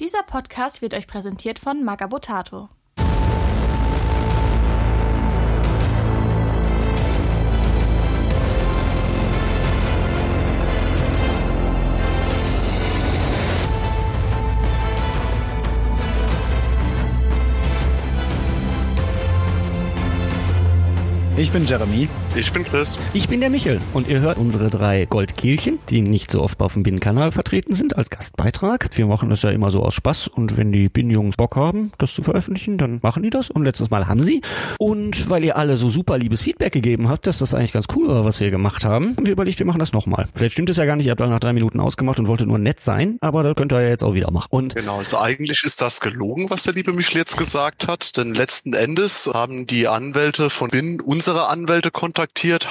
Dieser Podcast wird euch präsentiert von Magabotato. Ich bin Jeremy. Ich bin Chris. Ich bin der Michel und ihr hört unsere drei Goldkehlchen, die nicht so oft auf dem Binnenkanal vertreten sind, als Gastbeitrag. Wir machen das ja immer so aus Spaß und wenn die Binnenjungs Bock haben, das zu veröffentlichen, dann machen die das und letztes Mal haben sie. Und weil ihr alle so super liebes Feedback gegeben habt, dass das eigentlich ganz cool war, was wir gemacht haben, haben wir überlegt, wir machen das nochmal. Vielleicht stimmt es ja gar nicht, ihr habt dann nach drei Minuten ausgemacht und wolltet nur nett sein, aber das könnt ihr ja jetzt auch wieder machen. Und Genau, also eigentlich ist das gelogen, was der liebe Michel jetzt gesagt hat, denn letzten Endes haben die Anwälte von Bin unsere Anwälte kontaktiert,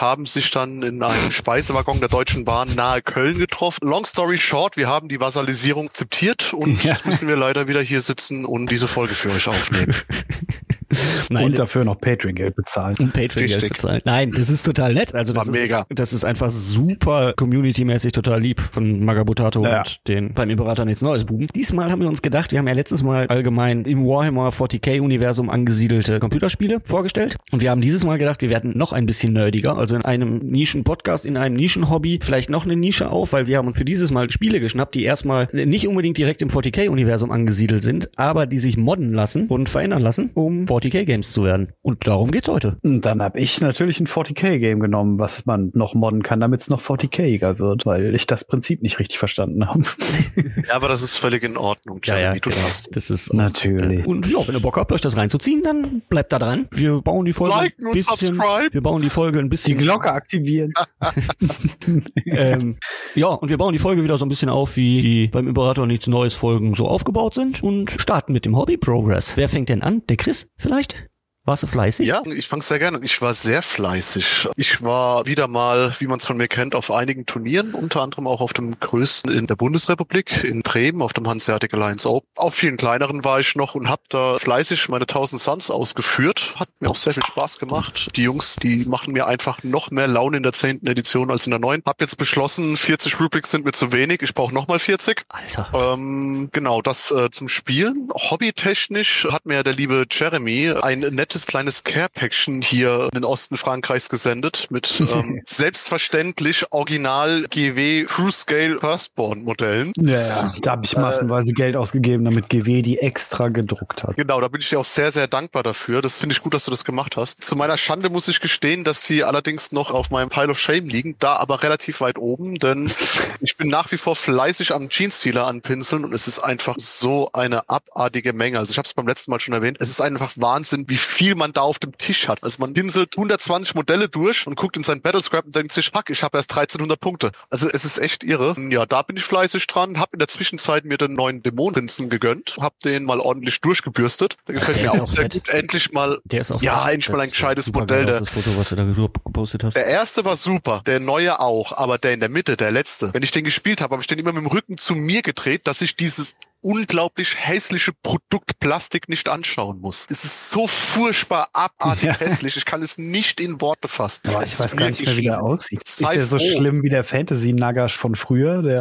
haben sich dann in einem Speisewaggon der Deutschen Bahn nahe Köln getroffen. Long story short, wir haben die Vasallisierung akzeptiert und Ja. jetzt müssen wir leider wieder hier sitzen und diese Folge für euch aufnehmen. nein, und dafür noch Patreon-Geld bezahlen. und Patreon Geld Richtig. bezahlen. Nein, das ist total nett. Also das War ist, mega. Das ist einfach super community-mäßig total lieb von Magabotato Ja. und den beim Imperator nichts Neues Buben. Diesmal haben wir uns gedacht, wir haben ja letztes Mal allgemein im Warhammer 40k-Universum angesiedelte Computerspiele vorgestellt. Und wir haben dieses Mal gedacht, wir werden noch ein bisschen nerdiger, also in einem Nischen-Podcast, in einem Nischen-Hobby, vielleicht noch eine Nische auf, weil wir haben uns für dieses Mal Spiele geschnappt, die erstmal nicht unbedingt direkt im 40k-Universum angesiedelt sind, aber die sich modden lassen und verändern lassen, um 40k-Games zu werden. Und darum geht's heute. Und dann habe ich natürlich ein 40k-Game genommen, was man noch modden kann, damit es noch 40k-iger wird, weil ich das Prinzip nicht richtig verstanden habe. Ja, aber das ist völlig in Ordnung, Jeremy, du darfst. Das ist Natürlich. Und ja, wenn ihr Bock habt, euch das reinzuziehen, dann bleibt da dran. Wir bauen die Folge Liken ein und bisschen, subscribe. wir bauen die Folge ein Die bisschen Glocke aktivieren. ähm, ja, und wir bauen die Folge wieder so ein bisschen auf, wie die beim Imperator nichts Neues Folgen so aufgebaut sind und starten mit dem Hobby Progress. Wer fängt denn an? Der Chris vielleicht? vielleicht? Warst du fleißig? Ja, ich fang's sehr gerne. Ich war sehr fleißig. Ich war wieder mal, wie man es von mir kennt, auf einigen Turnieren, unter anderem auch auf dem größten in der Bundesrepublik, in Bremen, auf dem Hanseatic Alliance Open. Auf vielen kleineren war ich noch und habe da fleißig meine 1000 Suns ausgeführt. Hat mir auch sehr viel Spaß gemacht. Die Jungs, die machen mir einfach noch mehr Laune in der 10. Edition als in der 9. Hab jetzt beschlossen, 40 Rubrics sind mir zu wenig. Ich brauche nochmal 40. Alter. Ähm, genau, das äh, zum Spielen. Hobbytechnisch hat mir der liebe Jeremy ein nettes kleines Care-Päckchen hier in den Osten Frankreichs gesendet mit ähm, selbstverständlich original GW True Scale Firstborn Modellen. Ja, ja. Da habe ich massenweise Geld ausgegeben, damit GW die extra gedruckt hat. Genau, da bin ich dir auch sehr, sehr dankbar dafür. Das finde ich gut, dass du das gemacht hast. Zu meiner Schande muss ich gestehen, dass sie allerdings noch auf meinem Pile of Shame liegen, da aber relativ weit oben, denn ich bin nach wie vor fleißig am Jeans-Stealer anpinseln und es ist einfach so eine abartige Menge. Also ich habe es beim letzten Mal schon erwähnt. Es ist einfach Wahnsinn, wie viel man da auf dem Tisch hat. Also man pinselt 120 Modelle durch und guckt in sein Battlescrap und denkt sich, fuck, ich habe erst 1300 Punkte. Also es ist echt irre. Ja, da bin ich fleißig dran. Hab in der Zwischenzeit mir den neuen Dämonenprinzen gegönnt. Hab den mal ordentlich durchgebürstet. Der gefällt Der mir auch auch sehr gut. Endlich mal Der ist auch ja, fett. endlich mal ein gescheites Modell. aus, Das Foto, was du da gepostet hast. der erste war super, der neue auch, aber der in der Mitte, der letzte. Wenn ich den gespielt habe, habe ich den immer mit dem Rücken zu mir gedreht, dass ich dieses unglaublich hässliche Produkt Plastik nicht anschauen muss. Es ist so furchtbar abartig Ja. hässlich. Ich kann es nicht in Worte fassen. Es ich ist weiß gar nicht mehr, wie der aussieht. Ist der so froh. schlimm wie der Fantasy-Nagash von früher? Der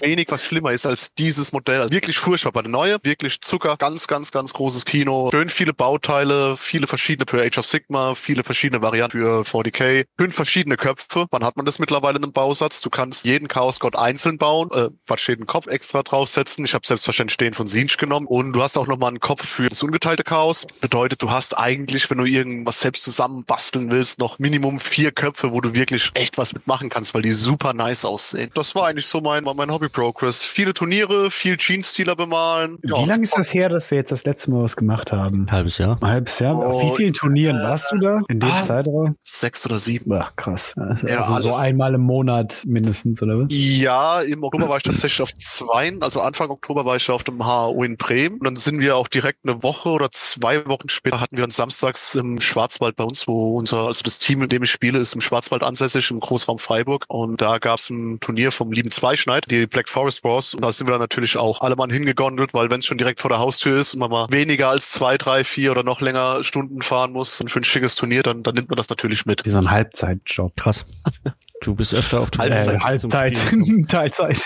wenig was schlimmer ist als dieses Modell. Also wirklich furchtbar. Aber der neue, wirklich Zucker, ganz, ganz, ganz großes Kino. Schön viele Bauteile, viele verschiedene für Age of Sigma, viele verschiedene Varianten für 40k, fünf verschiedene Köpfe. Wann hat man das mittlerweile in einem Bausatz? Du kannst jeden Chaos Gott einzeln bauen, äh, Quatsch, jeden Kopf extra draufsetzen. Ich habe selbstverständlich den von Sinch genommen. Und du hast auch nochmal einen Kopf für das ungeteilte Chaos. Bedeutet, du hast eigentlich, wenn du irgendwas selbst zusammenbasteln willst, noch Minimum vier Köpfe, wo du wirklich echt was mitmachen kannst, weil die super nice aussehen. Das war eigentlich so mein, mein Hobby Progress. Viele Turniere, viel Jeans-Stealer bemalen. Wie lange ist das her, dass wir jetzt das letzte Mal was gemacht haben? Halbes Jahr. Halbes Jahr? Oh, Auf wie vielen Turnieren äh, warst du da? In dem ah. Zeitraum? Sechs oder sieben. Ach, krass. Also Ja, so einmal im Monat mindestens, oder was? Ja, im Oktober war ich tatsächlich auf zwei, also Anfang Oktober war ich auf dem HAO in Bremen. Und dann sind wir auch direkt eine Woche oder zwei Wochen später hatten wir uns samstags im Schwarzwald bei uns, wo unser, also das Team, in dem ich spiele, ist im Schwarzwald ansässig, im Großraum Freiburg. Und da gab es ein Turnier vom lieben Zweischneid, die Black Forest Wars. Und da sind wir dann natürlich auch alle Mann hingegondelt, weil wenn es schon direkt vor der Haustür ist und man mal weniger als zwei, drei, vier oder noch länger Stunden fahren muss und für ein schickes Turnier, dann, dann nimmt man das natürlich mit. Wie so ein Halbzeitjob. Krass. Du bist öfter auf Tour. Äh, Halbzeit. Halbzeit, Teilzeit.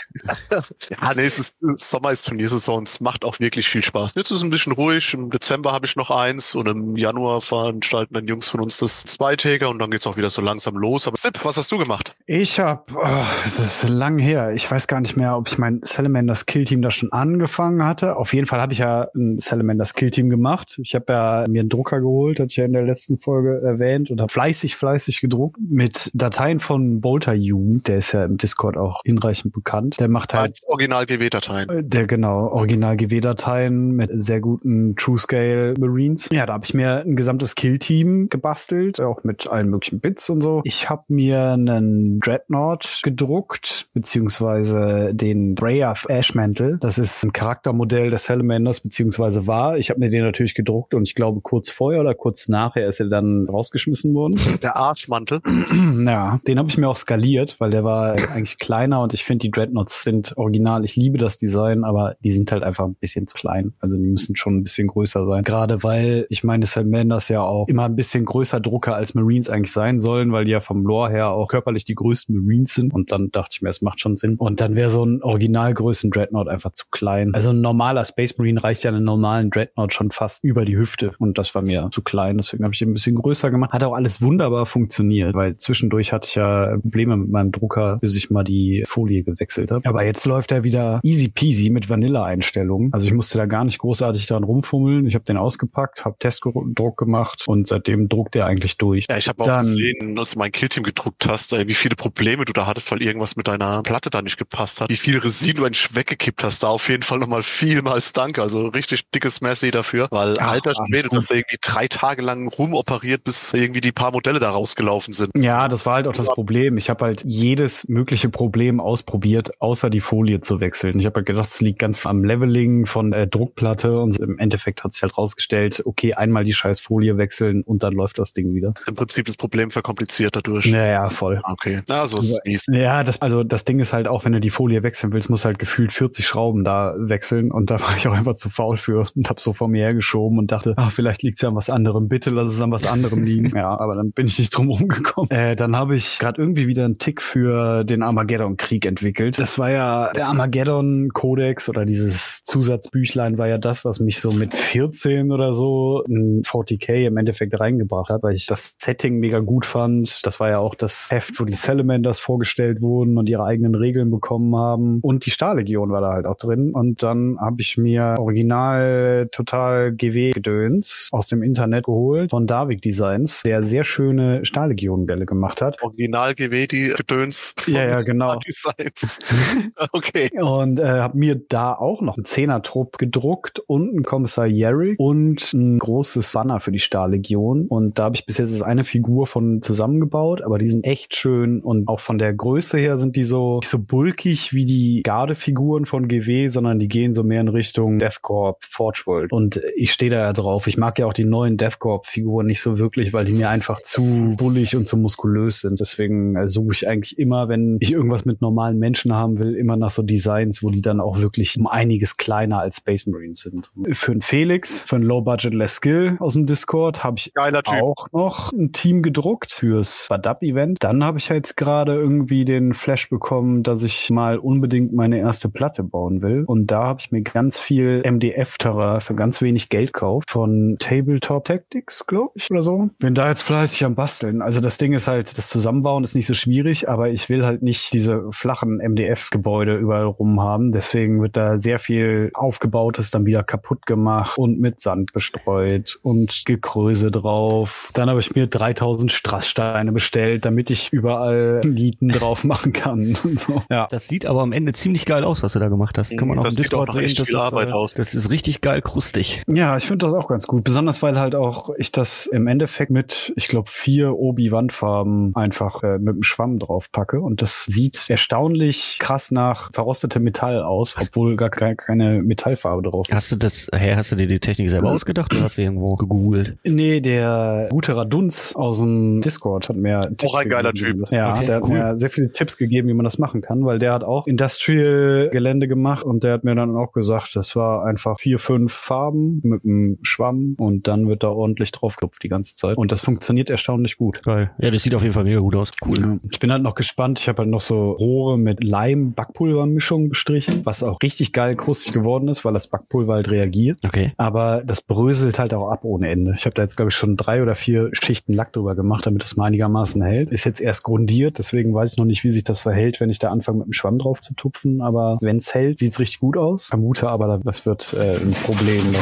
Ja, nee, es ist Sommer ist Turniersaison, es macht auch wirklich viel Spaß. Jetzt ist es ein bisschen ruhig. Im Dezember habe ich noch eins und im Januar veranstalten dann Jungs von uns das Zweitäger und dann geht's auch wieder so langsam los. Aber Sip, was hast du gemacht? Ich hab, oh, es ist lang her. Ich weiß gar nicht mehr, ob ich mein Salamanders Killteam da schon angefangen hatte. Auf jeden Fall habe ich ja ein Salamanders Killteam gemacht. Ich habe ja mir einen Drucker geholt, hatte ich ja in der letzten Folge erwähnt und habe fleißig, fleißig gedruckt mit Dateien von Bolter Jugend. Der ist ja im Discord auch hinreichend bekannt. Der macht halt Als Original GW-Dateien. Äh, Der genau, Original GW-Dateien mit sehr guten True Scale Marines. Ja, da habe ich mir ein gesamtes Kill-Team gebastelt, auch mit allen möglichen Bits und so. Ich habe mir einen Dreadnought gedruckt, beziehungsweise den Breya Ashmantle. Das ist ein Charaktermodell des Salamanders, beziehungsweise war. Ich habe mir den natürlich gedruckt und ich glaube kurz vorher oder kurz nachher ist er dann rausgeschmissen worden. Der Arschmantel. Ja, den habe ich mir auch skaliert, weil der war eigentlich kleiner und ich finde, die Dreadnoughts sind original. Ich liebe das Design, aber die sind halt einfach ein bisschen zu klein. Also die müssen schon ein bisschen größer sein. Gerade weil, ich meine, Salamanders ja auch immer ein bisschen größer Drucker als Marines eigentlich sein sollen, weil die ja vom Lore her auch körperlich die größten Marines sind. Und dann dachte ich mir, es macht schon Sinn. Und dann wäre so ein Originalgrößen Dreadnought einfach zu klein. Also ein normaler Space Marine reicht ja einen normalen Dreadnought schon fast über die Hüfte. Und das war mir zu klein. Deswegen habe ich ihn ein bisschen größer gemacht. Hat auch alles wunderbar funktioniert, weil zwischendurch hatte ich ja Probleme mit meinem Drucker, bis ich mal die Folie gewechselt habe. Aber jetzt läuft er wieder easy peasy mit Vanilla-Einstellungen. Also ich musste da gar nicht großartig dran rumfummeln. Ich habe den ausgepackt, habe Testdruck gemacht und seitdem druckt er eigentlich durch. Ja, ich habe auch Dann- gesehen, als du mein Killteam gedruckt hast, ey, wie viele Probleme du da hattest, weil irgendwas mit deiner Platte da nicht gepasst hat. Wie viel Resin du eigentlich weggekippt hast. Da auf jeden Fall nochmal vielmals Danke. Also richtig dickes Messi dafür. Weil Ach, alter alles Schwede, gut. das irgendwie drei Tage lang rumoperiert, bis irgendwie die paar Modelle da rausgelaufen sind. Ja, das war halt auch das Problem. Ich habe halt jedes mögliche Problem ausprobiert, außer die Folie zu wechseln. Ich habe halt gedacht, es liegt ganz am Leveling von der Druckplatte und im Endeffekt hat sich halt rausgestellt, okay, einmal die scheiß Folie wechseln und dann läuft das Ding wieder. Das ist im Prinzip das Problem verkompliziert dadurch. Naja, voll. Okay. Na, so ist es. Ja, das, also das Ding ist halt auch, wenn du die Folie wechseln willst, musst halt gefühlt 40 Schrauben da wechseln und da war ich auch einfach zu faul für und habe so vor mir hergeschoben und dachte, ach, vielleicht liegt's ja an was anderem, bitte lass es an was anderem liegen. Ja, aber dann bin ich nicht drum rumgekommen. Äh, dann habe ich gerade irgendwie wieder einen Tick für den Armageddon-Krieg entwickelt. Das war ja der Armageddon-Kodex oder dieses Zusatzbüchlein war ja das, was mich so mit 14 oder so in 40k im Endeffekt reingebracht hat, weil ich das Setting mega gut fand. Das war ja auch das Heft, wo die Salamanders vorgestellt wurden und ihre eigenen Regeln bekommen haben. Und die Starlegion war da halt auch drin. Und dann habe ich mir original total GW-Gedöns aus dem Internet geholt von Davik Designs, der sehr schöne Starlegion-Bälle gemacht hat. Original GW, die Gedöns von Ja, ja, genau. Okay. Und äh, habe mir da auch noch einen Zehner-Trupp gedruckt und einen Kommissar Yerick und ein großes Banner für die Starlegion. Und da habe ich bis jetzt eine Figur von zusammengebaut, aber die sind echt schön und auch von der Größe her sind die so nicht so bulkig wie die Gardefiguren von GW, sondern die gehen so mehr in Richtung Deathcorp, Forge World. Und ich stehe da ja drauf. Ich mag ja auch die neuen Deathcorp-Figuren nicht so wirklich, weil die mir einfach zu bullig und zu muskulös sind. Deswegen äh, suche ich eigentlich immer, wenn ich irgendwas mit normalen Menschen haben will, immer nach so Designs, wo die dann auch wirklich um einiges kleiner als Space Marines sind. Für einen Felix, für einen Low Budget Less Skill aus dem Discord habe ich Geiler Typ. auch noch ein Team gedruckt fürs Badab-Event. Dann habe ich jetzt gerade irgendwie den Flash bekommen, dass ich mal unbedingt meine erste Platte bauen will. Und da habe ich mir ganz viel MDF-Terrain für ganz wenig Geld gekauft von Tabletop Tactics, glaube ich, oder so. Bin da jetzt fleißig am Basteln. Also das Ding ist halt, das Zusammenbauen ist nicht so schwierig, aber ich will halt nicht diese flachen MDF-Gebäude überall rum haben. Deswegen wird da sehr viel aufgebautes dann wieder kaputt gemacht und mit Sand bestreut und Gekröse drauf. Dann habe ich mir 3000 Strasssteine bestellt, damit ich überall Nieten drauf machen kann und so. Ja. Das sieht aber am Ende ziemlich geil aus, was du da gemacht hast. Kann man Mhm, auch das im sieht auch Discord sehen. echt Das viel ist, Arbeit äh, aus. das ist richtig geil krustig. Ja, ich finde das auch ganz gut. Besonders weil halt auch ich das im Endeffekt mit, ich glaube, vier Obi-Wandfarben einfach äh, mit dem Schwamm drauf packe. Und das sieht erstaunlich krass nach verrostetem Metall aus, obwohl gar ke- keine Metallfarbe drauf ist. Hast du das, hey, hast du dir die Technik selber ausgedacht oder hast du irgendwo gegoogelt? Nee, der gute Radunz aus dem Discord hat mir Tipps ein geiler gegeben. Typ. Ja, Okay, der hat cool. mir sehr viele Tipps gegeben, wie man das machen kann, weil der hat auch Industrial-Gelände gemacht und der hat mir dann auch gesagt, das war einfach vier, fünf Farben mit einem Schwamm und dann wird da ordentlich draufgeklopft die ganze Zeit. Und das funktioniert erstaunlich gut. Geil. Ja, das sieht auf jeden Fall mega gut aus. Cool. Ja. Ich bin halt noch gespannt. Ich habe halt noch so Rohre mit Leim-Backpulvermischung bestrichen, was auch richtig geil krustig geworden ist, weil das Backpulver halt reagiert. Okay. Aber das bröselt halt auch ab ohne Ende. Ich habe da jetzt, glaube ich, schon drei oder vier Schichten Lack drüber gemacht, damit es mal einigermaßen hält. Ist jetzt erst grundiert, deswegen weiß ich noch nicht, wie sich das verhält, wenn ich da anfange mit dem Schwamm drauf zu tupfen. Aber wenn es hält, sieht's richtig gut aus. Vermute aber, das wird äh, ein Problem. Ne?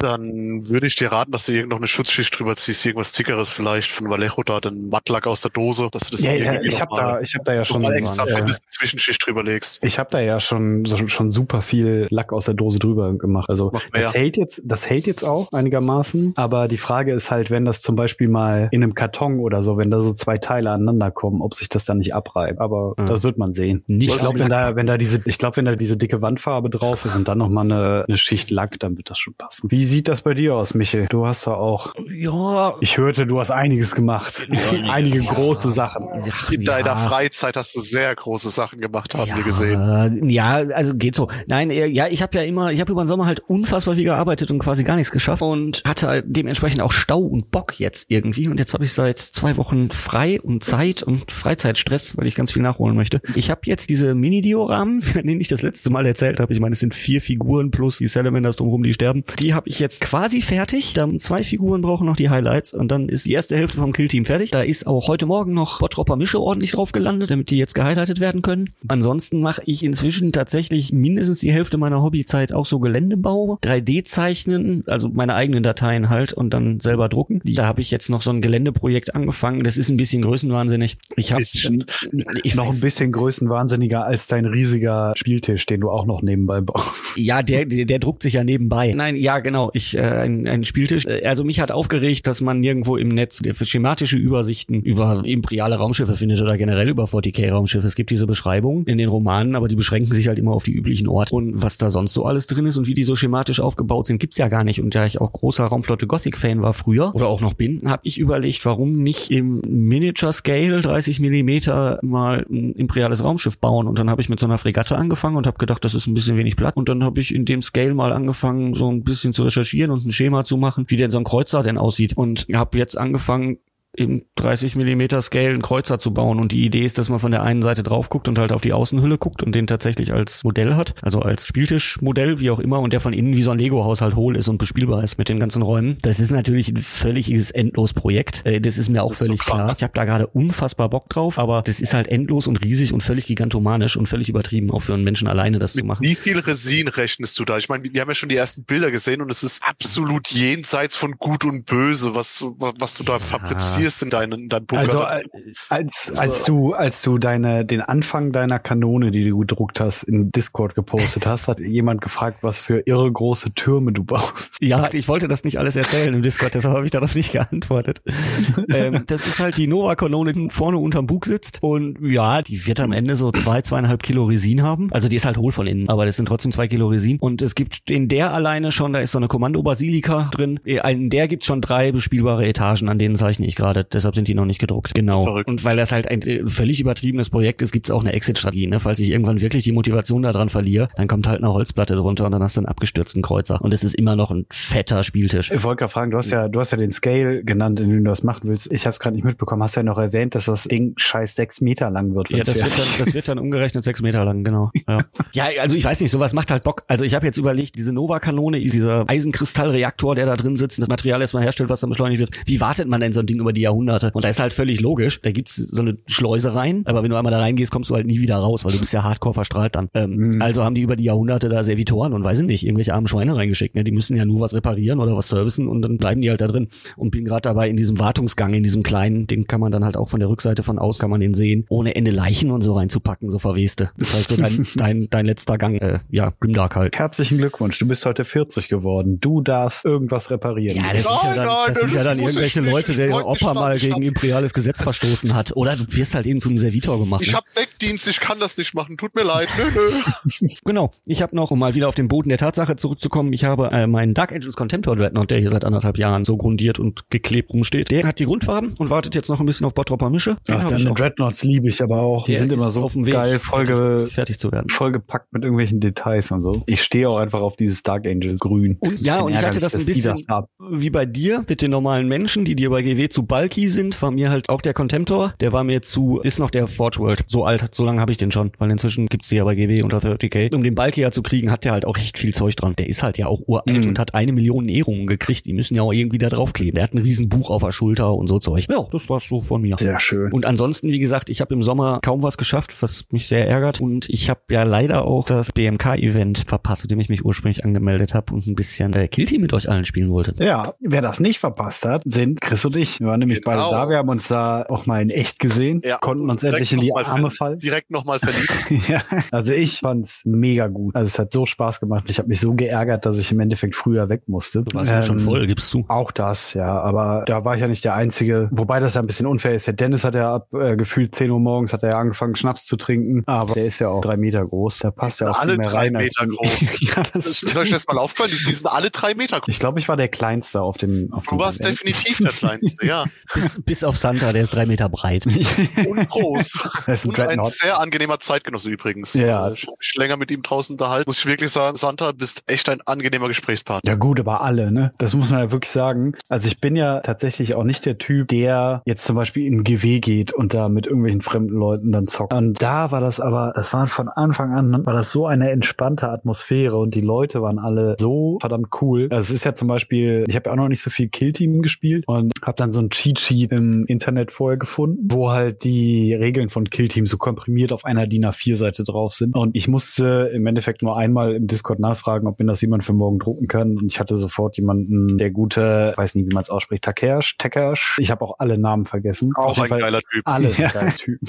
Dann würde ich dir raten, dass du irgend noch eine Schutzschicht drüber ziehst, irgendwas Dickeres vielleicht von Vallejo da, den Mattlack aus der Dose, dass du das Ja, ja, ich habe da, ich habe da ja schon, mal extra äh, eine Zwischenschicht drüber legst. ich habe da ja schon so, schon super viel Lack aus der Dose drüber gemacht. Also das hält jetzt, das hält jetzt auch einigermaßen. Aber die Frage ist halt, wenn das zum Beispiel mal in einem Karton oder so, wenn da so zwei Teile aneinander kommen, ob sich das dann nicht abreibt. Aber Ah. das wird man sehen. Nicht Ich glaube, wenn da, wenn da diese, ich glaube, wenn da diese dicke Wandfarbe drauf ist und dann noch mal eine, eine Schicht Lack, dann wird das schon passen. Wie sieht das bei dir aus, Michel? Du hast da auch, Ja. ich hörte, du hast einiges gemacht. Einige große Sachen. Ach, In deiner ja. Freizeit hast du sehr große Sachen gemacht, haben ja, wir gesehen. Ja, also geht so. Nein, ja, ich habe ja immer, ich habe über den Sommer halt unfassbar viel gearbeitet und quasi gar nichts geschafft und hatte halt dementsprechend auch Stau und Bock jetzt irgendwie. Und jetzt habe ich seit zwei Wochen frei und Zeit und Freizeitstress, weil ich ganz viel nachholen möchte. Ich habe jetzt diese Mini-Dioramen, von denen ich das letzte Mal erzählt habe. Ich meine, es sind vier Figuren plus die Salamanders drumherum, die sterben. Die habe ich jetzt quasi fertig. Dann zwei Figuren brauchen noch die Highlights und dann ist die erste Hälfte vom Killteam fertig. Da ist auch heute Morgen noch Bottropper Mische ordentlich drauf gelandet, damit die jetzt gehighlightet werden können. Ansonsten mache ich inzwischen tatsächlich mindestens die Hälfte meiner Hobbyzeit auch so Geländebau, 3D zeichnen, also meine eigenen Dateien halt und dann selber drucken. Da habe ich jetzt noch so ein Geländeprojekt angefangen. Das ist ein bisschen größenwahnsinnig. Ich habe ich noch weiß- ein bisschen größenwahnsinniger als dein riesiger Spieltisch, den du auch noch nebenbei baust. Ja, der, der, der druckt sich ja nebenbei. Nein, ja, genau. Ich, äh, ein, ein Spieltisch. Äh, Also mich hat aufgeregt, dass man nirgendwo im Netz schematische Übersichten über imperiale Raumschiffe findet oder generell über 40k-Raumschiffe. Es gibt diese Beschreibungen in den Romanen, aber die beschränken sich halt immer auf die üblichen Orte. Und was da sonst so alles drin ist und wie die so schematisch aufgebaut sind, gibt's ja gar nicht. Und da ich auch großer Raumflotte Gothic-Fan war früher oder auch noch bin, habe ich überlegt, warum nicht im Miniature-Scale 30 Millimeter mal ein imperiales Raumschiff bauen. Und dann habe ich mit so einer Fregatte angefangen und habe gedacht, das ist ein bisschen wenig Platz. Und dann habe ich in dem Scale mal angefangen, so ein bisschen zu recherchieren und ein Schema zu machen, wie denn so ein Kreuzer denn aussieht. Und habe jetzt angefangen, im 30 Millimeter Scale einen Kreuzer zu bauen. Und die Idee ist, dass man von der einen Seite drauf guckt und halt auf die Außenhülle guckt und den tatsächlich als Modell hat. Also als Spieltischmodell, wie auch immer. Und der von innen wie so ein Lego-Haus halt hohl ist und bespielbar ist mit den ganzen Räumen. Das ist natürlich ein völliges endlos Projekt. Äh, Das ist mir auch ist so völlig klar. klar. Ich habe da gerade unfassbar Bock drauf, aber das ist halt endlos und riesig und völlig gigantomanisch und völlig übertrieben, auch für einen Menschen alleine das zu Mit machen. wie viel Resin rechnest du da? Ich meine, wir haben ja schon die ersten Bilder gesehen und es ist absolut jenseits von Gut und Böse, was, was du da fabrizierst in deinen, in deinem Bunker. Also äh, als, als du als du deine den Anfang deiner Kanone, die du gedruckt hast, in Discord gepostet hast, hat jemand gefragt, was für irre große Türme du baust. Ja, ich wollte das nicht alles erzählen im Discord, deshalb habe ich darauf nicht geantwortet. ähm, das ist halt die Nova-Kanone, die vorne unterm Bug sitzt und ja, die wird am Ende so zwei, zweieinhalb Kilo Resin haben. Also die ist halt hohl von innen, aber das sind trotzdem zwei Kilo Resin. Und es gibt in der alleine schon, da ist so eine Kommando-Basilika drin. In der gibt's schon drei bespielbare Etagen, an denen zeichne ich gerade. Deshalb sind die noch nicht gedruckt. Genau. Verrückt. Und weil das halt ein äh, völlig übertriebenes Projekt ist, gibt's auch eine Exit-Strategie. Ne? Falls ich irgendwann wirklich die Motivation daran verliere, dann kommt halt eine Holzplatte drunter und dann hast du einen abgestürzten Kreuzer. Und es ist immer noch ein fetter Spieltisch. Ich wollte gerade fragen, du hast ja du hast ja den Scale genannt, in dem du das machen willst. Ich habe es gerade nicht mitbekommen. Hast ja noch erwähnt, dass das Ding scheiß sechs Meter lang wird. Ja, das wird, dann, das wird dann umgerechnet sechs Meter lang, genau. Ja, ja also ich weiß nicht, sowas macht halt Bock. Also ich habe jetzt überlegt, diese Nova-Kanone, dieser Eisenkristallreaktor, der da drin sitzt, das Material erstmal herstellt, was dann beschleunigt wird. Wie wartet man denn so ein Ding über die Jahrhunderte? Und da ist halt völlig logisch, da gibt's so eine Schleuse rein, aber wenn du einmal da reingehst, kommst du halt nie wieder raus, weil du bist ja hardcore verstrahlt dann. Ähm, Mhm. Also haben die über die Jahrhunderte da Servitoren und weiß ich nicht, irgendwelche armen Schweine reingeschickt. Ne? Die müssen ja nur was reparieren oder was servicen und dann bleiben die halt da drin. Und bin gerade dabei in diesem Wartungsgang, in diesem kleinen, den kann man dann halt auch von der Rückseite von aus, kann man den sehen, ohne Ende Leichen und so reinzupacken, so verweste. Das ist halt so dein, dein, dein letzter Gang, äh, ja, Grimdark halt. Herzlichen Glückwunsch, du bist heute 40 geworden. Du darfst irgendwas reparieren. Ja, das sind ja dann, Nein, das sind ja dann irgendwelche. Leute, der Opa mal gegen imperiales Gesetz verstoßen hat. Oder du wirst halt eben zum Servitor gemacht. ich ne? habe Deckdienst, ich kann das nicht machen. Tut mir leid. Nö, nö. Genau. Ich habe noch, um mal wieder auf den Boden der Tatsache zurückzukommen, ich habe äh, meinen Dark Angels Contemptor Dreadnought, der hier seit anderthalb Jahren so grundiert und geklebt rumsteht. Der hat die Grundfarben und wartet jetzt noch ein bisschen auf Bottropper Mische. Den Ach, deine. Dreadnoughts liebe ich aber auch. Die Der sind immer so auf dem Weg, geil, vollge fertig, zu werden. vollgepackt mit irgendwelchen Details und so. Ich stehe auch einfach auf dieses Dark Angels Grün. Und, ja, und ich hatte das ein bisschen, das wie bei dir mit den normalen Menschen, die dir bei GW zu bulky sind, war mir halt auch der Contemptor. Der war mir zu, ist noch der Forge World. So alt, so lange habe ich den schon, weil inzwischen gibt's die ja bei GW unter 30k. Um den Bulkier zu kriegen, hat der halt auch echt viel Zeug dran. Der ist halt ja auch uralt Mhm. und hat eine Million Ehrungen gekriegt. Die müssen ja auch irgendwie da draufkleben. Der hat ein riesen Buch auf der Schulter und so Zeug. Ja, das war's so von mir. Sehr schön. Und ansonsten, wie gesagt, ich habe im Sommer kaum was geschafft, was mich sehr ärgert. Und ich habe ja leider auch das BMK-Event verpasst, zu dem ich mich ursprünglich angemeldet habe und ein bisschen äh, Killteam mit euch allen spielen wollte. Ja, wer das nicht verpasst hat, sind Chris und ich. Wir waren nämlich Genau. beide da. Wir haben uns da auch mal in echt gesehen, Ja, konnten uns direkt endlich in die Arme fallen. Direkt nochmal verliebt. ja, also ich fand's mega gut. Also es hat so Spaß gemacht. Ich habe mich so geärgert, dass ich im Endeffekt früher weg musste. Du warst ja schon Ähm, voll, gibst du. Auch das, ja, aber da war ich ja nicht der Einzige. Wobei das ja ein bisschen unfair ist. Der Dennis hat ja ab äh, gefühlt 10 Uhr morgens hat er ja angefangen, Schnaps zu trinken, aber der ist ja auch drei Meter groß. Der passt ja auch viel alle mehr drei rein. Meter groß. ja, das ist stimmt. euch das mal aufgefallen? Die, die sind alle drei Meter groß. ich glaube, ich war der Kleinste auf dem auf Du dem warst definitiv der Kleinste, ja. Bis, bis auf Santa, der ist drei Meter breit. Und groß. Das ist ein Und ein sehr angenehmer Zeitgenosse übrigens. Ja. Äh, Ich hab mich länger mit ihm draußen unterhalten. Muss ich wirklich sagen, Santa, bist echt ein angenehmer Gesprächspartner. Ja gut, aber alle, ne? Das muss man ja wirklich sagen. Also ich bin ja tatsächlich auch nicht der Typ, der jetzt zum Beispiel in GW geht und da mit irgendwelchen fremden Leuten dann zockt. Und da war das aber, das war von Anfang an, war das so eine entspannte Atmosphäre und die Leute waren alle so verdammt cool. Also es ist ja zum Beispiel, ich habe ja auch noch nicht so viel Killteam gespielt und habe dann so ein Cheat Sheet im Internet vorher gefunden, wo halt die Regeln von Killteam so komprimiert auf einer DIN A4-Seite drauf sind. Und ich musste im Endeffekt nur einmal im Discord nachfragen, ob mir das jemand für morgen drucken kann. Und ich hatte sofort jemanden, der gute, weiß nicht, wie man es ausspricht, Takesh, Takesh. Ich habe auch alle Namen vergessen. Auch ein Fall geiler Typ. Alle Ja. geile Typen.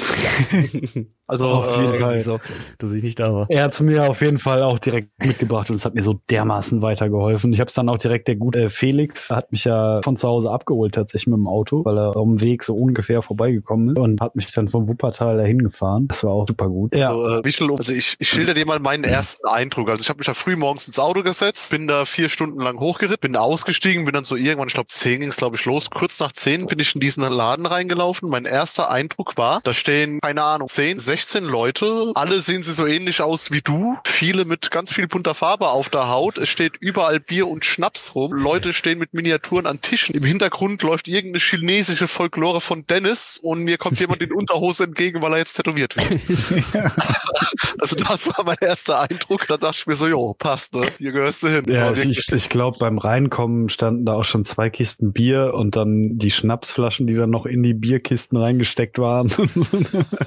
Also, Auf jeden äh, Fall. so, dass ich nicht da war. Er hat's mir auf jeden Fall auch direkt mitgebracht und es hat mir so dermaßen weitergeholfen. Ich habe es dann auch direkt, der gute Felix hat mich ja von zu Hause abgeholt tatsächlich mit dem Auto, weil er auf dem Weg so ungefähr vorbeigekommen ist und hat mich dann vom Wuppertal dahin gefahren. Das war auch super gut. Ja. Also, äh, Michel, also ich, ich schilder dir mal meinen ersten Eindruck. Also ich habe mich da früh morgens ins Auto gesetzt, bin da vier Stunden lang hochgeritten, bin ausgestiegen, bin dann so irgendwann, ich glaube zehn ging es glaube ich los. Kurz nach zehn bin ich in diesen Laden reingelaufen. Mein erster Eindruck war, da stehen, keine Ahnung, 10, 16 Leute. Alle sehen sie so ähnlich aus wie du. Viele mit ganz viel bunter Farbe auf der Haut. Es steht überall Bier und Schnaps rum. Leute stehen mit Miniaturen an Tischen. Im Hintergrund läuft irgendeine chinesische Folklore von Dennis und mir kommt jemand in Unterhose entgegen, weil er jetzt tätowiert wird. Also das war mein erster Eindruck. Da dachte ich mir so, jo, passt, ne? Hier gehörst du hin. Ja, also wirklich- ich, ich glaube, beim Reinkommen standen da auch schon zwei Kisten Bier und dann die Schnapsflaschen, die dann noch in die Bierkisten reingesteckt waren.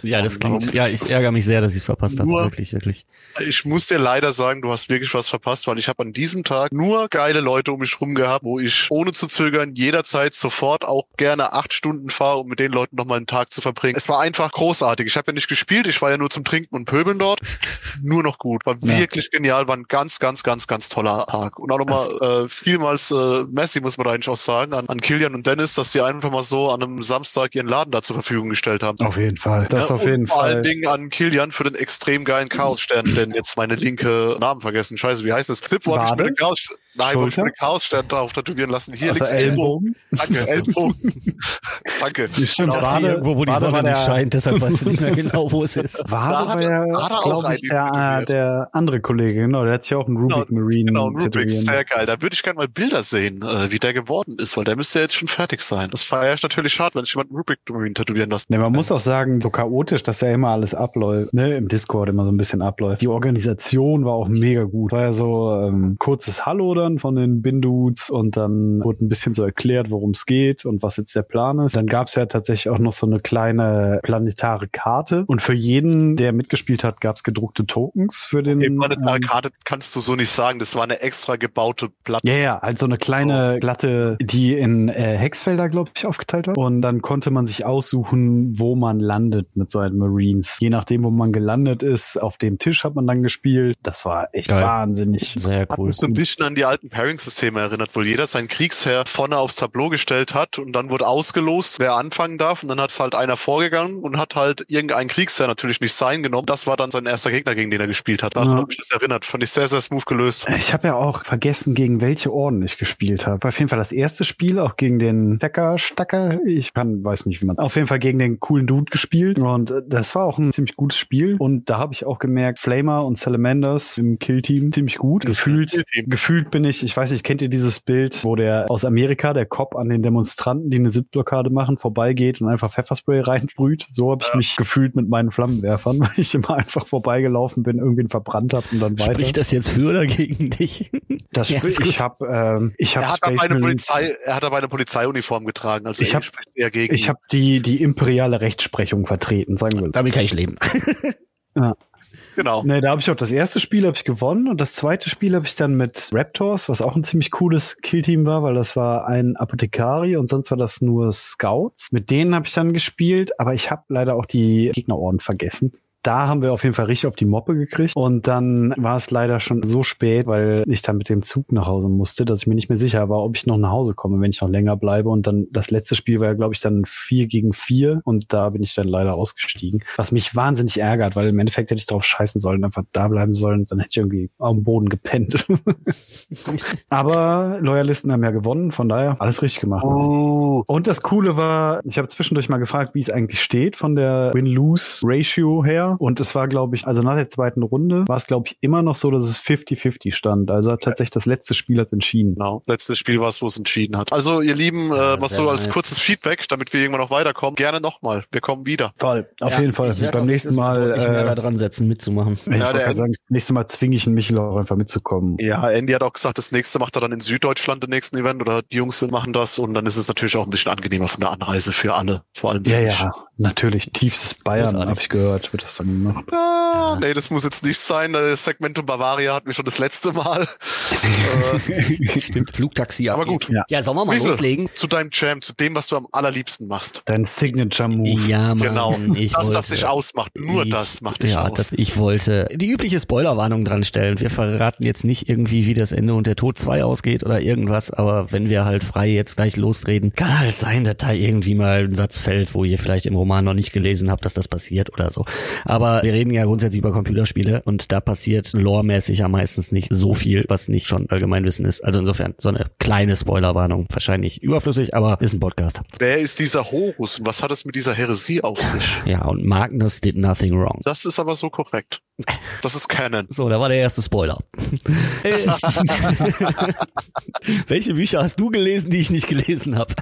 Ja, das klingt, ja, ich ärgere mich sehr, dass ich es verpasst habe. Wirklich, wirklich. ich muss dir leider sagen, du hast wirklich was verpasst, weil ich habe an diesem Tag nur geile Leute um mich rum gehabt, wo ich ohne zu zögern jederzeit sofort auch gerne acht Stunden fahre, um mit den Leuten nochmal einen Tag zu verbringen. Es war einfach großartig. Ich habe ja nicht gespielt, ich war ja nur zum Trinken und Pöbeln dort. nur noch gut. War Ja. wirklich genial, war ein ganz, ganz, ganz, ganz toller Tag. Und auch nochmal äh, vielmals äh, Messi, muss man da eigentlich auch sagen, an, an Kilian und Dennis, dass die einfach mal so an einem Samstag ihren Laden da zur Verfügung gestellt haben. auf jeden Fall. Das Ja, auf jeden vor Fall. allen Dingen an Kilian für den extrem geilen Chaosstern, denn jetzt meine linke Namen vergessen. Scheiße, wie heißt das? Clip, wo hab ich mir Wade? den Chaos Nein, wo hab ich mir Schulter? den Chaosstern drauf tätowieren lassen. Hier Also links Ellbogen. Ellbogen. Danke, Ellbogen. Danke. Die stimmt, Genau, Wade- irgendwo, wo die Wade Sonne nicht der- scheint, deshalb weißt du nicht mehr genau, wo es ist. Wade Da war ja, glaube ich, der, äh, der andere Kollege, genau, der hat sich auch einen Rubik Marine Genau, ein Rubik, sehr geil. Da würde ich gerne mal Bilder sehen, äh, wie der geworden ist, weil der müsste ja jetzt schon fertig sein. Das feiere ich natürlich hart, wenn sich jemand einen Rubik Marine tätowieren lässt. Ne, man muss auch sagen, so chaotisch, dass ja immer alles abläuft, ne, im Discord immer so ein bisschen abläuft. Die Organisation war auch mega gut. War ja so ähm, kurzes Hallo dann von den Bindudes und dann wurde ein bisschen so erklärt, worum es geht und was jetzt der Plan ist. Dann gab es ja tatsächlich auch noch so eine kleine planetare Karte und für jeden, der mitgespielt hat, gab es gedruckte Tokens für den. Die planetare ähm, Karte kannst du so nicht sagen, das war eine extra gebaute Platte. Ja, ja, halt so eine kleine Platte, die in äh, Hexfelder, glaube ich, aufgeteilt war. Und dann konnte man sich aussuchen, wo man landet mit seinen Marines. Je nachdem, wo man gelandet ist, auf dem Tisch hat man dann gespielt. Das war echt Geil. wahnsinnig. Sehr cool. so ein bisschen an die alten Pairing-Systeme erinnert, wo jeder sein Kriegsherr vorne aufs Tableau gestellt hat und dann wurde ausgelost, wer anfangen darf und dann hat es halt einer vorgegangen und hat halt irgendein Kriegsherr natürlich nicht sein genommen. Das war dann sein erster Gegner, gegen den er gespielt hat. Daran Ja. habe ich das erinnert. Fand ich sehr, sehr smooth gelöst. Ich habe ja auch vergessen, gegen welche Orden ich gespielt habe. Auf jeden Fall das erste Spiel, auch gegen den Stecker, Stacker, ich kann, weiß nicht, wie man auf jeden Fall gegen den coolen Dude gespielt. Und äh, das war auch ein ziemlich gutes Spiel. Und da habe ich auch gemerkt, Flamer und Salamanders im Killteam ziemlich gut. Gefühlt, gefühlt bin ich, ich weiß nicht, kennt ihr dieses Bild, wo der aus Amerika, der Cop an den Demonstranten, die eine Sitzblockade machen, vorbeigeht und einfach Pfefferspray reinsprüht? So habe ich ja. mich gefühlt mit meinen Flammenwerfern, weil ich immer einfach vorbeigelaufen bin, irgendwen verbrannt habe und dann weiter. Spricht das jetzt für oder gegen dich? Das ja, ich habe ähm, ich habe er hat aber eine Polizei, er hat aber eine Polizeiuniform getragen, also ich habe eher gegen. Ich habe die die imperiale Rechtsprechung vertreten, sagen wir. Damit kann ich leben. ja. Genau. Nee, da habe ich auch das erste Spiel habe ich gewonnen und das zweite Spiel habe ich dann mit Raptors, was auch ein ziemlich cooles Killteam war, weil das war ein Apothekari und sonst war das nur Scouts. Mit denen habe ich dann gespielt, aber ich habe leider auch die Gegnerorden vergessen da haben wir auf jeden Fall richtig auf die Moppe gekriegt. Und dann war es leider schon so spät, weil ich dann mit dem Zug nach Hause musste, dass ich mir nicht mehr sicher war, ob ich noch nach Hause komme, wenn ich noch länger bleibe. Und dann das letzte Spiel war ja, glaube ich, dann vier gegen vier. Und da bin ich dann leider ausgestiegen. Was mich wahnsinnig ärgert, weil im Endeffekt hätte ich drauf scheißen sollen, einfach da bleiben sollen. Dann hätte ich irgendwie am Boden gepennt. Aber Loyalisten haben ja gewonnen, von daher alles richtig gemacht. Oh. Und das Coole war, ich habe zwischendurch mal gefragt, wie es eigentlich steht von der Win-Lose-Ratio her. Und es war, glaube ich, also nach der zweiten Runde war es, glaube ich, immer noch so, dass es 50-50 stand. Also tatsächlich das letzte Spiel hat entschieden. Genau, letztes Spiel war es, wo es entschieden hat. Also ihr Lieben, ja, äh, was so als nice. kurzes Feedback, damit wir irgendwann noch weiterkommen, gerne nochmal. Wir kommen wieder. Voll, auf ja, jeden Fall. Beim nächsten Mal Ich äh, da dran setzen, mitzumachen. Ich ja, wollte sagen, das nächste Mal zwinge ich Michel auch einfach mitzukommen. Ja, Andy hat auch gesagt, das nächste macht er dann in Süddeutschland den nächsten Event oder die Jungs machen das und dann ist es natürlich auch ein bisschen angenehmer von der Anreise für alle, vor allem. Ja, ja, natürlich. Tiefstes Bayern, habe ich gehört, wird das dann gemacht. Ah, nee, das muss jetzt nicht sein. Das Segmento Bavaria hatten wir schon das letzte Mal. äh, Stimmt, Flugtaxi. Aber gut. Ja, ja sollen wir mal Wiesel, loslegen? Zu deinem Jam, zu dem, was du am allerliebsten machst. Dein Signature-Move. Ja, Mann, genau. Ich das, wollte, das dich ausmacht. Nur ich, das macht dich ja, aus. Das, ich wollte die übliche Spoilerwarnung dran stellen. Wir verraten jetzt nicht irgendwie, wie das Ende und der Tod 2 ausgeht oder irgendwas, aber wenn wir halt frei jetzt gleich losreden, kann halt sein, dass da irgendwie mal ein Satz fällt, wo ihr vielleicht im Roman noch nicht gelesen habt, dass das passiert oder so. Aber wir reden ja grundsätzlich über Computerspiele und da passiert loremäßig ja meistens nicht so viel, was nicht schon Allgemeinwissen ist. Also insofern so eine kleine Spoilerwarnung, wahrscheinlich überflüssig, aber ist ein Podcast. Wer ist dieser Horus was hat es mit dieser Heresie auf sich? Ja, und Magnus did nothing wrong. Das ist aber so korrekt. Das ist Canon. So, da war der erste Spoiler. Welche Bücher hast du gelesen, die ich nicht gelesen habe?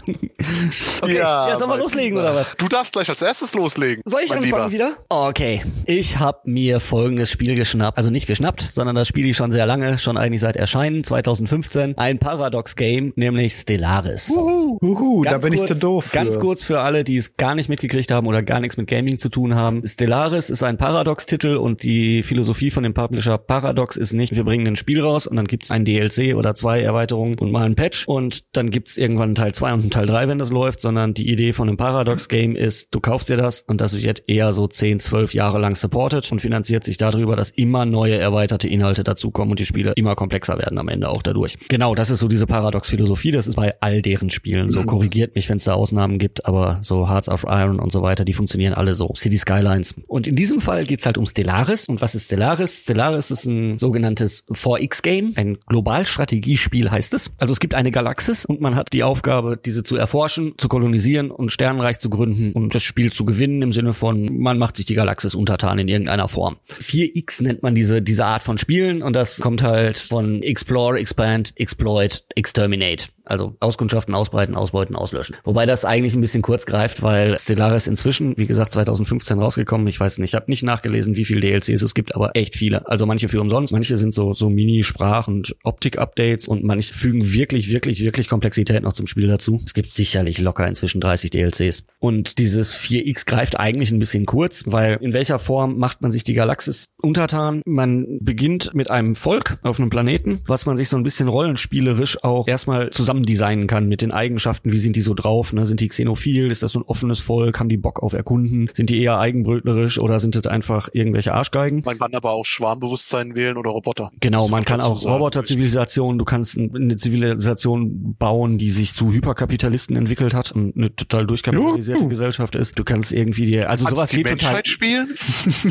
okay, ja, ja sollen wir loslegen oder was? Du darfst gleich als erstes loslegen. Soll ich anfangen wieder? Okay, ich habe mir folgendes Spiel geschnappt, also nicht geschnappt, sondern das spiele ich schon sehr lange, schon eigentlich seit Erscheinen 2015, ein Paradox-Game, nämlich Stellaris. Uhu, uhu, da bin kurz, ich zu doof. Für. Ganz kurz für alle, die es gar nicht mitgekriegt haben oder gar nichts mit Gaming zu tun haben. Stellaris ist ein Paradox-Titel und die die Philosophie von dem Publisher Paradox ist nicht, wir bringen ein Spiel raus und dann gibt's ein DLC oder zwei Erweiterungen und mal ein Patch und dann gibt's irgendwann einen Teil 2 und einen Teil 3, wenn das läuft, sondern die Idee von einem Paradox-Game ist, du kaufst dir das und das wird eher so 10, 12 Jahre lang supported und finanziert sich darüber, dass immer neue erweiterte Inhalte dazukommen und die Spiele immer komplexer werden am Ende auch dadurch. Genau, das ist so diese Paradox-Philosophie, das ist bei all deren Spielen so. Korrigiert mich, wenn es da Ausnahmen gibt, aber so Hearts of Iron und so weiter, die funktionieren alle so. City Skylines. Und in diesem Fall geht's halt um Stellaris und und was ist Stellaris? Stellaris ist ein sogenanntes 4X-Game, ein Globalstrategiespiel heißt es. Also es gibt eine Galaxis und man hat die Aufgabe, diese zu erforschen, zu kolonisieren und Sternenreich zu gründen und das Spiel zu gewinnen im Sinne von, man macht sich die Galaxis untertan in irgendeiner Form. 4X nennt man diese, diese Art von Spielen und das kommt halt von Explore, Expand, Exploit, Exterminate. Also Auskundschaften, ausbreiten, ausbeuten, auslöschen. Wobei das eigentlich ein bisschen kurz greift, weil Stellaris inzwischen, wie gesagt, 2015 rausgekommen. Ich weiß nicht, ich habe nicht nachgelesen, wie viele DLCs es gibt, aber echt viele. Also manche für umsonst, manche sind so so Mini-Sprach- und Optik-Updates und manche fügen wirklich, wirklich, wirklich Komplexität noch zum Spiel dazu. Es gibt sicherlich locker inzwischen 30 DLCs. Und dieses 4X greift eigentlich ein bisschen kurz, weil in welcher Form macht man sich die Galaxis untertan? Man beginnt mit einem Volk auf einem Planeten, was man sich so ein bisschen rollenspielerisch auch erstmal zusammen zusammen designen kann mit den Eigenschaften, wie sind die so drauf, ne? Sind die xenophil? Ist das so ein offenes Volk? Haben die Bock auf Erkunden? Sind die eher eigenbrötlerisch oder sind das einfach irgendwelche Arschgeigen? Man kann aber auch Schwarmbewusstsein wählen oder Roboter. Genau, man kann auch Roboter-Zivilisation, du kannst eine Zivilisation bauen, die sich zu Hyperkapitalisten entwickelt hat und eine total durchkapitalisierte Juhu. Gesellschaft ist. Du kannst irgendwie dir, also kannst sowas geht Menschheit total. spielen?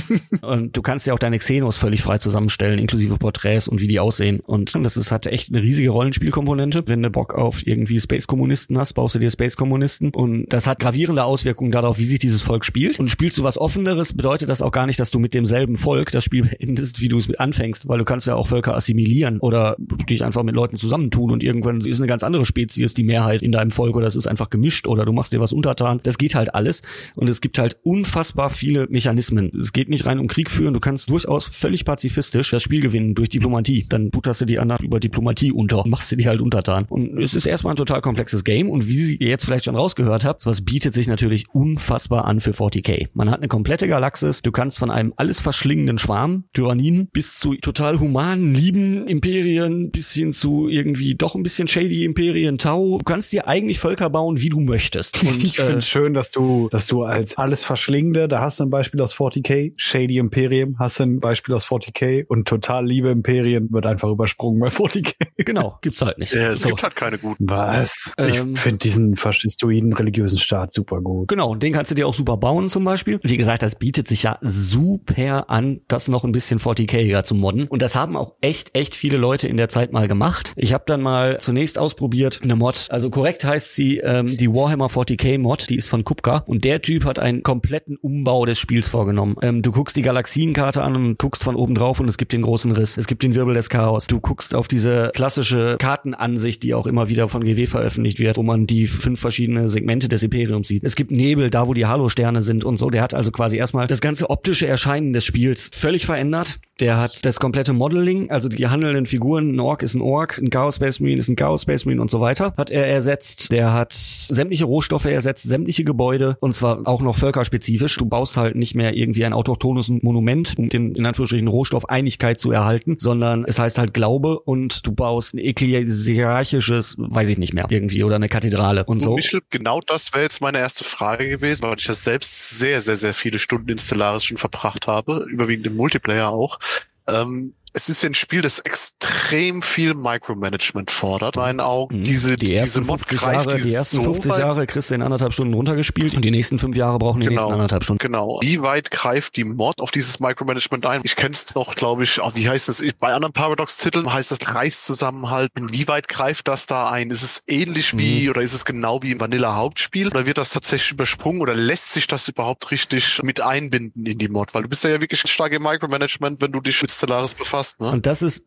und du kannst ja auch deine Xenos völlig frei zusammenstellen, inklusive Porträts und wie die aussehen. Und das ist, hat echt eine riesige Rollenspielkomponente. Wenn du Bock auf irgendwie Space-Kommunisten hast, baust du dir Space-Kommunisten und das hat gravierende Auswirkungen darauf, wie sich dieses Volk spielt. Und spielst du was Offeneres, bedeutet das auch gar nicht, dass du mit demselben Volk das Spiel beendest, wie du es anfängst, weil du kannst ja auch Völker assimilieren oder dich einfach mit Leuten zusammentun und irgendwann ist eine ganz andere Spezies die Mehrheit in deinem Volk oder es ist einfach gemischt oder du machst dir was untertan. Das geht halt alles und es gibt halt unfassbar viele Mechanismen. Es geht nicht rein um Krieg führen, du kannst durchaus völlig pazifistisch das Spiel gewinnen durch Diplomatie. Dann butterst du die anderen über Diplomatie unter, machst du die halt untertan. Und es ist erstmal ein total komplexes Game und wie ihr jetzt vielleicht schon rausgehört habt, sowas bietet sich natürlich unfassbar an für 40k. Man hat eine komplette Galaxis, du kannst von einem alles verschlingenden Schwarm, Tyranniden, bis zu total humanen, lieben Imperien, bis hin zu irgendwie doch ein bisschen shady Imperien, Tau. Du kannst dir eigentlich Völker bauen, wie du möchtest. Und, ich finde äh, schön, dass du, dass du als alles verschlingende, da hast du ein Beispiel aus 40k, shady Imperium, hast du ein Beispiel aus 40k und total liebe Imperien wird einfach übersprungen bei 40k. Genau, gibt's halt nicht. Ja, es so. gibt halt keine guten. Was? Ähm, ich finde diesen faschistoiden religiösen Staat super gut. Genau, und den kannst du dir auch super bauen zum Beispiel. Wie gesagt, das bietet sich ja super an, das noch ein bisschen 40k zu modden. Und das haben auch echt, echt viele Leute in der Zeit mal gemacht. Ich habe dann mal zunächst ausprobiert eine Mod. Also korrekt heißt sie ähm, die Warhammer 40k Mod. Die ist von Kupka. Und der Typ hat einen kompletten Umbau des Spiels vorgenommen. Ähm, du guckst die Galaxienkarte an und guckst von oben drauf und es gibt den großen Riss. Es gibt den Wirbel des Chaos. Du guckst auf diese klassische Kartenansicht, die auch immer wieder von GW veröffentlicht wird, wo man die fünf verschiedene Segmente des Imperiums sieht. Es gibt Nebel, da wo die Halo-Sterne sind und so. Der hat also quasi erstmal das ganze optische Erscheinen des Spiels völlig verändert. Der hat das komplette Modeling, also die handelnden Figuren, ein Ork ist ein Ork, ein Chaos Space Marine ist ein Chaos Space Marine und so weiter, hat er ersetzt. Der hat sämtliche Rohstoffe ersetzt, sämtliche Gebäude und zwar auch noch völkerspezifisch. Du baust halt nicht mehr irgendwie ein autochthones Monument, um den in Anführungsstrichen Rohstoffeinigkeit zu erhalten, sondern es heißt halt Glaube und du baust ein ekklesiarchisches, weiß ich nicht mehr, irgendwie oder eine Kathedrale und so. Michel, genau das wäre jetzt meine erste Frage gewesen, weil ich ja selbst sehr, sehr, sehr viele Stunden in Stellaris schon verbracht habe, überwiegend im Multiplayer auch. Ähm, es ist ja ein Spiel, das extrem viel Micromanagement fordert, in meinen Augen. Mhm. Diese, die diese Mod greift Jahre, die, ersten so 50 Jahre kriegst du in anderthalb Stunden runtergespielt und die nächsten fünf Jahre brauchen die genau, nächsten anderthalb Stunden. Genau. Wie weit greift die Mod auf dieses Micromanagement ein? Ich kenne es noch, glaube ich, auch, wie heißt das? Bei anderen Paradox-Titeln heißt das Reichszusammenhalten. Wie weit greift das da ein? Ist es ähnlich wie mhm. oder ist es genau wie im Vanilla Hauptspiel? Oder wird das tatsächlich übersprungen oder lässt sich das überhaupt richtig mit einbinden in die Mod? Weil du bist ja wirklich stark im Micromanagement, wenn du dich mit Stellaris befasst. Ne? Und das ist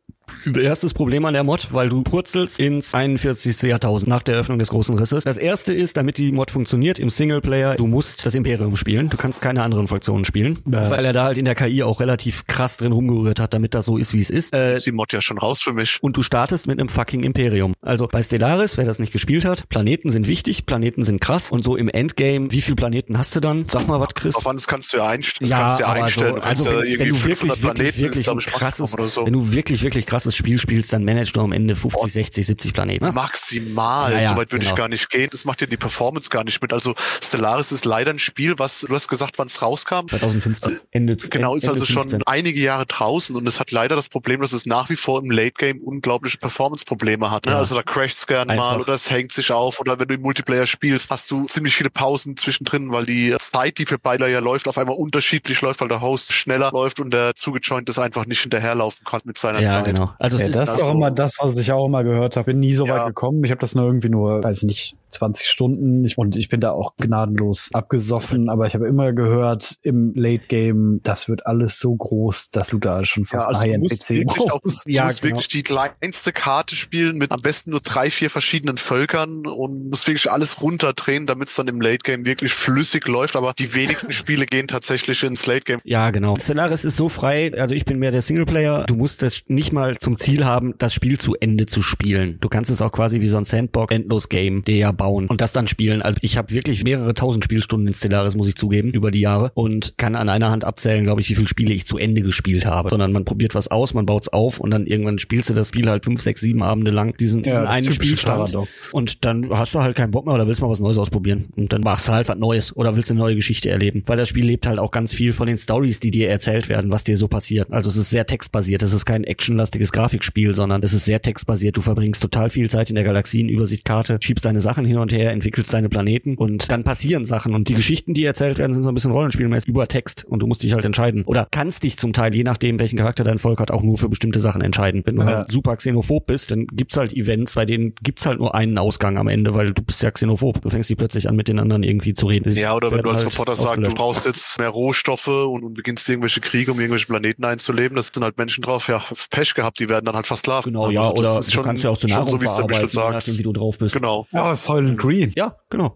Erstes Problem an der Mod, weil du purzelst ins 41. Jahrtausend nach der Eröffnung des großen Risses. Das erste ist, damit die Mod funktioniert im Singleplayer, du musst das Imperium spielen. Du kannst keine anderen Fraktionen spielen, ja. weil er da halt in der KI auch relativ krass drin rumgerührt hat, damit das so ist, wie es ist. Äh, ist die Mod ja schon raus für mich. Und du startest mit einem fucking Imperium. Also bei Stellaris, wer das nicht gespielt hat, Planeten sind wichtig, Planeten sind krass und so im Endgame, wie viele Planeten hast du dann? Sag mal was, Chris. Auf wann das kannst du ja, einst ja, kannst du ja einstellen. So, also wenn, wenn du wirklich, wirklich, wirklich, ist, krasses, so. wenn du wirklich, wirklich krasses Spiel spielst, dann managst du am Ende 50, Und 60, 70 Planeten. Ne? Maximal. Naja, Soweit würde genau. ich gar nicht gehen. Das macht ja die Performance gar nicht mit. Also Stellaris ist leider ein Spiel, was, du hast gesagt, wann es rauskam. 2015. Äh, Ende, genau, ist Ende also 15. schon einige Jahre draußen und es hat leider das Problem, dass es nach wie vor im Late Game unglaubliche Performance-Probleme hat. Ne? Ja. Also da crasht es gern Einfach. mal oder es hängt sich auf oder wenn du im Multiplayer spielst, hast du ziemlich viele Pausen zwischendrin, weil die Zeit, die für beide ja läuft, auf einmal unterschiedlich läuft, weil der Host schneller läuft und der zugejoint ist einfach nicht hinterherlaufen kann mit seiner ja, Zeit. Genau. Also ja, das ist auch immer das, was ich auch immer gehört habe. Bin nie so ja. weit gekommen. Ich habe das nur irgendwie nur, weiß ich nicht, 20 Stunden. Ich, und ich bin da auch gnadenlos abgesoffen, aber ich habe immer gehört im Late Game, das wird alles so groß, dass du da schon fast ja, also einen PC brauchst. Du ja, musst genau. wirklich die kleinste Karte spielen mit am besten nur drei, vier verschiedenen Völkern und musst wirklich alles runterdrehen, damit es dann im Late Game wirklich flüssig läuft. Aber die wenigsten Spiele gehen tatsächlich ins Late Game. Ja, genau. Stellaris ist so frei. Also ich bin mehr der Singleplayer. Du musst das nicht mal zum Ziel haben, das Spiel zu Ende zu spielen. Du kannst es auch quasi wie so ein Sandbox Endlos Game der bauen und das dann spielen. Also ich habe wirklich mehrere tausend Spielstunden in Stellaris, muss ich zugeben, über die Jahre und kann an einer Hand abzählen, glaube ich, wie viele Spiele ich zu Ende gespielt habe. Sondern man probiert was aus, man baut es auf und dann irgendwann spielst du das Spiel halt fünf, sechs, sieben Abende lang, diesen, diesen ja, einen Spielstand. Und dann hast du halt keinen Bock mehr oder willst mal was Neues ausprobieren. Und dann machst du halt was Neues oder willst eine neue Geschichte erleben. Weil das Spiel lebt halt auch ganz viel von den Stories, die dir erzählt werden, was dir so passiert. Also es ist sehr textbasiert. Es ist kein actionlastiges Grafikspiel, sondern es ist sehr textbasiert. Du verbringst total viel Zeit in der Galaxienübersichtkarte, schiebst deine Sachen hin hin und her, entwickelst deine Planeten und dann passieren Sachen und die Geschichten, die erzählt werden, sind so ein bisschen rollenspielmäßig über Text und du musst dich halt entscheiden oder kannst dich zum Teil, je nachdem, welchen Charakter dein Volk hat, auch nur für bestimmte Sachen entscheiden. Wenn du Ja. halt super xenophob bist, dann gibt's halt Events, bei denen gibt's halt nur einen Ausgang am Ende, weil du bist ja xenophob. Du fängst dich plötzlich an, mit den anderen irgendwie zu reden. Ja, oder wenn du als halt Reporter sagst, du brauchst jetzt mehr Rohstoffe und, und beginnst irgendwelche Kriege, um irgendwelche Planeten einzuleben, das sind halt Menschen drauf, ja, Pech gehabt, die werden dann halt versklavt. Genau, Also ja, das oder ist du schon, kannst ja auch zu schon Nahrung so, wie es der verarbeiten, nachdem, wie du drauf bist. Genau. Ja, Soylent Green. Ja, genau.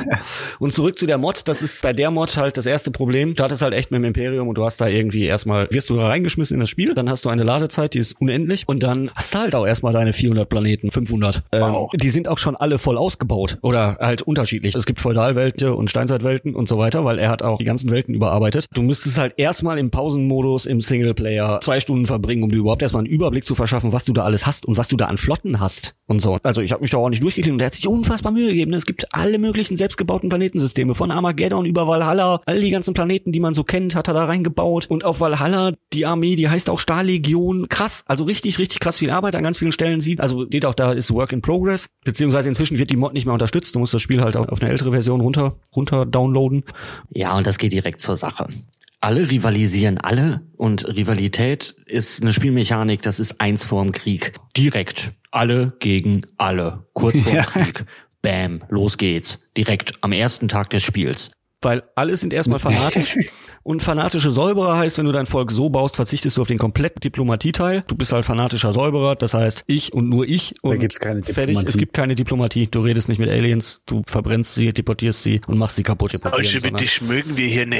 und zurück zu der Mod. Das ist bei der Mod halt das erste Problem. Du startest halt echt mit dem Imperium und du hast da irgendwie erstmal, wirst du da reingeschmissen in das Spiel, dann hast du eine Ladezeit, die ist unendlich und dann hast du halt auch erstmal deine 400 Planeten, 500. Wow. Ähm, die sind auch schon alle voll ausgebaut oder halt unterschiedlich. Es gibt Feudalwelten und Steinzeitwelten und so weiter, weil er hat auch die ganzen Welten überarbeitet. Du müsstest halt erstmal im Pausenmodus im Singleplayer zwei Stunden verbringen, um dir überhaupt erstmal einen Überblick zu verschaffen, was du da alles hast und was du da an Flotten hast und so. Also ich habe mich da auch nicht durchgeklickt und der hat sich unfassbar Mühe gegeben. Es gibt alle möglichen selbstgebauten Planetensysteme, von Armageddon über Valhalla, all die ganzen Planeten, die man so kennt, hat er da reingebaut. Und auf Valhalla, die Armee, die heißt auch Stahllegion. Krass, also richtig, richtig krass viel Arbeit an ganz vielen Stellen sieht. Also steht auch da ist Work in Progress. Beziehungsweise inzwischen wird die Mod nicht mehr unterstützt. Du musst das Spiel halt auf auf eine ältere Version runter, runter downloaden. Ja, und das geht direkt zur Sache. Alle rivalisieren alle und Rivalität ist eine Spielmechanik, das ist eins vorm Krieg. Direkt. Alle gegen alle. Kurz vorm Ja. Krieg. Bam, los geht's. Direkt am ersten Tag des Spiels. Weil alle sind erstmal fanatisch. Und fanatische Säuberer heißt, wenn du dein Volk so baust, verzichtest du auf den kompletten Diplomatieteil. Du bist halt fanatischer Säuberer, das heißt ich und nur ich. Und gibt's keine Fertig, Diplomatie. es gibt keine Diplomatie. Du redest nicht mit Aliens, du verbrennst sie, deportierst sie und machst sie kaputt. Deportieren, sondern- mögen wir hier ähm,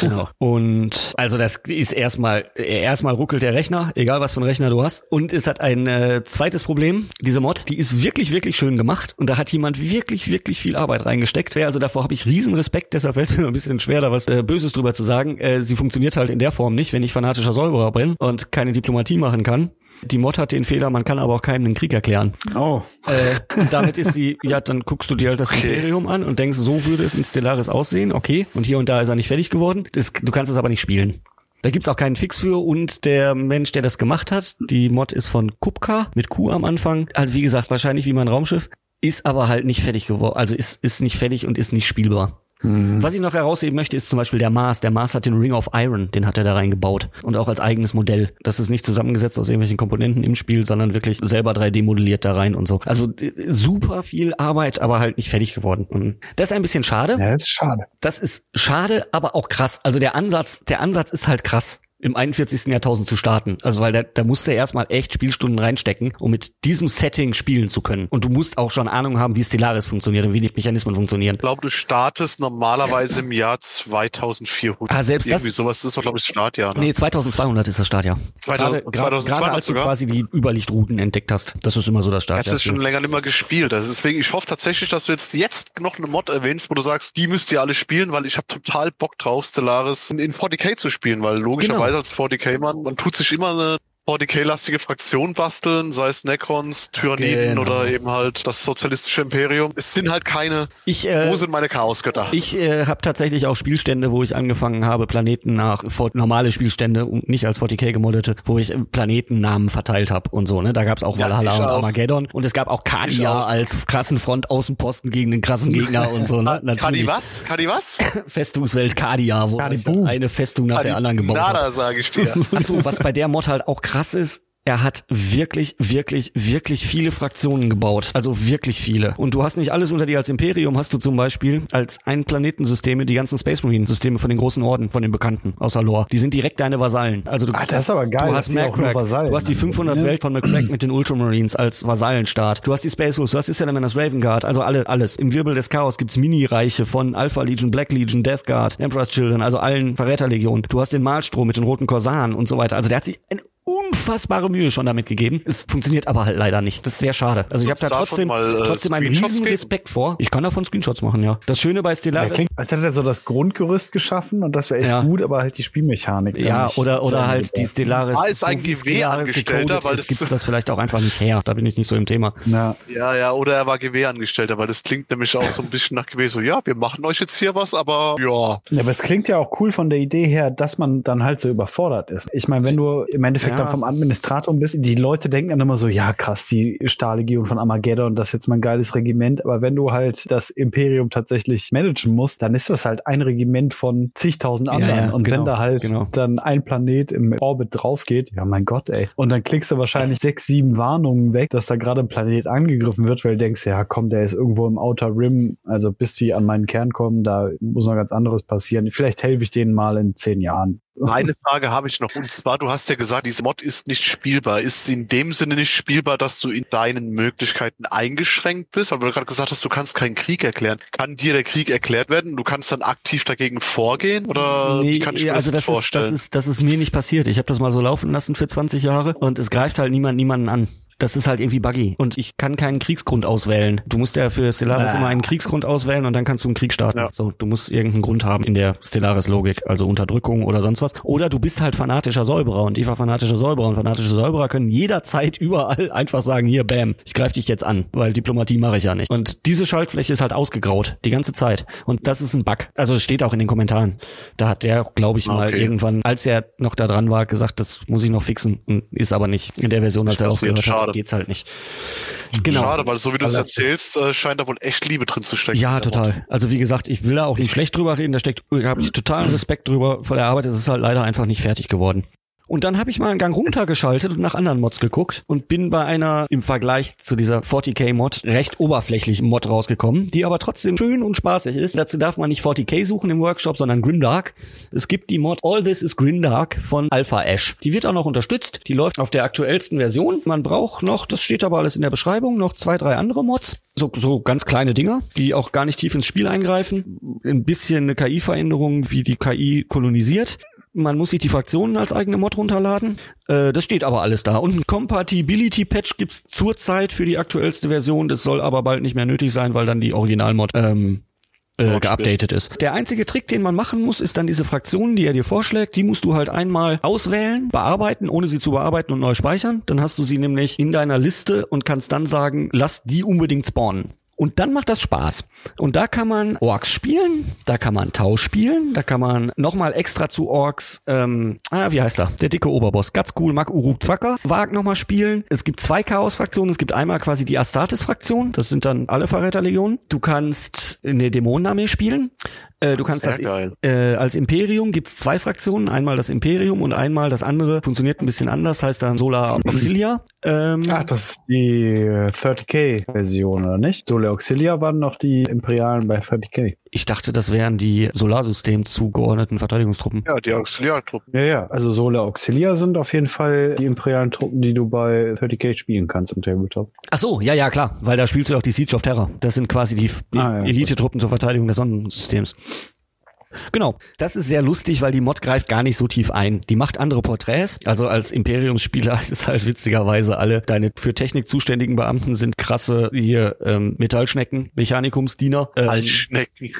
genau. Und also das ist erstmal erstmal ruckelt der Rechner, egal was für einen Rechner du hast. Und es hat ein äh, zweites Problem. Diese Mod, die ist wirklich wirklich schön gemacht und da hat jemand wirklich wirklich viel Arbeit reingesteckt. Ja, Also davor habe ich riesen Respekt. Deshalb fällt es mir ein bisschen schwer, da was äh, Böses drüber zu sagen. Äh, sie funktioniert halt in der Form nicht, wenn ich fanatischer Säuberer bin und keine Diplomatie machen kann. Die Mod hat den Fehler, man kann aber auch keinem den Krieg erklären. Oh. Äh, und damit ist sie, ja, dann guckst du dir halt das Okay. Imperium an und denkst, so würde es in Stellaris aussehen, okay. Und hier und da ist er nicht fertig geworden. Das, du kannst es aber nicht spielen. Da gibt's auch keinen Fix für und der Mensch, der das gemacht hat, die Mod ist von Kupka mit Q am Anfang. Also wie gesagt, wahrscheinlich wie mein Raumschiff, ist aber halt nicht fertig geworden. Also ist, ist nicht fertig und ist nicht spielbar. Was ich noch herausheben möchte, ist zum Beispiel der Mars. Der Mars hat den Ring of Iron, den hat er da reingebaut. Und auch als eigenes Modell. Das ist nicht zusammengesetzt aus irgendwelchen Komponenten im Spiel, sondern wirklich selber 3D modelliert da rein und so. Also super viel Arbeit, aber halt nicht fertig geworden. Und das ist ein bisschen schade. Ja, das ist schade. Das ist schade, aber auch krass. Also der Ansatz, der Ansatz ist halt krass. Im 41. Jahrtausend zu starten. Also weil da, da musst du erstmal echt Spielstunden reinstecken, um mit diesem Setting spielen zu können. Und du musst auch schon Ahnung haben, wie Stellaris funktioniert und wie die Mechanismen funktionieren. Ich glaube, du startest normalerweise im Jahr 2400. Ah, selbst das- Irgendwie sowas ist doch, glaube ich, das Startjahr. Ne? Nee, 2200 ist das Startjahr. 2000 Gerade- 2200 Gerade als du sogar? quasi die Überlichtrouten entdeckt hast. Das ist immer so das Ich habe Startjahr. das schon länger nicht mehr gespielt. Also deswegen, ich hoffe tatsächlich, dass du jetzt jetzt noch eine Mod erwähnst, wo du sagst, die müsst ihr alle spielen, weil ich habe total Bock drauf, Stellaris in, in 40k zu spielen, weil logischerweise Genau. Als 40k-Mann, man tut sich immer eine 40k-lastige Fraktion basteln, sei es Necrons, Tyranniden Genau. oder eben halt das sozialistische Imperium. Es sind halt keine, ich äh, wo sind meine Chaosgötter? Ich äh, habe tatsächlich auch Spielstände, wo ich angefangen habe, Planeten nach normale Spielstände und nicht als 40k gemoddete, wo ich äh, Planetennamen verteilt habe und so. Ne, da gab's auch Ja, Valhalla ich und auch. Armageddon und es gab auch Kadia als krassen Frontaußenposten gegen den krassen Gegner und so. Ne? Kadi was? Kadi was? Festungswelt Kadia, wo eine Festung nach der anderen gebaut habe. Nada, sage ich dir. Achso, was bei der Mod halt auch krass ist, er hat wirklich, wirklich, wirklich viele Fraktionen gebaut. Also wirklich viele. Und du hast nicht alles unter dir als Imperium, hast du zum Beispiel als ein Planetensysteme die ganzen Space Marine Systeme von den großen Orden, von den Bekannten außer Lore. Die sind direkt deine Vasallen. Also du, Ah, das ist aber geil, Du hast Vasallen du hast die sind, 500 ne? Welt von McCrack mit den Ultramarines als Vasallenstaat. Du hast die Space Wolves, du hast die Salamanders Raven Guard, also alle, alles. Im Wirbel des Chaos gibt's Mini-Reiche von Alpha Legion, Black Legion, Death Guard, Emperor's Children, also allen Verräterlegionen. Du hast den Malstrom mit den roten Korsaren und so weiter. Also der hat sich eine unfassbare Mühe schon damit gegeben. Es funktioniert aber halt leider nicht. Das ist sehr schade. Also ich habe da trotzdem, mal, äh, trotzdem einen riesen geben? Respekt vor. Ich kann davon Screenshots machen, ja. Das Schöne bei Ja, Stellaris klingt, als hätte er so das Grundgerüst geschaffen und das wäre echt Ja. gut, aber halt die Spielmechanik. Ja, nicht oder, oder halt die. Stellaris. Ah, ist ein GW-Angestellter, weil das- gibt's das vielleicht auch einfach nicht her. Da bin ich nicht so im Thema. Ja. Ja, ja, oder er war GW-Angestellter, weil das klingt nämlich auch so ein bisschen nach GW, so, ja, wir machen euch jetzt hier was, aber ja. Ja, aber es klingt ja auch cool von der Idee her, dass man dann halt so überfordert ist. Ich meine, wenn du im Endeffekt dann vom Administrator bist, die Leute denken dann immer so, ja krass, die Stahllegion von Armageddon, das ist jetzt mein geiles Regiment. Aber wenn du halt das Imperium tatsächlich managen musst, dann ist das halt ein Regiment von zigtausend anderen. Ja, ja, und genau, wenn da halt genau. dann ein Planet im Orbit drauf geht, ja mein Gott, ey. Und dann klickst du wahrscheinlich sechs, sieben Warnungen weg, dass da gerade ein Planet angegriffen wird, weil du denkst, ja komm, der ist irgendwo im Outer Rim, also bis die an meinen Kern kommen, da muss noch ganz anderes passieren. Vielleicht helfe ich denen mal in zehn Jahren. Eine Frage habe ich noch. Und zwar, du hast ja gesagt, diese Mod ist nicht spielbar. Ist sie in dem Sinne nicht spielbar, dass du in deinen Möglichkeiten eingeschränkt bist? Aber du gerade gesagt hast, du kannst keinen Krieg erklären. Kann dir der Krieg erklärt werden? Du kannst dann aktiv dagegen vorgehen? Oder wie kann ich mir also das, das ist, vorstellen? das ist, das ist mir nicht passiert. Ich habe das mal so laufen lassen für 20 Jahre und es greift halt niemand niemanden an. Das ist halt irgendwie buggy. Und ich kann keinen Kriegsgrund auswählen. Du musst ja für Stellaris Ah. immer einen Kriegsgrund auswählen und dann kannst du einen Krieg starten. Ja. So, du musst irgendeinen Grund haben in der Stellaris-Logik, also Unterdrückung oder sonst was. Oder du bist halt fanatischer Säuberer und ich war fanatischer Säuberer und fanatische Säuberer können jederzeit überall einfach sagen, hier, bam, ich greife dich jetzt an, weil Diplomatie mache ich ja nicht. Und diese Schaltfläche ist halt ausgegraut, die ganze Zeit. Und das ist ein Bug. Also es steht auch in den Kommentaren. Da hat der, glaube ich, mal Okay. irgendwann, als er noch da dran war, gesagt, das muss ich noch fixen. Ist aber nicht. In der Version, als er aufgehört hat, Schade. geht's halt nicht. Genau. Schade, weil so wie du es erzählst, äh, scheint da wohl echt Liebe drin zu stecken. Ja, total. Also wie gesagt, ich will da auch nicht schlecht drüber reden, da steckt, da habe ich totalen Respekt drüber vor der Arbeit, es ist halt leider einfach nicht fertig geworden. Und dann habe ich mal einen Gang runtergeschaltet und nach anderen Mods geguckt und bin bei einer im Vergleich zu dieser 40k-Mod recht oberflächlichen Mod rausgekommen, die aber trotzdem schön und spaßig ist. Dazu darf man nicht 40k suchen im Workshop, sondern Grimdark. Es gibt die Mod All This is Grimdark von Alpha Ash. Die wird auch noch unterstützt, die läuft auf der aktuellsten Version. Man braucht noch, das steht aber alles in der Beschreibung, noch zwei, drei andere Mods. So, so ganz kleine Dinger, die auch gar nicht tief ins Spiel eingreifen. Ein bisschen eine KI-Veränderung, wie die KI kolonisiert. Man muss sich die Fraktionen als eigene Mod runterladen. Äh, das steht aber alles da. Und ein Compatibility-Patch gibt's zurzeit für die aktuellste Version. Das soll aber bald nicht mehr nötig sein, weil dann die Original-Mod ähm, äh, geupdatet ist. Der einzige Trick, den man machen muss, ist dann diese Fraktionen, die er dir vorschlägt, die musst du halt einmal auswählen, bearbeiten, ohne sie zu bearbeiten und neu speichern. Dann hast du sie nämlich in deiner Liste und kannst dann sagen, lass die unbedingt spawnen. Und dann macht das Spaß. Und da kann man Orks spielen, da kann man Tau spielen, da kann man nochmal extra zu Orks, ähm, ah, wie heißt er? Der dicke Oberboss. Ganz cool, Mak Uruk Zwaka. Wag nochmal spielen. Es gibt zwei Chaos-Fraktionen. Es gibt einmal quasi die Astartes-Fraktion. Das sind dann alle Verräterlegionen. Du kannst eine Dämonenarmee spielen. Äh, du kannst das, äh, als Imperium gibt's zwei Fraktionen. Einmal das Imperium und einmal das andere. Funktioniert ein bisschen anders, heißt dann Solar Auxilia. Ähm, Ach, das ist die äh, 30k-Version, oder nicht? Solar Auxilia waren noch die Imperialen bei 30k. Ich dachte, das wären die Solarsystem zugeordneten Verteidigungstruppen. Ja, die Auxiliartruppen. Ja, ja. Also Solar Auxilia sind auf jeden Fall die imperialen Truppen, die du bei 30k spielen kannst im Tabletop. Ach so, ja, ja, klar, weil da spielst du auch die Siege of Terror. Das sind quasi die, die Ah, ja. Elite-Truppen zur Verteidigung des Sonnensystems. Genau, das ist sehr lustig, weil die Mod greift gar nicht so tief ein. Die macht andere Porträts. Also als Imperiumsspieler ist halt witzigerweise alle deine für Technik zuständigen Beamten sind krasse hier ähm, Metallschnecken, Mechanikumsdiener. Ähm, Altschnecken.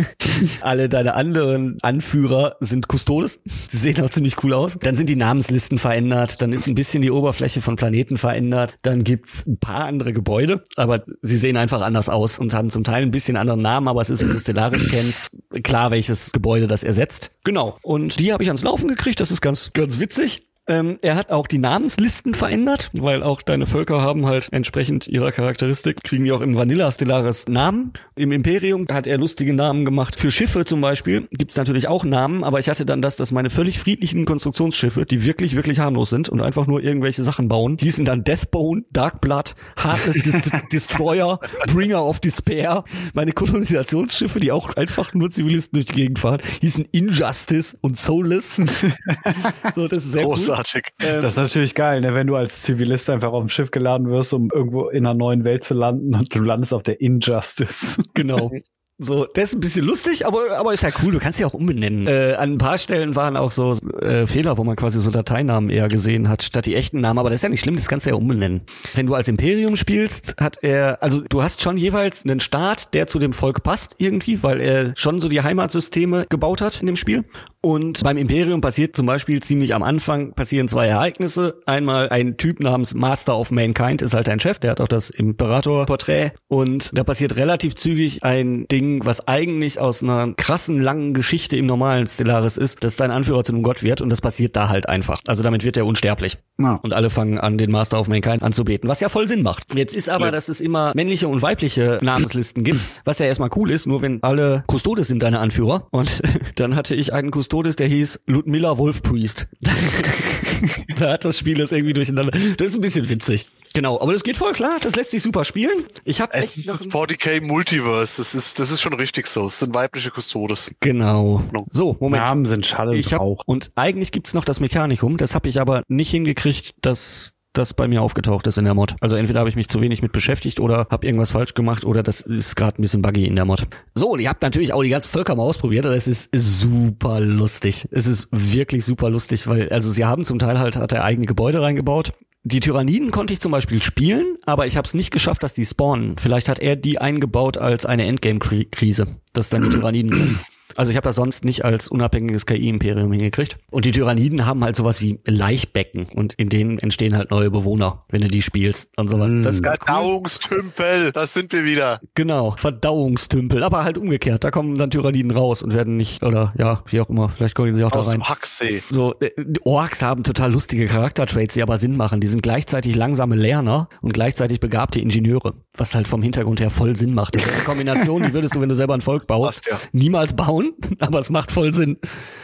alle deine anderen Anführer sind Custodes. Die sehen auch ziemlich cool aus. Dann sind die Namenslisten verändert. Dann ist ein bisschen die Oberfläche von Planeten verändert. Dann gibt's ein paar andere Gebäude, aber sie sehen einfach anders aus und haben zum Teil ein bisschen anderen Namen, aber es ist, wenn du Stellaris kennst, klar, welches Gebäude das ersetzt. Genau. Und die habe ich ans Laufen gekriegt. Das ist ganz, ganz witzig. Ähm, er hat auch die Namenslisten verändert, weil auch deine Völker haben halt entsprechend ihrer Charakteristik, kriegen die auch im Vanilla Stellaris Namen. Im Imperium hat er lustige Namen gemacht. Für Schiffe zum Beispiel gibt's natürlich auch Namen, aber ich hatte dann das, dass meine völlig friedlichen Konstruktionsschiffe, die wirklich, wirklich harmlos sind und einfach nur irgendwelche Sachen bauen, hießen dann Deathbone, Darkblood, Heartless Dis Destroyer, Bringer of Despair. Meine Kolonisationsschiffe, die auch einfach nur Zivilisten durch die Gegend fahren, hießen Injustice und Soulless. so, das ist sehr cool. Großartig. Ähm, Das ist natürlich geil, ne? wenn du als Zivilist einfach auf dem Schiff geladen wirst, um irgendwo in einer neuen Welt zu landen und du landest auf der Injustice. Genau. So, das ist ein bisschen lustig, aber, aber ist ja cool, du kannst ja auch umbenennen. Äh, an ein paar Stellen waren auch so äh, Fehler, wo man quasi so Dateinamen eher gesehen hat, statt die echten Namen, aber das ist ja nicht schlimm, das kannst du ja umbenennen. Wenn du als Imperium spielst, hat er, also du hast schon jeweils einen Staat, der zu dem Volk passt irgendwie, weil er schon so die Heimatsysteme gebaut hat in dem Spiel. Und beim Imperium passiert zum Beispiel ziemlich am Anfang passieren zwei Ereignisse. Einmal ein Typ namens Master of Mankind ist halt ein Chef, der hat auch das Imperator-Porträt. Und da passiert relativ zügig ein Ding, was eigentlich aus einer krassen langen Geschichte im normalen Stellaris ist, dass dein Anführer zu einem Gott wird und das passiert da halt einfach. Also damit wird er unsterblich. Ja. Und alle fangen an, den Master of Mankind anzubeten, was ja voll Sinn macht. Jetzt ist aber, Ja. dass es immer männliche und weibliche Namenslisten gibt, was ja erstmal cool ist, nur wenn alle Custodes sind deine Anführer. Und dann hatte ich einen Custodes, der hieß Ludmilla Wolfpriest. da hat das Spiel das irgendwie durcheinander. Das ist ein bisschen witzig. Genau, aber das geht voll klar, das lässt sich super spielen. Ich habe Es ist das 40k Multiverse. Das ist, das ist schon richtig so. Es sind weibliche Custodes. Genau. So, Moment. Namen sind Schall Ich und hab, Rauch. und eigentlich gibt's noch das Mechanikum, das habe ich aber nicht hingekriegt, dass das bei mir aufgetaucht ist in der Mod. Also entweder habe ich mich zu wenig mit beschäftigt oder habe irgendwas falsch gemacht oder das ist gerade ein bisschen buggy in der Mod. So, und ihr habt natürlich auch die ganzen Völker mal ausprobiert es ist super lustig. Es ist wirklich super lustig, weil also sie haben zum Teil halt hat er eigene Gebäude reingebaut. Die Tyranniden konnte ich zum Beispiel spielen, aber ich habe es nicht geschafft, dass die spawnen. Vielleicht hat er die eingebaut als eine Endgame-Krise, dass dann die Tyranniden. Also ich habe das sonst nicht als unabhängiges KI-Imperium hingekriegt. Und die Tyranniden haben halt sowas wie Laichbecken und in denen entstehen halt neue Bewohner, wenn du die spielst und sowas. Das ist ganz cool. Verdauungstümpel, da sind wir wieder. Genau, Verdauungstümpel, aber halt umgekehrt. Da kommen dann Tyranniden raus und werden nicht, oder ja, wie auch immer, vielleicht kommen sie auch Aus da rein. dem Hacksee. So, äh, die Orks haben total lustige Charaktertraits, die aber Sinn machen. Die sind gleichzeitig langsame Lerner und gleichzeitig begabte Ingenieure, was halt vom Hintergrund her voll Sinn macht. Das ist eine Kombination, die würdest du, wenn du selber ein Volk baust, Passt, ja. niemals bauen, aber es macht voll Sinn.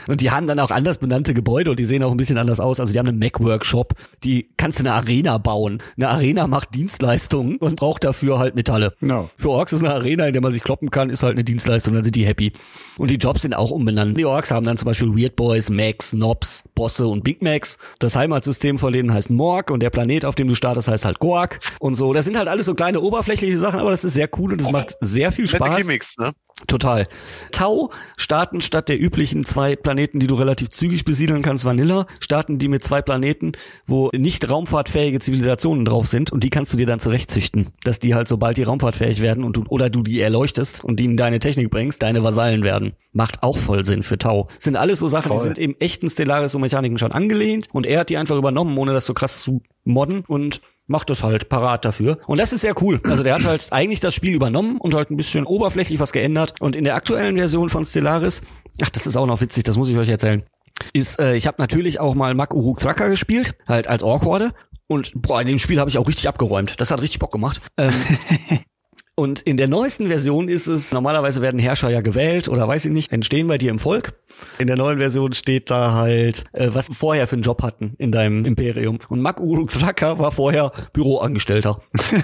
Und die haben dann auch anders benannte Gebäude und die sehen auch ein bisschen anders aus. Also die haben einen Mac-Workshop, die kannst du eine Arena bauen. Eine Arena macht Dienstleistungen und braucht dafür halt Metalle. No. Für Orks ist eine Arena, in der man sich kloppen kann, ist halt eine Dienstleistung, dann sind die happy. Und die Jobs sind auch umbenannt. Die Orks haben dann zum Beispiel Weird Boys, Max, Nobs, Bosse und Big Macs. Das Heimatsystem von denen heißt Morg und der Planet, auf dem du startest, heißt halt Gork und so. Das sind halt alles so kleine oberflächliche Sachen, aber das ist sehr cool und es macht sehr viel Spaß. Gimmicks, ne? Total. Tau starten statt der üblichen zwei Planeten, die du relativ zügig besiedeln kannst, Vanilla, starten die mit zwei Planeten, wo nicht raumfahrtfähige Zivilisationen drauf sind und die kannst du dir dann zurechtzüchten, dass die halt sobald die raumfahrtfähig werden und du, oder du die erleuchtest und die in deine Technik bringst, deine Vasallen werden. Macht auch voll Sinn für Tau. Sind alles so Sachen, die Voll. sind im echten Stellaris und Mechaniken schon angelehnt und er hat die einfach übernommen, ohne das so krass zu modden und macht das halt parat dafür. Und das ist sehr cool. Also der hat halt eigentlich das Spiel übernommen und halt ein bisschen oberflächlich was geändert. Und in der aktuellen Version von Stellaris, ach, das ist auch noch witzig, das muss ich euch erzählen. Ist, äh, ich habe natürlich auch mal Mak Uruk Thraka gespielt, halt als Orkworde. Und boah, in dem Spiel habe ich auch richtig abgeräumt. Das hat richtig Bock gemacht. Ähm, und in der neuesten Version ist es, normalerweise werden Herrscher ja gewählt oder weiß ich nicht, entstehen bei dir im Volk. In der neuen Version steht da halt, äh, was sie vorher für einen Job hatten in deinem Imperium. Und Mak Uruk war vorher Büroangestellter.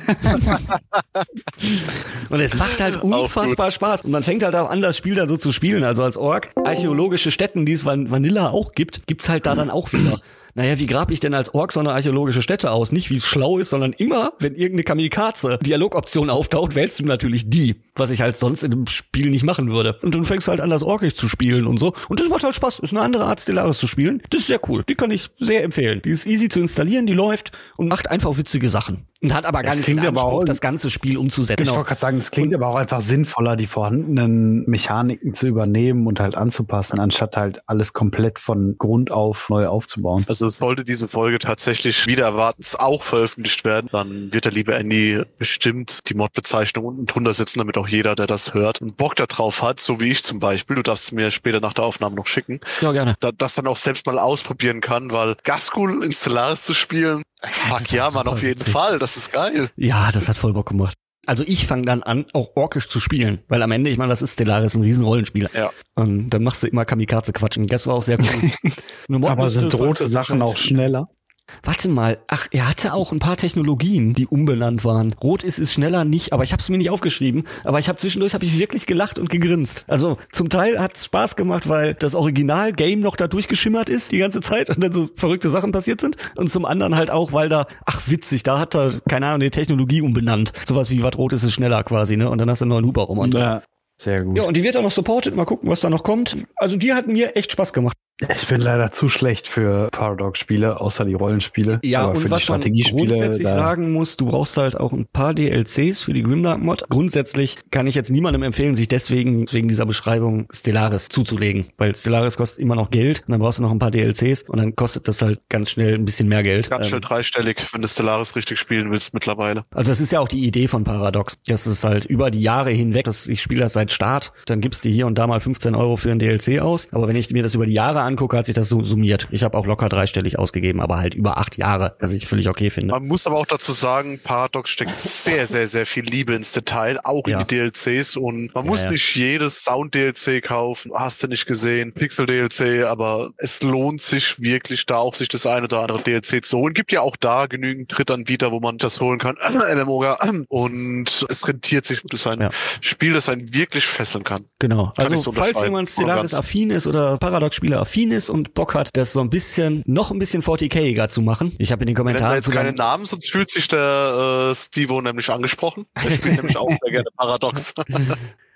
und es macht halt unfassbar Spaß. Und man fängt halt auch an, das Spiel dann so zu spielen. Also als Ork, archäologische Stätten, die es Van Vanilla auch gibt, gibt's halt da dann auch wieder. Naja, wie grab ich denn als Ork so eine archäologische Stätte aus? Nicht wie es schlau ist, sondern immer, wenn irgendeine Kamikaze Dialogoption auftaucht, wählst du natürlich die, was ich halt sonst in dem Spiel nicht machen würde. Und dann fängst du halt an, das Orkisch zu spielen und so. Und das macht halt Spaß. Ist eine andere Art, Stellaris zu spielen. Das ist sehr cool. Die kann ich sehr empfehlen. Die ist easy zu installieren, die läuft und macht einfach witzige Sachen. Und hat aber gar Das nicht klingt den aber Anspruch, auch- das ganze Spiel umzusetzen. Ich wollte gerade sagen, es klingt aber auch einfach sinnvoller, die vorhandenen Mechaniken zu übernehmen und halt anzupassen, anstatt halt alles komplett von Grund auf neu aufzubauen. Also sollte diese Folge tatsächlich wieder erwartens auch veröffentlicht werden, dann wird der liebe Andy bestimmt die Mod-Bezeichnung unten drunter setzen, damit auch jeder, der das hört, einen Bock darauf hat, so wie ich zum Beispiel. Du darfst es mir später nach der Aufnahme noch schicken. Ja, gerne. Da, das dann auch selbst mal ausprobieren kann, weil Gaskul in Stellaris zu spielen, fuck ja, super auf jeden witzig. Fall, das ist geil. Ja, das hat voll Bock gemacht. Also ich fange dann an, auch orkisch zu spielen, weil am Ende, ich meine, das ist Stellaris, ein riesen Rollenspiel. Ja. Und dann machst du immer Kamikaze quatschen. Das war auch sehr cool. Aber sind rote Sachen auch schneller? Warte mal, ach, er hatte auch ein paar Technologien, die umbenannt waren. Rot ist es schneller nicht, aber ich habe es mir nicht aufgeschrieben. Aber ich habe zwischendurch habe ich wirklich gelacht und gegrinst. Also zum Teil hat es Spaß gemacht, weil das Original-Game noch da durchgeschimmert ist die ganze Zeit und dann so verrückte Sachen passiert sind. Und zum anderen halt auch, weil da, ach witzig, da hat er, keine Ahnung, die Technologie umbenannt. Sowas wie, was rot ist, ist schneller quasi, ne? Und dann hast du einen neuen Huber rum. Und Ja, sehr gut. ja, und die wird auch noch supported. Mal gucken, was da noch kommt. Also die hat mir echt Spaß gemacht. Ich bin leider zu schlecht für Paradox-Spiele, außer die Rollenspiele. Ja, Aber und für was die man Strategiespiele. grundsätzlich da- sagen muss, du brauchst halt auch ein paar DLCs für die Grimdark-Mod. Grundsätzlich kann ich jetzt niemandem empfehlen, sich deswegen wegen dieser Beschreibung Stellaris zuzulegen, weil Stellaris kostet immer noch Geld und dann brauchst du noch ein paar DLCs und dann kostet das halt ganz schnell ein bisschen mehr Geld. Ganz schnell Ähm, dreistellig, wenn du Stellaris richtig spielen willst mittlerweile. Also das ist ja auch die Idee von Paradox. Das ist halt über die Jahre hinweg, dass ich spiele das seit Start, dann gibst du hier und da mal 15 Euro für ein DLC aus. Aber wenn ich mir das über die Jahre angucke, hat sich das so summiert. Ich habe auch locker dreistellig ausgegeben, aber halt über acht Jahre, was ich völlig okay finde. Man muss aber auch dazu sagen, Paradox steckt sehr, sehr, sehr viel Liebe ins Detail, auch Ja. in die DLCs und man Ja, muss ja. nicht jedes Sound-DLC kaufen, hast du nicht gesehen, Pixel-DLC, aber es lohnt sich wirklich da auch sich das eine oder andere DLC zu holen. Gibt ja auch da genügend Drittanbieter, wo man das holen kann, und es rentiert sich, das ist ein. Spiel, das einen wirklich fesseln kann. Genau. Kann Also so falls jemand Voll und Stellaris ganz. affin ist oder Paradox-Spieler affin ist und Bock hat, das so ein bisschen, noch ein bisschen 40k-iger zu machen. Ich habe in den Wir Kommentaren jetzt zu keine deinem- Namen, sonst fühlt sich der äh, Stevo nämlich angesprochen. Der spielt nämlich auch sehr gerne Paradox.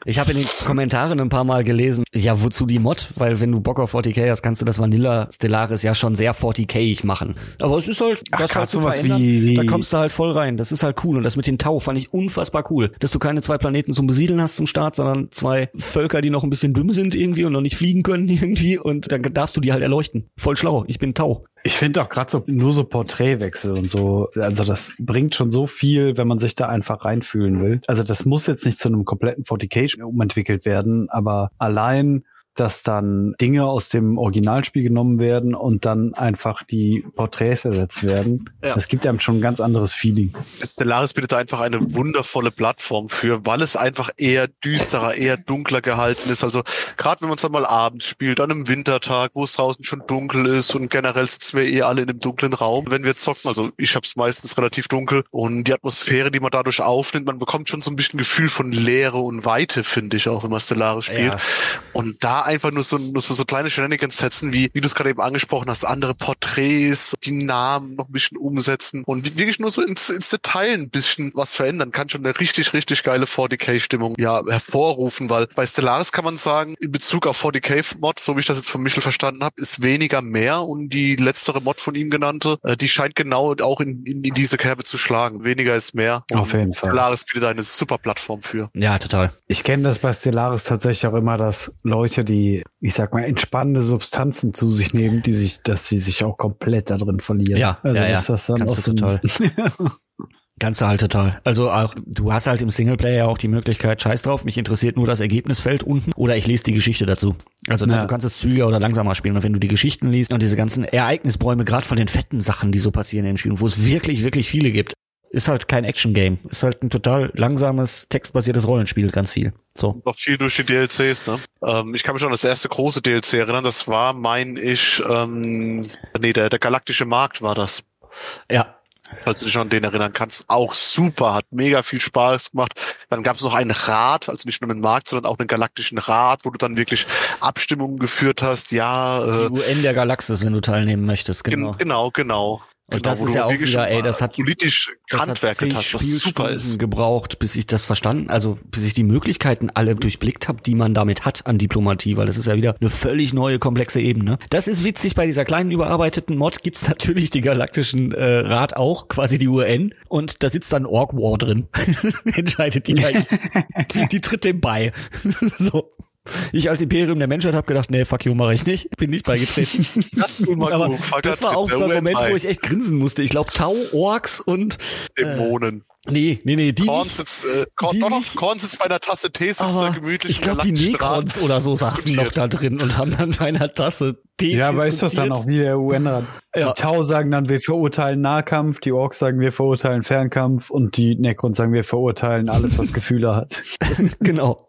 Ich habe in den Kommentaren ein paar Mal gelesen, ja, wozu die Mod? Weil wenn du Bock auf 40k hast, kannst du das Vanilla Stellaris ja schon sehr 40k machen. Aber es ist halt, Ach, das grad halt zu sowas verändern, wie- wie- da kommst du halt voll rein. Das ist halt cool. Und das mit den Tau fand ich unfassbar cool. Dass du keine zwei Planeten zum Besiedeln hast zum Start, sondern zwei Völker, die noch ein bisschen dumm sind irgendwie und noch nicht fliegen können irgendwie. Und dann darfst du die halt erleuchten. Voll schlau. Ich bin Tau. Ich finde auch gerade so nur so Porträtwechsel und so, also das bringt schon so viel, wenn man sich da einfach reinfühlen will. Also das muss jetzt nicht zu einem kompletten 40k umentwickelt werden, aber allein dass dann Dinge aus dem Originalspiel genommen werden und dann einfach die Porträts ersetzt werden. Ja. Das gibt einem schon ein ganz anderes Feeling. Stellaris bietet da einfach eine wundervolle Plattform für, weil es einfach eher düsterer, eher dunkler gehalten ist. Also gerade wenn man es dann mal abends spielt, an einem Wintertag, wo es draußen schon dunkel ist und generell sitzen wir eh alle in einem dunklen Raum, wenn wir zocken. Also ich habe es meistens relativ dunkel und die Atmosphäre, die man dadurch aufnimmt, man bekommt schon so ein bisschen Gefühl von Leere und Weite, finde ich auch, wenn man Stellaris spielt. Ja. Und da einfach nur so, nur so, so kleine Shenanigans setzen, wie, wie du es gerade eben angesprochen hast, andere Porträts, die Namen noch ein bisschen umsetzen und wirklich nur so ins, ins Detail ein bisschen was verändern, kann schon eine richtig, richtig geile 40k-Stimmung ja hervorrufen, weil bei Stellaris kann man sagen, in Bezug auf 40k-Mod, so wie ich das jetzt von Michel verstanden habe, ist weniger mehr und die letztere Mod von ihm genannte, äh, die scheint genau auch in, in, in diese Kerbe zu schlagen. Weniger ist mehr. Und Auf jeden Fall. Stellaris bietet eine super Plattform für. Ja, total. Ich kenne das bei Stellaris tatsächlich auch immer, dass Leute, die, ich sag mal, entspannende Substanzen zu sich nehmen, die sich, dass sie sich auch komplett da drin verlieren. Ja, also ja, ja. ist das dann Kannst auch so total. Kannst du halt total. Also auch, du hast halt im Singleplayer auch die Möglichkeit, scheiß drauf, mich interessiert nur das Ergebnisfeld unten oder ich lese die Geschichte dazu. Also Ja. du kannst es zügiger oder langsamer spielen und wenn du die Geschichten liest und diese ganzen Ereignisbäume, gerade von den fetten Sachen, die so passieren in den Spielen, wo es wirklich, wirklich viele gibt, ist halt kein Action-Game. Ist halt ein total langsames, textbasiertes Rollenspiel, ganz viel. So. Noch viel durch die DLCs, ne? Ähm, ich kann mich schon an das erste große DLC erinnern, das war, mein ich, ähm, nee, der, der galaktische Markt war das. Ja. Falls du dich an den erinnern kannst. Auch super, hat mega viel Spaß gemacht. Dann gab es noch einen Rat, also nicht nur einen Markt, sondern auch einen galaktischen Rat, wo du dann wirklich Abstimmungen geführt hast. Ja, Die äh, UN der Galaxis, wenn du teilnehmen möchtest, genau. genau, genau. genau. Und genau, das ist ja auch wieder, ey, das hat- politisch Das hat gehandwerket zig hast, was super Spielstunden ist. gebraucht, bis ich das verstanden, also bis ich die Möglichkeiten alle durchblickt habe, die man damit hat an Diplomatie, weil das ist ja wieder eine völlig neue, komplexe Ebene. Das ist witzig, bei dieser kleinen überarbeiteten Mod gibt's natürlich die galaktischen äh, Rat auch, quasi die UN, und da sitzt dann Orc War drin. Entscheidet die gleich. die tritt dem bei. so. Ich als Imperium der Menschheit habe gedacht, nee, fuck you, mache ich nicht. Bin nicht beigetreten. Ganz cool, mal Aber das war auch der so ein Moment, wo ich echt grinsen musste. Ich glaube, Tau, Orks und Dämonen. Nee, nee, nee, die Korn nicht. sitzt, äh, Korn, die nicht. Korn sitzt bei einer Tasse Tee, sitzt da gemütlich ich glaube, die. Necrons oder so saßen noch da drin und haben dann bei einer Tasse Tee Ja, aber ist das dann auch wie der UN-Rat? Ja. Die Tau sagen dann, wir verurteilen Nahkampf, die Orks sagen, wir verurteilen Fernkampf und die Necrons sagen, wir verurteilen alles, was Gefühle hat. genau.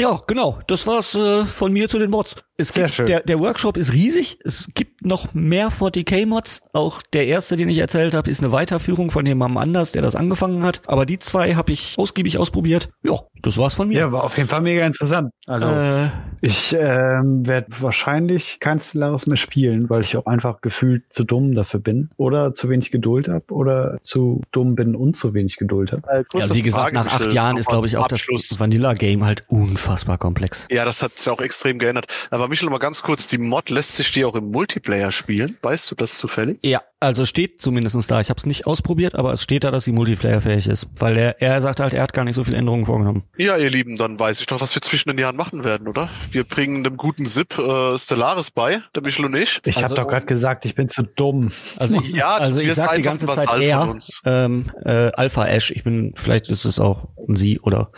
Ja, genau. Das war's äh, von mir zu den Mods. Es Sehr gibt, schön. Der, der Workshop ist riesig. Es gibt noch mehr 40k-Mods. Auch der erste, den ich erzählt habe, ist eine Weiterführung von jemandem anders, der das angefangen hat. Aber die zwei habe ich ausgiebig ausprobiert. Ja, das war's von mir. Ja, war auf jeden Fall mega interessant. Also, Äh, Ich ähm, werde wahrscheinlich kein Stellaris mehr spielen, weil ich auch einfach gefühlt zu dumm dafür bin oder zu wenig Geduld habe oder zu dumm bin und zu wenig Geduld habe. Äh, ja, wie gesagt, Frage nach acht Jahren ist, glaube ich, auch Abschluss. das Vanilla-Game halt unfassbar komplex. Ja, das hat sich auch extrem geändert. Aber Michel, mal ganz kurz, die Mod lässt sich die auch im Multiplayer spielen. Weißt du das zufällig? Ja, also steht zumindestens da. Ich habe es nicht ausprobiert, aber es steht da, dass sie Multiplayer-fähig ist. Weil er, er sagt halt, er hat gar nicht so viele Änderungen vorgenommen. Ja, ihr Lieben, dann weiß ich doch, was wir zwischen den Jahren machen werden, oder? Wir bringen dem guten Zip äh, Stellaris bei, der Michel und ich. Ich also, habe doch gerade gesagt, ich bin zu dumm. Also ich, ja, also ich sag die ganze Zeit er, ähm, äh, Alpha Ash. Ich bin, vielleicht ist es auch ein Sie oder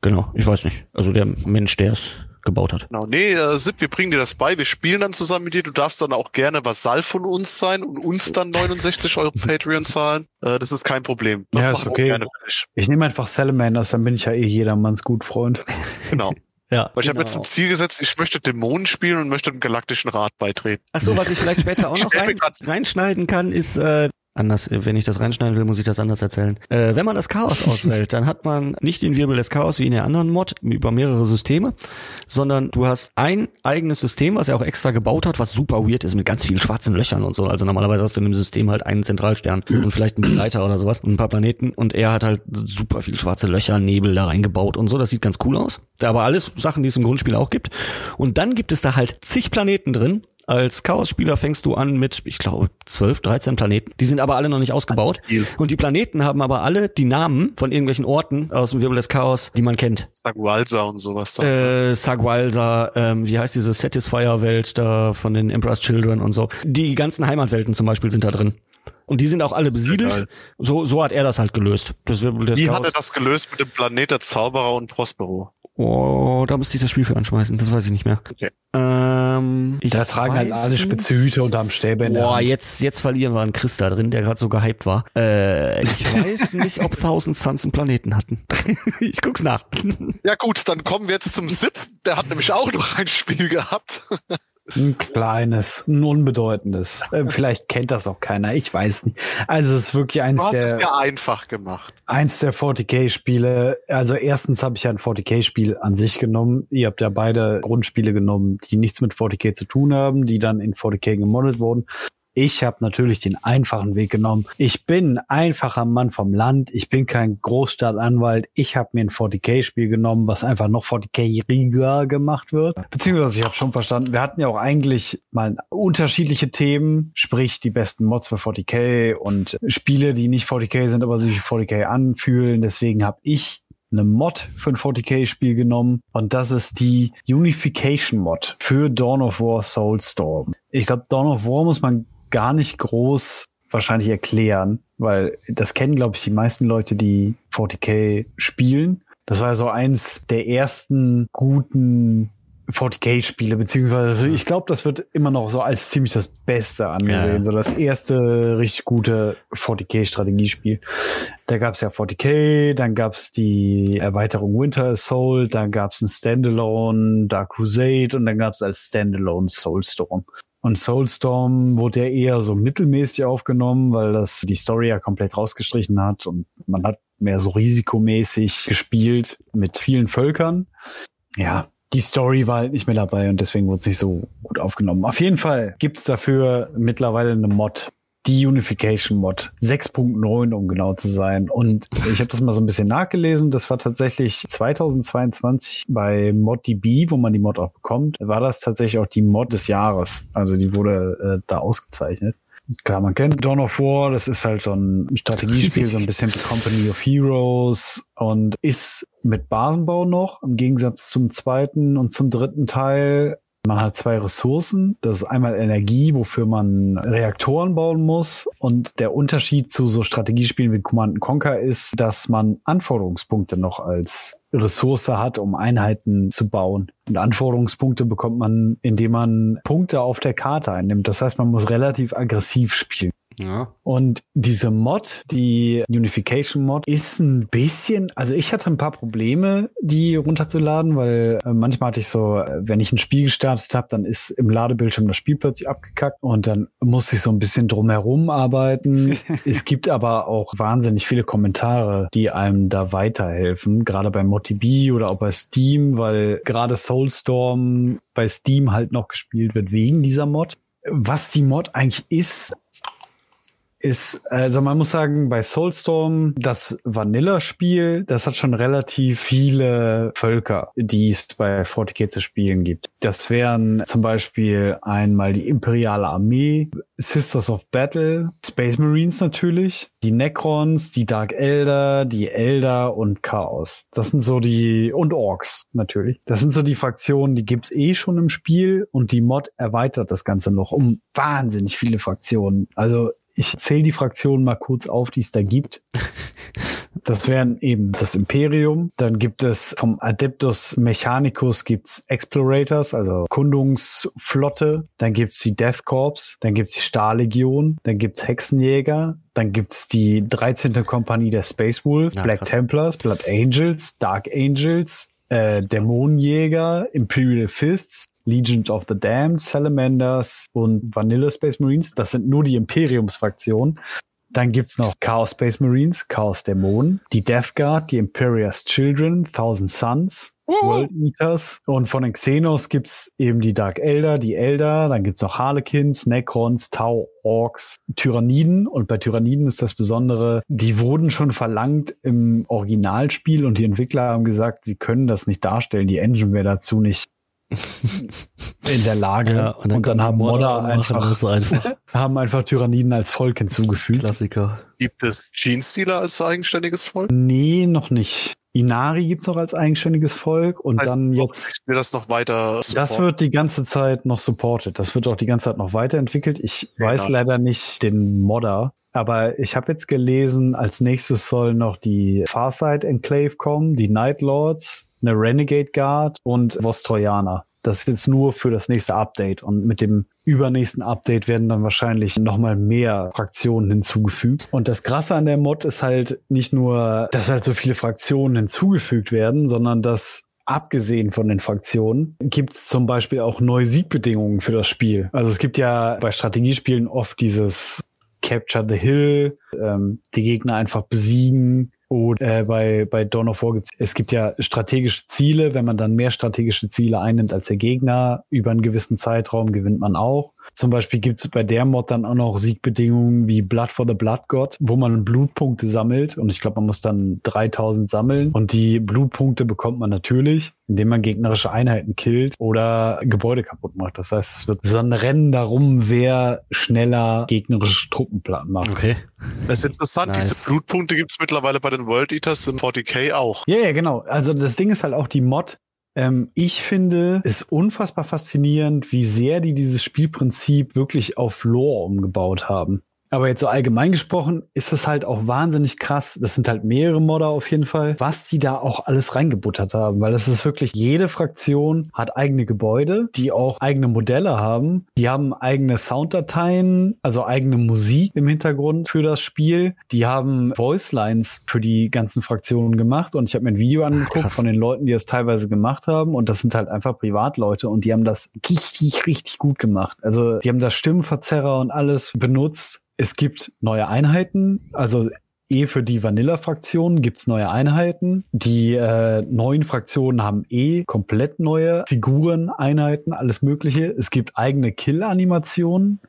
genau, ich weiß nicht. Also der Mensch, der es gebaut hat. Genau, nee, äh, Sip, wir bringen dir das bei, wir spielen dann zusammen mit dir. Du darfst dann auch gerne Vasall von uns sein und uns dann 69 Euro Patreon zahlen. Äh, das ist kein Problem. Das ja, ist okay. Ich nehme einfach Salamanders, dann bin ich ja eh jedermanns Gutfreund. Genau. Ja, Weil ich genau. habe mir zum Ziel gesetzt, ich möchte Dämonen spielen und möchte dem Galaktischen Rat beitreten. Ach so, was ich vielleicht später auch noch rein, reinschneiden kann, ist äh, anders, wenn ich das reinschneiden will, muss ich das anders erzählen. Äh, wenn man das Chaos auswählt, dann hat man nicht den Wirbel des Chaos wie in der anderen Mod über mehrere Systeme, sondern du hast ein eigenes System, was er auch extra gebaut hat, was super weird ist mit ganz vielen schwarzen Löchern und so. Also normalerweise hast du in dem System halt einen Zentralstern und vielleicht einen Begleiter oder sowas und ein paar Planeten und er hat halt super viel schwarze Löcher, Nebel da reingebaut und so. Das sieht ganz cool aus. Aber alles Sachen, die es im Grundspiel auch gibt. Und dann gibt es da halt zig Planeten drin, als Chaos-Spieler fängst du an mit, ich glaube, 12, 13 Planeten. Die sind aber alle noch nicht ausgebaut. Und die Planeten haben aber alle die Namen von irgendwelchen Orten aus dem Wirbel des Chaos, die man kennt. Sagualsa und sowas. Da. Äh, Sagualsa, ähm, wie heißt diese Satisfier-Welt da von den Emperor's Children und so. Die ganzen Heimatwelten zum Beispiel sind da drin. Und die sind auch alle besiedelt. So, so hat er das halt gelöst. Das des Wie Chaos. hat er das gelöst mit dem Planet der Zauberer und Prospero? Oh, da müsste ich das Spiel für anschmeißen. Das weiß ich nicht mehr. Okay. Ähm, da tragen halt alle spitze Hüte unterm Stäbe in Boah, jetzt, jetzt verlieren wir einen Chris da drin, der gerade so gehypt war. Äh, ich weiß nicht, ob Thousand Suns einen Planeten hatten. ich guck's nach. Ja gut, dann kommen wir jetzt zum Zip. Der hat nämlich auch noch ein Spiel gehabt. Ein kleines, ein unbedeutendes. Äh, vielleicht kennt das auch keiner, ich weiß nicht. Also es ist wirklich eins du hast der. Es ja einfach gemacht. Eins der 40k-Spiele. Also erstens habe ich ja ein 40k-Spiel an sich genommen. Ihr habt ja beide Grundspiele genommen, die nichts mit 40k zu tun haben, die dann in 40k gemoddet wurden. Ich habe natürlich den einfachen Weg genommen. Ich bin ein einfacher Mann vom Land. Ich bin kein Großstadtanwalt. Ich habe mir ein 40k-Spiel genommen, was einfach noch 40k-riger gemacht wird. Beziehungsweise ich habe schon verstanden, wir hatten ja auch eigentlich mal unterschiedliche Themen, sprich die besten Mods für 40k und Spiele, die nicht 40k sind, aber sich wie 40k anfühlen. Deswegen habe ich eine Mod für ein 40k-Spiel genommen und das ist die Unification Mod für Dawn of War Soulstorm. Ich glaube, Dawn of War muss man gar nicht groß wahrscheinlich erklären, weil das kennen, glaube ich, die meisten Leute, die 40k spielen. Das war so eins der ersten guten 40k-Spiele, beziehungsweise ich glaube, das wird immer noch so als ziemlich das Beste angesehen. Ja. So das erste richtig gute 40k-Strategiespiel. Da gab es ja 40k, dann gab es die Erweiterung Winter Assault, dann gab es ein Standalone Dark Crusade und dann gab es als Standalone Soulstorm. Und Soulstorm wurde ja eher so mittelmäßig aufgenommen, weil das die Story ja komplett rausgestrichen hat und man hat mehr so risikomäßig gespielt mit vielen Völkern. Ja, die Story war halt nicht mehr dabei und deswegen wurde es nicht so gut aufgenommen. Auf jeden Fall gibt's dafür mittlerweile eine Mod, die Unification Mod 6.9, um genau zu sein. Und ich habe das mal so ein bisschen nachgelesen. Das war tatsächlich 2022 bei ModDB, wo man die Mod auch bekommt, war das tatsächlich auch die Mod des Jahres. Also die wurde äh, da ausgezeichnet. Klar, man kennt Dawn of War, das ist halt so ein Strategiespiel, so ein bisschen Company of Heroes und ist mit Basenbau noch, im Gegensatz zum zweiten und zum dritten Teil man hat zwei Ressourcen. Das ist einmal Energie, wofür man Reaktoren bauen muss. Und der Unterschied zu so Strategiespielen wie Command Conquer ist, dass man Anforderungspunkte noch als Ressource hat, um Einheiten zu bauen. Und Anforderungspunkte bekommt man, indem man Punkte auf der Karte einnimmt. Das heißt, man muss relativ aggressiv spielen. Ja. Und diese Mod, die Unification Mod, ist ein bisschen, also ich hatte ein paar Probleme, die runterzuladen, weil äh, manchmal hatte ich so, äh, wenn ich ein Spiel gestartet habe, dann ist im Ladebildschirm das Spiel plötzlich abgekackt und dann musste ich so ein bisschen drumherum arbeiten. es gibt aber auch wahnsinnig viele Kommentare, die einem da weiterhelfen, gerade bei MotiB oder auch bei Steam, weil gerade Soulstorm bei Steam halt noch gespielt wird wegen dieser Mod. Was die Mod eigentlich ist, ist, also man muss sagen, bei Soulstorm, das Vanilla-Spiel, das hat schon relativ viele Völker, die es bei 40k zu spielen gibt. Das wären zum Beispiel einmal die Imperiale Armee, Sisters of Battle, Space Marines natürlich, die Necrons, die Dark Elder, die Elder und Chaos. Das sind so die, und Orks natürlich. Das sind so die Fraktionen, die gibt's eh schon im Spiel und die Mod erweitert das Ganze noch um wahnsinnig viele Fraktionen. Also ich zähle die Fraktionen mal kurz auf, die es da gibt. Das wären eben das Imperium. Dann gibt es vom Adeptus Mechanicus gibt's Explorators, also Kundungsflotte. Dann gibt's die Death Corps. Dann gibt's die Stahllegion. Dann gibt's Hexenjäger. Dann gibt's die 13. Kompanie der Space Wolf, Ja, Black krass. Templars, Blood Angels, Dark Angels, äh, Dämonenjäger, Imperial Fists, Legion of the Damned, Salamanders und Vanilla Space Marines. Das sind nur die Imperiumsfraktionen. Dann gibt's noch Chaos Space Marines, Chaos Dämonen, die Death Guard, die Imperious Children, Thousand Suns, World Eaters. Und von den Xenos gibt's eben die Dark Elder, die Elder, dann gibt's noch Harlequins, Necrons, Tau, Orks, Tyranniden. Und bei Tyranniden ist das Besondere, die wurden schon verlangt im Originalspiel und die Entwickler haben gesagt, sie können das nicht darstellen, die Engine wäre dazu nicht in der Lage und dann, kann haben die Modder einfach, das einfach. haben einfach Tyranniden als Volk hinzugefügt. Klassiker. Gibt es Genestealer als eigenständiges Volk? Nee, noch nicht. Inari gibt's noch als eigenständiges Volk und Das heißt, dann jetzt will das noch weiter. Das supporten. wird die ganze Zeit noch supported. Das wird auch die ganze Zeit noch weiterentwickelt. Ich Ja, weiß das- leider nicht den Modder, aber ich habe jetzt gelesen, als nächstes soll noch die Farsight Enclave kommen, die Night Lords, eine Renegade Guard und Vostrojaner. Das ist jetzt nur für das nächste Update und mit dem übernächsten Update werden dann wahrscheinlich nochmal mehr Fraktionen hinzugefügt. Und das Krasse an der Mod ist halt nicht nur, dass halt so viele Fraktionen hinzugefügt werden, sondern dass abgesehen von den Fraktionen gibt es zum Beispiel auch neue Siegbedingungen für das Spiel. Also es gibt ja bei Strategiespielen oft dieses Capture the Hill, ähm, die Gegner einfach besiegen. Oder äh, bei, bei Dawn of War gibt's es gibt ja strategische Ziele. Wenn man dann mehr strategische Ziele einnimmt als der Gegner über einen gewissen Zeitraum, gewinnt man auch. Zum Beispiel gibt's bei der Mod dann auch noch Siegbedingungen wie Blood for the Blood God, wo man Blutpunkte sammelt. Und ich glaube, man muss dann 3000 sammeln. Und die Blutpunkte bekommt man natürlich, indem man gegnerische Einheiten killt oder Gebäude kaputt macht. Das heißt, es wird so ein Rennen darum, wer schneller gegnerische Truppen platt macht. Okay. Das ist interessant, Nice. diese Blutpunkte gibt's mittlerweile bei den World Eaters im 40k auch. Ja, ja, genau. Also das Ding ist halt auch die Mod. Ähm, ich finde es unfassbar faszinierend, wie sehr die dieses Spielprinzip wirklich auf Lore umgebaut haben. Aber jetzt so allgemein gesprochen ist es halt auch wahnsinnig krass. Das sind halt mehrere Modder auf jeden Fall, was die da auch alles reingebuttert haben, weil das ist wirklich jede Fraktion hat eigene Gebäude, die auch eigene Modelle haben. Die haben eigene Sounddateien, also eigene Musik im Hintergrund für das Spiel. Die haben Voicelines für die ganzen Fraktionen gemacht und ich habe mir ein Video angeguckt krass. von den Leuten, die das teilweise gemacht haben und das sind halt einfach Privatleute und die haben das richtig, richtig gut gemacht. Also die haben da Stimmenverzerrer und alles benutzt. Es gibt neue Einheiten, also eh für die Vanilla-Fraktionen gibt's neue Einheiten. Die äh, neuen Fraktionen haben eh komplett neue Figuren, Einheiten, alles Mögliche. Es gibt eigene Kill-Animationen.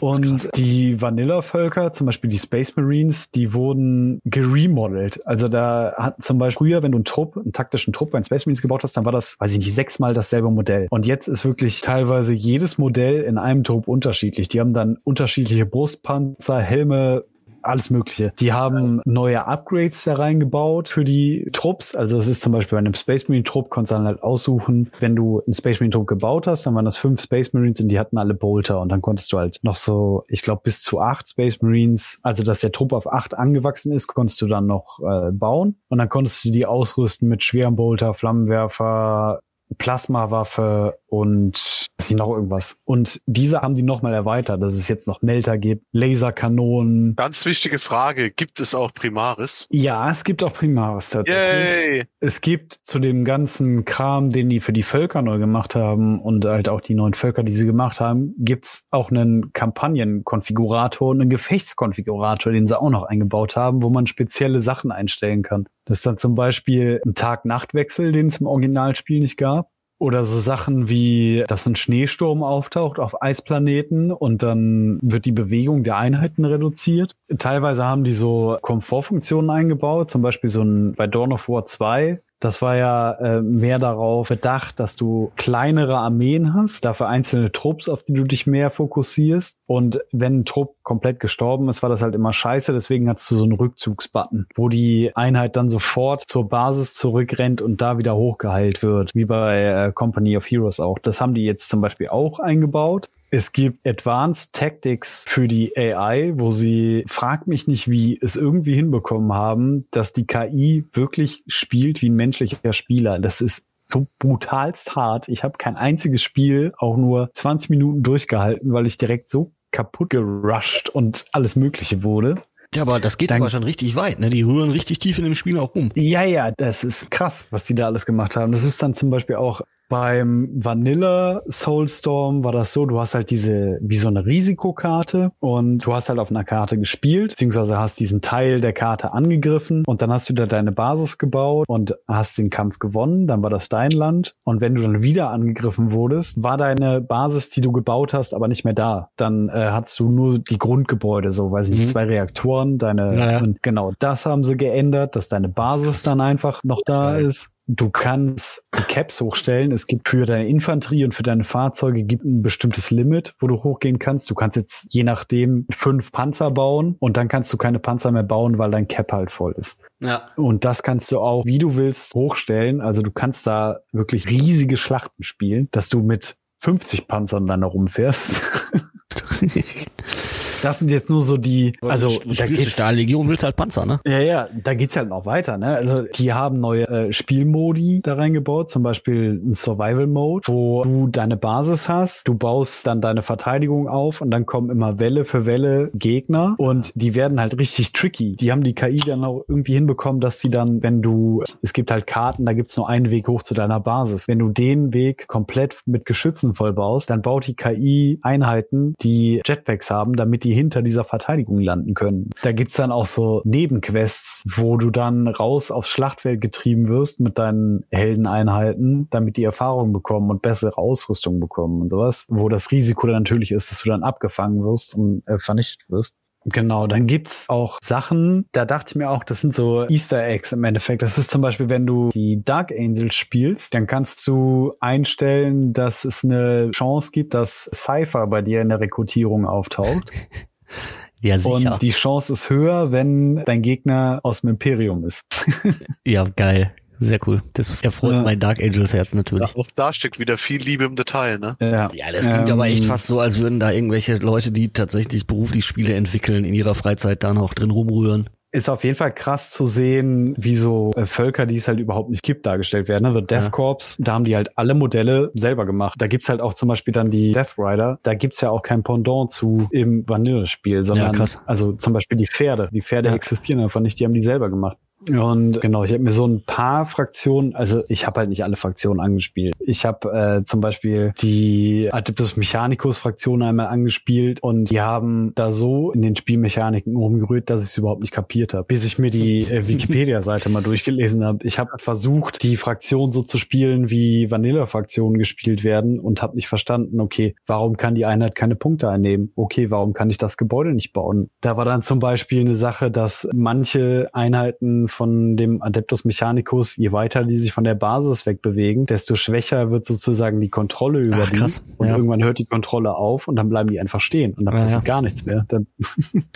Und die Vanilla-Völker, zum Beispiel die Space Marines, die wurden geremodelt. Also da hat zum Beispiel früher, wenn du einen Trupp, einen taktischen Trupp bei den Space Marines gebaut hast, dann war das, weiß ich nicht, sechsmal dasselbe Modell. Und jetzt ist wirklich teilweise jedes Modell in einem Trupp unterschiedlich. Die haben dann unterschiedliche Brustpanzer, Helme, alles Mögliche. Die haben neue Upgrades da reingebaut für die Trupps. Also es ist zum Beispiel bei einem Space Marine Trupp, konntest du dann halt aussuchen, wenn du einen Space Marine Trupp gebaut hast, dann waren das fünf Space Marines und die hatten alle Bolter und dann konntest du halt noch so, ich glaube bis zu acht Space Marines, also dass der Trupp auf acht angewachsen ist, konntest du dann noch äh, bauen und dann konntest du die ausrüsten mit schweren Bolter, Flammenwerfer, Plasmawaffe und ist noch irgendwas. Und diese haben die nochmal erweitert, dass es jetzt noch Melter gibt, Laserkanonen. Ganz wichtige Frage, gibt es auch Primaris? Ja, es gibt auch Primaris tatsächlich. Yay. Es gibt zu dem ganzen Kram, den die für die Völker neu gemacht haben und halt auch die neuen Völker, die sie gemacht haben, gibt's auch einen Kampagnenkonfigurator und einen Gefechtskonfigurator, den sie auch noch eingebaut haben, wo man spezielle Sachen einstellen kann. Das ist dann zum Beispiel ein Tag-Nacht-Wechsel, den es im Originalspiel nicht gab. Oder so Sachen wie, dass ein Schneesturm auftaucht auf Eisplaneten und dann wird die Bewegung der Einheiten reduziert. Teilweise haben die so Komfortfunktionen eingebaut, zum Beispiel so ein bei Dawn of War 2 das war ja äh, mehr darauf bedacht, dass du kleinere Armeen hast, dafür einzelne Trupps, auf die du dich mehr fokussierst. Und wenn ein Trupp komplett gestorben ist, war das halt immer scheiße. Deswegen hast du so einen Rückzugsbutton, wo die Einheit dann sofort zur Basis zurückrennt und da wieder hochgeheilt wird, wie bei äh, Company of Heroes auch. Das haben die jetzt zum Beispiel auch eingebaut. Es gibt Advanced Tactics für die AI, wo sie, frag mich nicht, wie es irgendwie hinbekommen haben, dass die KI wirklich spielt wie ein menschlicher Spieler. Das ist so brutalst hart. Ich habe kein einziges Spiel auch nur 20 Minuten durchgehalten, weil ich direkt so kaputt gerusht und alles Mögliche wurde. Ja, aber das geht Dann, aber schon richtig weit, ne? Die rühren richtig tief in dem Spiel auch rum. Ja, ja, das ist krass, was die da alles gemacht haben. Das ist dann zum Beispiel auch beim Vanilla Soulstorm war das so, du hast halt diese, wie so eine Risikokarte und du hast halt auf einer Karte gespielt, beziehungsweise hast diesen Teil der Karte angegriffen und dann hast du da deine Basis gebaut und hast den Kampf gewonnen, dann war das dein Land und wenn du dann wieder angegriffen wurdest, war deine Basis, die du gebaut hast, aber nicht mehr da. Dann äh, hattest du nur die Grundgebäude, so, weiß ich nicht, mhm. zwei Reaktoren, deine, ja, ja. und genau, das haben sie geändert, dass deine Basis dann einfach noch da ist. Du kannst die Caps hochstellen. Es gibt für deine Infanterie und für deine Fahrzeuge gibt ein bestimmtes Limit, wo du hochgehen kannst. Du kannst jetzt je nachdem fünf Panzer bauen und dann kannst du keine Panzer mehr bauen, weil dein Cap halt voll ist. Ja. Und das kannst du auch, wie du willst, hochstellen. Also du kannst da wirklich riesige Schlachten spielen, dass du mit 50 Panzern dann herumfährst. Das sind jetzt nur so die, also da geht's Stahllegion willst halt Panzer, ne? Ja, ja, da geht's halt noch weiter, ne? Also die haben neue äh, Spielmodi da reingebaut, zum Beispiel ein Survival Mode, wo du deine Basis hast, du baust dann deine Verteidigung auf und dann kommen immer Welle für Welle Gegner und die werden halt richtig tricky. Die haben die KI dann auch irgendwie hinbekommen, dass sie dann, wenn du, es gibt halt Karten, da gibt's nur einen Weg hoch zu deiner Basis. Wenn du den Weg komplett mit Geschützen vollbaust, dann baut die KI Einheiten, die Jetpacks haben, damit die die hinter dieser Verteidigung landen können. Da gibt's dann auch so Nebenquests, wo du dann raus aufs Schlachtfeld getrieben wirst mit deinen Heldeneinheiten, damit die Erfahrung bekommen und bessere Ausrüstung bekommen und sowas, wo das Risiko dann natürlich ist, dass du dann abgefangen wirst und äh, vernichtet wirst. Genau, dann gibt's auch Sachen, da dachte ich mir auch, das sind so Easter Eggs im Endeffekt. Das ist zum Beispiel, wenn du die Dark Angels spielst, dann kannst du einstellen, dass es eine Chance gibt, dass Cypher bei dir in der Rekrutierung auftaucht. Ja, sicher. Und die Chance ist höher, wenn dein Gegner aus dem Imperium ist. ja, geil. Sehr cool. Das erfreut ja. mein Dark Angels Herz natürlich. auch da steckt wieder viel Liebe im Detail, ne? Ja, ja das klingt ähm, aber echt fast so, als würden da irgendwelche Leute, die tatsächlich beruflich Spiele entwickeln, in ihrer Freizeit da noch drin rumrühren. Ist auf jeden Fall krass zu sehen, wie so äh, Völker, die es halt überhaupt nicht gibt, dargestellt werden. Also Death ja. Corps, da haben die halt alle Modelle selber gemacht. Da gibt's halt auch zum Beispiel dann die Death Rider. Da gibt's ja auch kein Pendant zu im Vanille-Spiel, sondern ja, also zum Beispiel die Pferde. Die Pferde ja. existieren einfach nicht, die haben die selber gemacht. Und genau, ich habe mir so ein paar Fraktionen, also ich habe halt nicht alle Fraktionen angespielt. Ich habe äh, zum Beispiel die Adeptus Mechanicus Fraktion einmal angespielt und die haben da so in den Spielmechaniken rumgerührt, dass ich es überhaupt nicht kapiert habe. Bis ich mir die äh, Wikipedia-Seite mal durchgelesen habe. Ich habe versucht, die Fraktion so zu spielen, wie Vanilla-Fraktionen gespielt werden und habe nicht verstanden, okay, warum kann die Einheit keine Punkte einnehmen? Okay, warum kann ich das Gebäude nicht bauen? Da war dann zum Beispiel eine Sache, dass manche Einheiten von dem Adeptus Mechanicus, je weiter die sich von der Basis wegbewegen, desto schwächer wird sozusagen die Kontrolle über Ach, die. Krass. Und ja. irgendwann hört die Kontrolle auf und dann bleiben die einfach stehen und dann ja, passiert ja. gar nichts mehr. Dann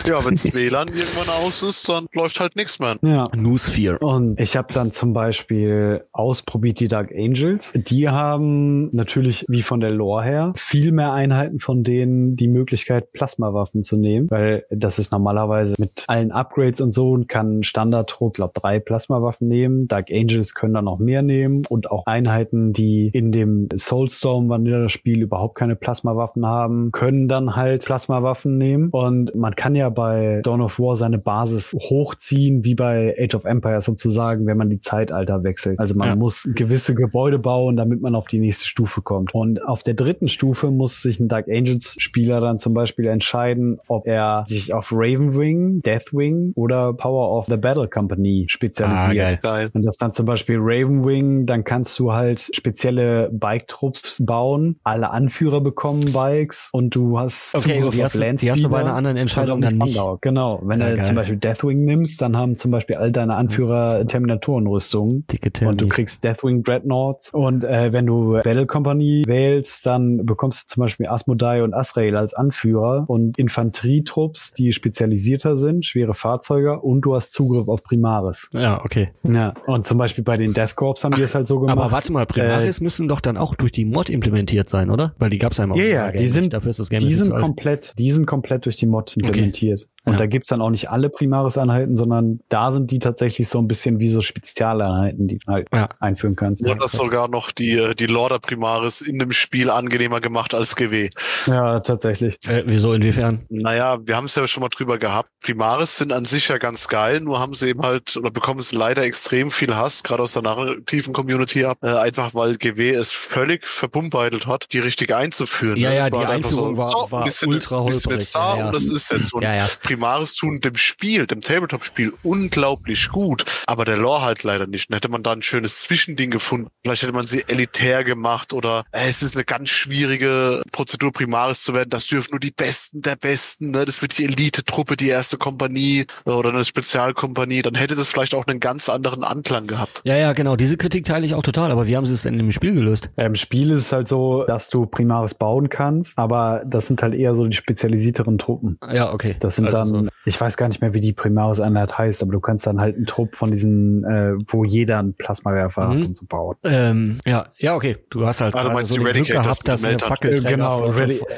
ja, wenns WLAN irgendwann aus ist, dann läuft halt nichts mehr. Ja. Newsphere. Und ich habe dann zum Beispiel ausprobiert die Dark Angels. Die haben natürlich wie von der Lore her viel mehr Einheiten von denen die Möglichkeit Plasmawaffen zu nehmen, weil das ist normalerweise mit allen Upgrades und so und kann Standardtrupp glaube, drei Plasmawaffen nehmen. Dark Angels können da noch mehr nehmen und auch Einheiten, die in dem Soulstorm Vanilla-Spiel überhaupt keine Plasmawaffen haben, können dann halt Plasmawaffen nehmen. Und man kann ja bei Dawn of War seine Basis hochziehen, wie bei Age of Empires sozusagen, wenn man die Zeitalter wechselt. Also man ja. muss gewisse Gebäude bauen, damit man auf die nächste Stufe kommt. Und auf der dritten Stufe muss sich ein Dark Angels Spieler dann zum Beispiel entscheiden, ob er sich auf Ravenwing, Deathwing oder Power of the Battle Company spezialisiert. Ah, geil. Und das dann zum Beispiel Ravenwing, dann kannst du halt spezielle Bike-Trupps bauen. Alle Anführer bekommen Bikes und du hast okay, Zugriff die auf hast, Die hast du bei einer anderen Entscheidung dann nicht. Genau. Wenn ja, du geil. zum Beispiel Deathwing nimmst, dann haben zum Beispiel all deine Anführer Terminatorenrüstungen. Und du kriegst Deathwing Dreadnoughts. Und äh, wenn du Battle Company wählst, dann bekommst du zum Beispiel Asmodai und Asrael als Anführer und Infanterietrupps, die spezialisierter sind, schwere Fahrzeuge und du hast Zugriff auf Primaris. Ja, okay. Ja, und zum Beispiel bei den Death Corps haben die es halt so gemacht. Aber warte mal, Primaris äh, müssen doch dann auch durch die Mod implementiert sein, oder? Weil die gab es einmal. Ja, ja, die sind, dafür ist das Game die sind komplett, die sind komplett durch die Mod implementiert. Okay. Und ja. da gibt's dann auch nicht alle Primaris-Einheiten, sondern da sind die tatsächlich so ein bisschen wie so Spezialeinheiten, die du halt ja. einführen kannst. Und das sogar noch die, die Lorder Primaris in dem Spiel angenehmer gemacht als GW. Ja, tatsächlich. Äh, wieso, inwiefern? Naja, wir haben es ja schon mal drüber gehabt. Primaris sind an sich ja ganz geil, nur haben sie eben halt, oder bekommen es leider extrem viel Hass, gerade aus der narrativen Community ab, äh, einfach weil GW es völlig verbumbeitelt hat, die richtig einzuführen. Ja, ja, die Einführung so, war, so, war ultra holprig. Jetzt da ja, ja. und das ist jetzt so. Ja, ja. Primaris tun dem Spiel, dem Tabletop-Spiel unglaublich gut, aber der Lore halt leider nicht. Dann hätte man da ein schönes Zwischending gefunden. Vielleicht hätte man sie elitär gemacht oder äh, es ist eine ganz schwierige Prozedur, Primaris zu werden. Das dürfen nur die Besten der Besten. Ne? Das wird die Elite-Truppe, die erste Kompanie äh, oder eine Spezialkompanie. Dann hätte das vielleicht auch einen ganz anderen Anklang gehabt. Ja, ja, genau. Diese Kritik teile ich auch total. Aber wie haben sie es denn im Spiel gelöst? Im ähm, Spiel ist es halt so, dass du Primaris bauen kannst, aber das sind halt eher so die spezialisierteren Truppen. Ja, okay. Das sind also dann, so. ich weiß gar nicht mehr, wie die Primaris-Einheit heißt, aber du kannst dann halt einen Trupp von diesen, äh, wo jeder einen Plasmawerfer mhm. hat und so bauen. Ähm, ja, ja, okay. Du hast halt ah, gerade so Glück gehabt, dass eine Fackelträger, genau,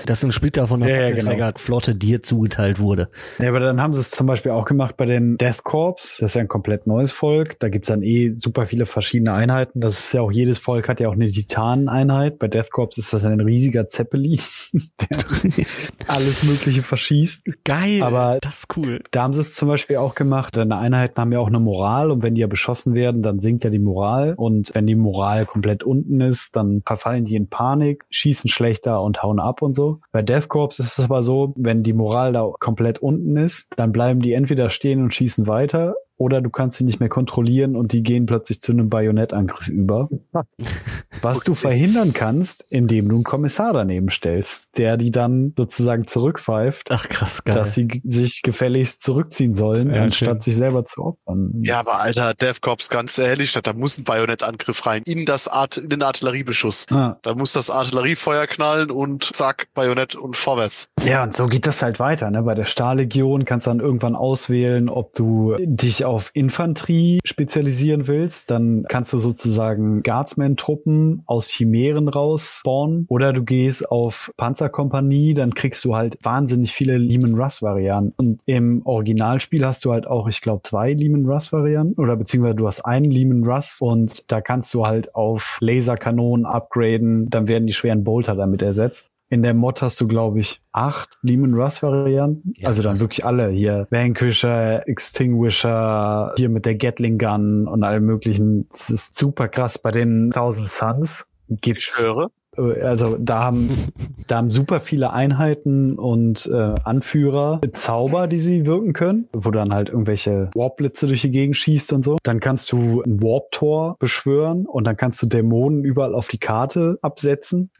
dass ein Splitter von der ja, Fackelträgerflotte genau. dir zugeteilt wurde. Ja, aber dann haben sie es zum Beispiel auch gemacht bei den Death Corps. Das ist ja ein komplett neues Volk. Da gibt's dann eh super viele verschiedene Einheiten. Das ist ja auch, jedes Volk hat ja auch eine Titaneneinheit. Bei Death Corps ist das ein riesiger Zeppelin, der alles Mögliche verschießt. Geil. Aber das ist cool. Da haben sie es zum Beispiel auch gemacht. Deine Einheiten haben ja auch eine Moral und wenn die ja beschossen werden, dann sinkt ja die Moral. Und wenn die Moral komplett unten ist, dann verfallen die in Panik, schießen schlechter und hauen ab und so. Bei Death Corps ist es aber so, wenn die Moral da komplett unten ist, dann bleiben die entweder stehen und schießen weiter oder du kannst sie nicht mehr kontrollieren und die gehen plötzlich zu einem Bajonettangriff über. Was okay. du verhindern kannst, indem du einen Kommissar daneben stellst, der die dann sozusagen zurückpfeift. Ach krass, geil. Dass sie sich gefälligst zurückziehen sollen, ja, anstatt schön. sich selber zu opfern. Ja, aber alter, DevCops, ganz ehrlich, da muss ein Bajonettangriff rein. In das Art, in den Artilleriebeschuss. Ah. Da muss das Artilleriefeuer knallen und zack, Bajonett und vorwärts. Ja, und so geht das halt weiter, ne? Bei der Stahllegion kannst du dann irgendwann auswählen, ob du dich auf Infanterie spezialisieren willst, dann kannst du sozusagen Guardsman-Truppen aus Chimären raus. Oder du gehst auf Panzerkompanie, dann kriegst du halt wahnsinnig viele Lehman Russ-Varianten. Und im Originalspiel hast du halt auch, ich glaube, zwei Lehman Russ-Varianten. Oder beziehungsweise du hast einen Lehman Russ und da kannst du halt auf Laserkanonen upgraden, dann werden die schweren Bolter damit ersetzt. In der Mod hast du, glaube ich, acht Lehman Russ Varianten. Ja, also dann wirklich alle hier. Vanquisher, Extinguisher, hier mit der Gatling Gun und allem möglichen. Das ist super krass. Bei den Thousand Suns gibt's. Ich höre. Äh, also da haben, da haben super viele Einheiten und äh, Anführer Zauber, die sie wirken können, wo dann halt irgendwelche Warp-Blitze durch die Gegend schießt und so. Dann kannst du ein Warp-Tor beschwören und dann kannst du Dämonen überall auf die Karte absetzen.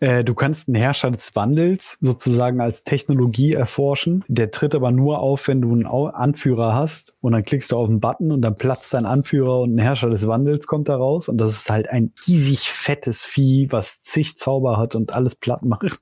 Äh, du kannst einen Herrscher des Wandels sozusagen als Technologie erforschen. Der tritt aber nur auf, wenn du einen Anführer hast und dann klickst du auf einen Button und dann platzt dein Anführer und ein Herrscher des Wandels kommt da raus und das ist halt ein riesig fettes Vieh, was zig Zauber hat und alles platt macht.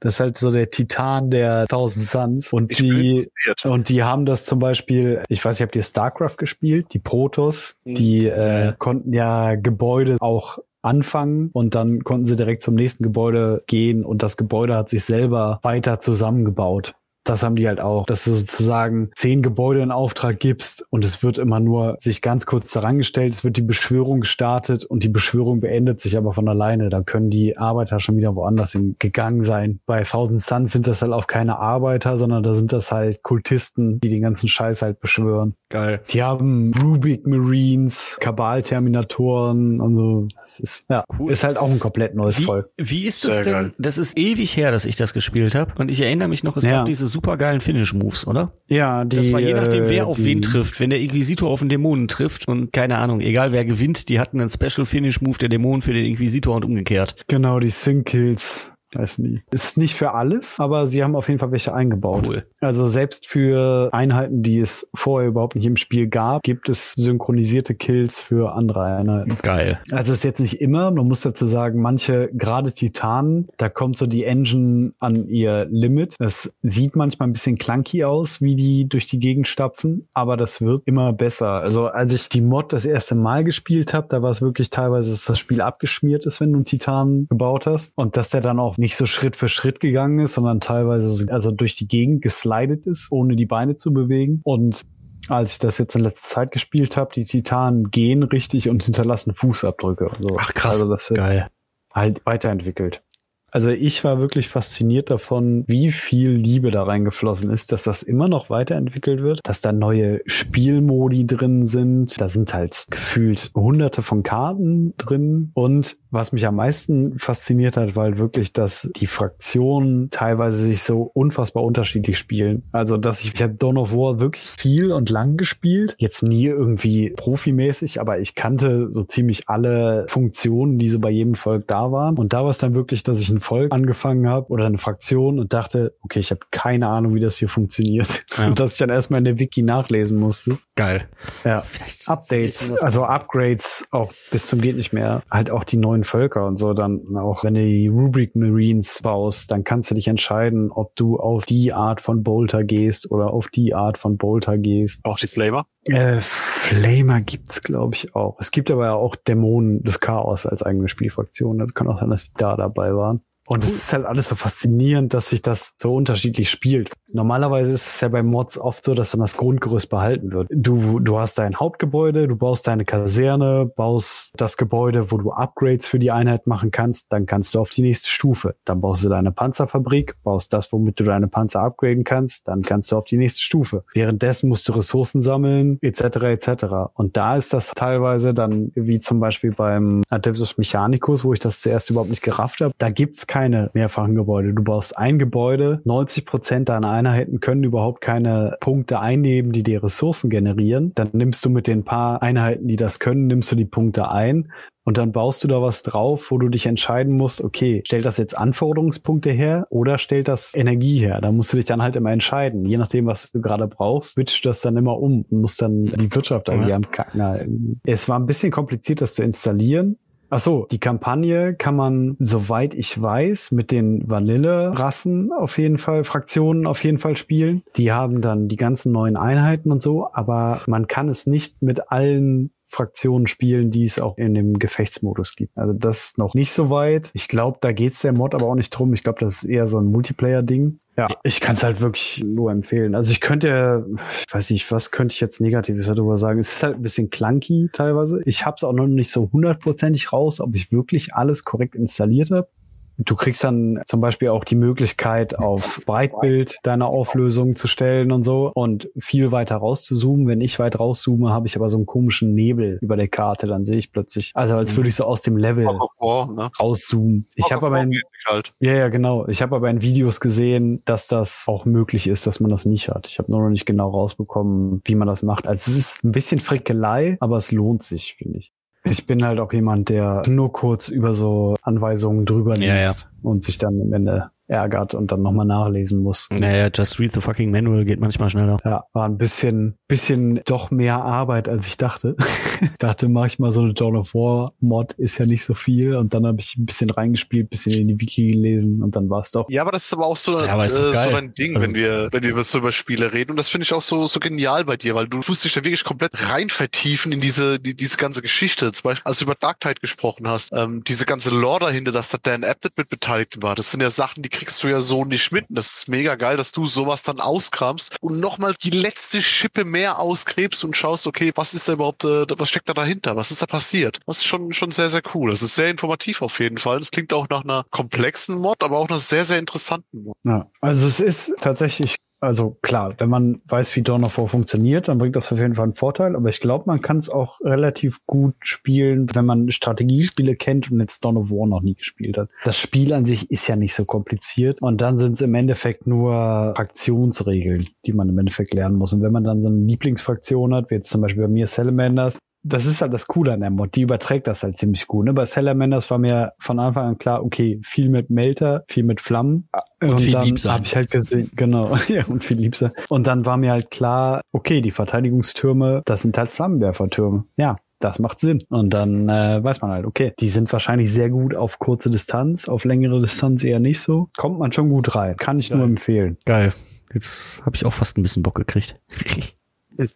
Das ist halt so der Titan der Thousand Suns. Und die, und die haben das zum Beispiel, ich weiß nicht, habt ihr StarCraft gespielt? Die Protoss, mhm. die äh, konnten ja Gebäude auch anfangen und dann konnten sie direkt zum nächsten Gebäude gehen und das Gebäude hat sich selber weiter zusammengebaut. Das haben die halt auch, dass du sozusagen zehn Gebäude in Auftrag gibst und es wird immer nur sich ganz kurz daran gestellt, es wird die Beschwörung gestartet und die Beschwörung beendet sich aber von alleine. Da können die Arbeiter schon wieder woanders gegangen sein. Bei Thousand Suns sind das halt auch keine Arbeiter, sondern da sind das halt Kultisten, die den ganzen Scheiß halt beschwören. Geil. Die haben Rubik Marines, Kabal-Terminatoren und so. Das ist, ja, cool. ist halt auch ein komplett neues wie, Volk. Wie ist das Sehr denn? Geil. Das ist ewig her, dass ich das gespielt habe. Und ich erinnere mich noch, es ja. gab diese supergeilen Finish-Moves, oder? Ja, die, Das war je nachdem, wer auf die, wen trifft. Wenn der Inquisitor auf den Dämonen trifft und keine Ahnung, egal wer gewinnt, die hatten einen Special Finish-Move der Dämonen für den Inquisitor und umgekehrt. Genau, die Sync-Kills weiß nie. Ist nicht für alles, aber sie haben auf jeden Fall welche eingebaut. Cool. Also selbst für Einheiten, die es vorher überhaupt nicht im Spiel gab, gibt es synchronisierte Kills für andere Einheiten. Geil. Also ist jetzt nicht immer, man muss dazu sagen, manche, gerade Titanen, da kommt so die Engine an ihr Limit. Das sieht manchmal ein bisschen clunky aus, wie die durch die Gegend stapfen, aber das wird immer besser. Also als ich die Mod das erste Mal gespielt habe, da war es wirklich teilweise, dass das Spiel abgeschmiert ist, wenn du einen Titan gebaut hast und dass der dann auch nicht so Schritt für Schritt gegangen ist, sondern teilweise so, also durch die Gegend geslidet ist, ohne die Beine zu bewegen. Und als ich das jetzt in letzter Zeit gespielt habe, die Titanen gehen richtig und hinterlassen Fußabdrücke. So. Ach krass, also das wird geil. Halt weiterentwickelt. Also ich war wirklich fasziniert davon, wie viel Liebe da reingeflossen ist, dass das immer noch weiterentwickelt wird, dass da neue Spielmodi drin sind. Da sind halt gefühlt hunderte von Karten drin. Und was mich am meisten fasziniert hat, weil wirklich, dass die Fraktionen teilweise sich so unfassbar unterschiedlich spielen. Also, dass ich, ich habe Dawn of War wirklich viel und lang gespielt. Jetzt nie irgendwie profimäßig, aber ich kannte so ziemlich alle Funktionen, die so bei jedem Volk da waren. Und da war es dann wirklich, dass ich ein Volk angefangen habe oder eine Fraktion und dachte, okay, ich habe keine Ahnung, wie das hier funktioniert. Ja. Und dass ich dann erstmal in der Wiki nachlesen musste. Geil. Ja, Vielleicht Updates, also Upgrades auch bis zum geht nicht mehr. Halt auch die neuen Völker und so. Dann auch, wenn du die Rubric Marines baust, dann kannst du dich entscheiden, ob du auf die Art von Bolter gehst oder auf die Art von Bolter gehst. Auch die Flamer? Äh, Flamer gibt's, glaube ich, auch. Es gibt aber auch Dämonen des Chaos als eigene Spielfraktion. Das kann auch sein, dass die da dabei waren. Und es ist halt alles so faszinierend, dass sich das so unterschiedlich spielt. Normalerweise ist es ja bei Mods oft so, dass dann das Grundgerüst behalten wird. Du, du hast dein Hauptgebäude, du baust deine Kaserne, baust das Gebäude, wo du Upgrades für die Einheit machen kannst, dann kannst du auf die nächste Stufe. Dann baust du deine Panzerfabrik, baust das, womit du deine Panzer upgraden kannst, dann kannst du auf die nächste Stufe. Währenddessen musst du Ressourcen sammeln, etc. etc. Und da ist das teilweise dann, wie zum Beispiel beim Adeptus Mechanicus, wo ich das zuerst überhaupt nicht gerafft habe, da gibt's keine mehrfachen Gebäude. Du baust ein Gebäude, 90 Prozent deiner Einheiten können überhaupt keine Punkte einnehmen, die dir Ressourcen generieren. Dann nimmst du mit den paar Einheiten, die das können, nimmst du die Punkte ein und dann baust du da was drauf, wo du dich entscheiden musst, okay, stellt das jetzt Anforderungspunkte her oder stellt das Energie her? Da musst du dich dann halt immer entscheiden. Je nachdem, was du gerade brauchst, switcht das dann immer um und musst dann die Wirtschaft irgendwie am Kacken halten. Es war ein bisschen kompliziert, das zu installieren. Ach so, die Kampagne kann man, soweit ich weiß, mit den Vanille-Rassen auf jeden Fall, Fraktionen auf jeden Fall spielen. Die haben dann die ganzen neuen Einheiten und so, aber man kann es nicht mit allen Fraktionen spielen, die es auch in dem Gefechtsmodus gibt. Also das noch nicht so weit. Ich glaube, da geht's der Mod aber auch nicht drum. Ich glaube, das ist eher so ein Multiplayer-Ding. Ja, ich kann es halt wirklich nur empfehlen. Also ich könnte, ich weiß nicht, was könnte ich jetzt Negatives darüber sagen? Es ist halt ein bisschen clunky teilweise. Ich habe es auch noch nicht so hundertprozentig raus, ob ich wirklich alles korrekt installiert habe. Du kriegst dann zum Beispiel auch die Möglichkeit, auf Breitbild deine Auflösung zu stellen und so und viel weiter rauszuzoomen. Wenn ich weit rauszoome, habe ich aber so einen komischen Nebel über der Karte. Dann sehe ich plötzlich, also als würde ich so aus dem Level ne? rauszoomen. Ich habe aber in, halt. ja, ja, genau. Ich habe aber in Videos gesehen, dass das auch möglich ist, dass man das nicht hat. Ich habe nur noch nicht genau rausbekommen, wie man das macht. Also es ist ein bisschen Frickelei, aber es lohnt sich, finde ich. Ich bin halt auch jemand, der nur kurz über so Anweisungen drüber liest ja, ja. und sich dann am Ende ärgert und dann nochmal nachlesen muss. Naja, just read the fucking manual geht manchmal schneller. Ja, war ein bisschen, bisschen doch mehr Arbeit, als ich dachte. dachte, mache ich mal so eine Dawn of War Mod, ist ja nicht so viel. Und dann habe ich ein bisschen reingespielt, bisschen in die Wiki gelesen und dann war es doch. Ja, aber das ist aber auch so, Ja, äh, so ein Ding, Also- wenn wir, wenn wir über so über Spiele reden. Und das finde ich auch so, so genial bei dir, weil du tust dich da wirklich komplett rein vertiefen in diese, die, diese ganze Geschichte. Zum Beispiel, als du über Dark Tide gesprochen hast, ähm, diese ganze Lore dahinter, dass da Dan Abnett mit beteiligt war. Das sind ja Sachen, die kriegst du ja so nicht mit. Und das ist mega geil, dass du sowas dann auskramst und nochmal die letzte Schippe mehr ausgräbst und schaust, okay, was ist da überhaupt, äh, was steckt da dahinter? Was ist da passiert? Das ist schon, schon sehr, sehr cool. Das ist sehr informativ auf jeden Fall. Das klingt auch nach einer komplexen Mod, aber auch einer sehr, sehr interessanten Mod. Ja, also es ist tatsächlich, also klar, wenn man weiß, wie Dawn of War funktioniert, dann bringt das auf jeden Fall einen Vorteil. Aber ich glaube, man kann es auch relativ gut spielen, wenn man Strategiespiele kennt und jetzt Dawn of War noch nie gespielt hat. Das Spiel an sich ist ja nicht so kompliziert und dann sind es im Endeffekt nur Fraktionsregeln, die man im Endeffekt lernen muss. Und wenn man dann so eine Lieblingsfraktion hat, wie jetzt zum Beispiel bei mir Salamanders, das ist halt das Coole an der Mod. Die überträgt das halt ziemlich gut. Ne? Bei Salamanders war mir von Anfang an klar, okay, viel mit Melter, viel mit Flammen. Und viel dann habe ich halt gesehen, genau, ja, und viel lieb sein. Und dann war mir halt klar, okay, die Verteidigungstürme, das sind halt Flammenwerfertürme. Ja, das macht Sinn. Und dann äh, weiß man halt, okay, die sind wahrscheinlich sehr gut auf kurze Distanz, auf längere Distanz eher nicht so. Kommt man schon gut rein. Kann ich nur Geil. empfehlen. Geil. Jetzt habe ich auch fast ein bisschen Bock gekriegt.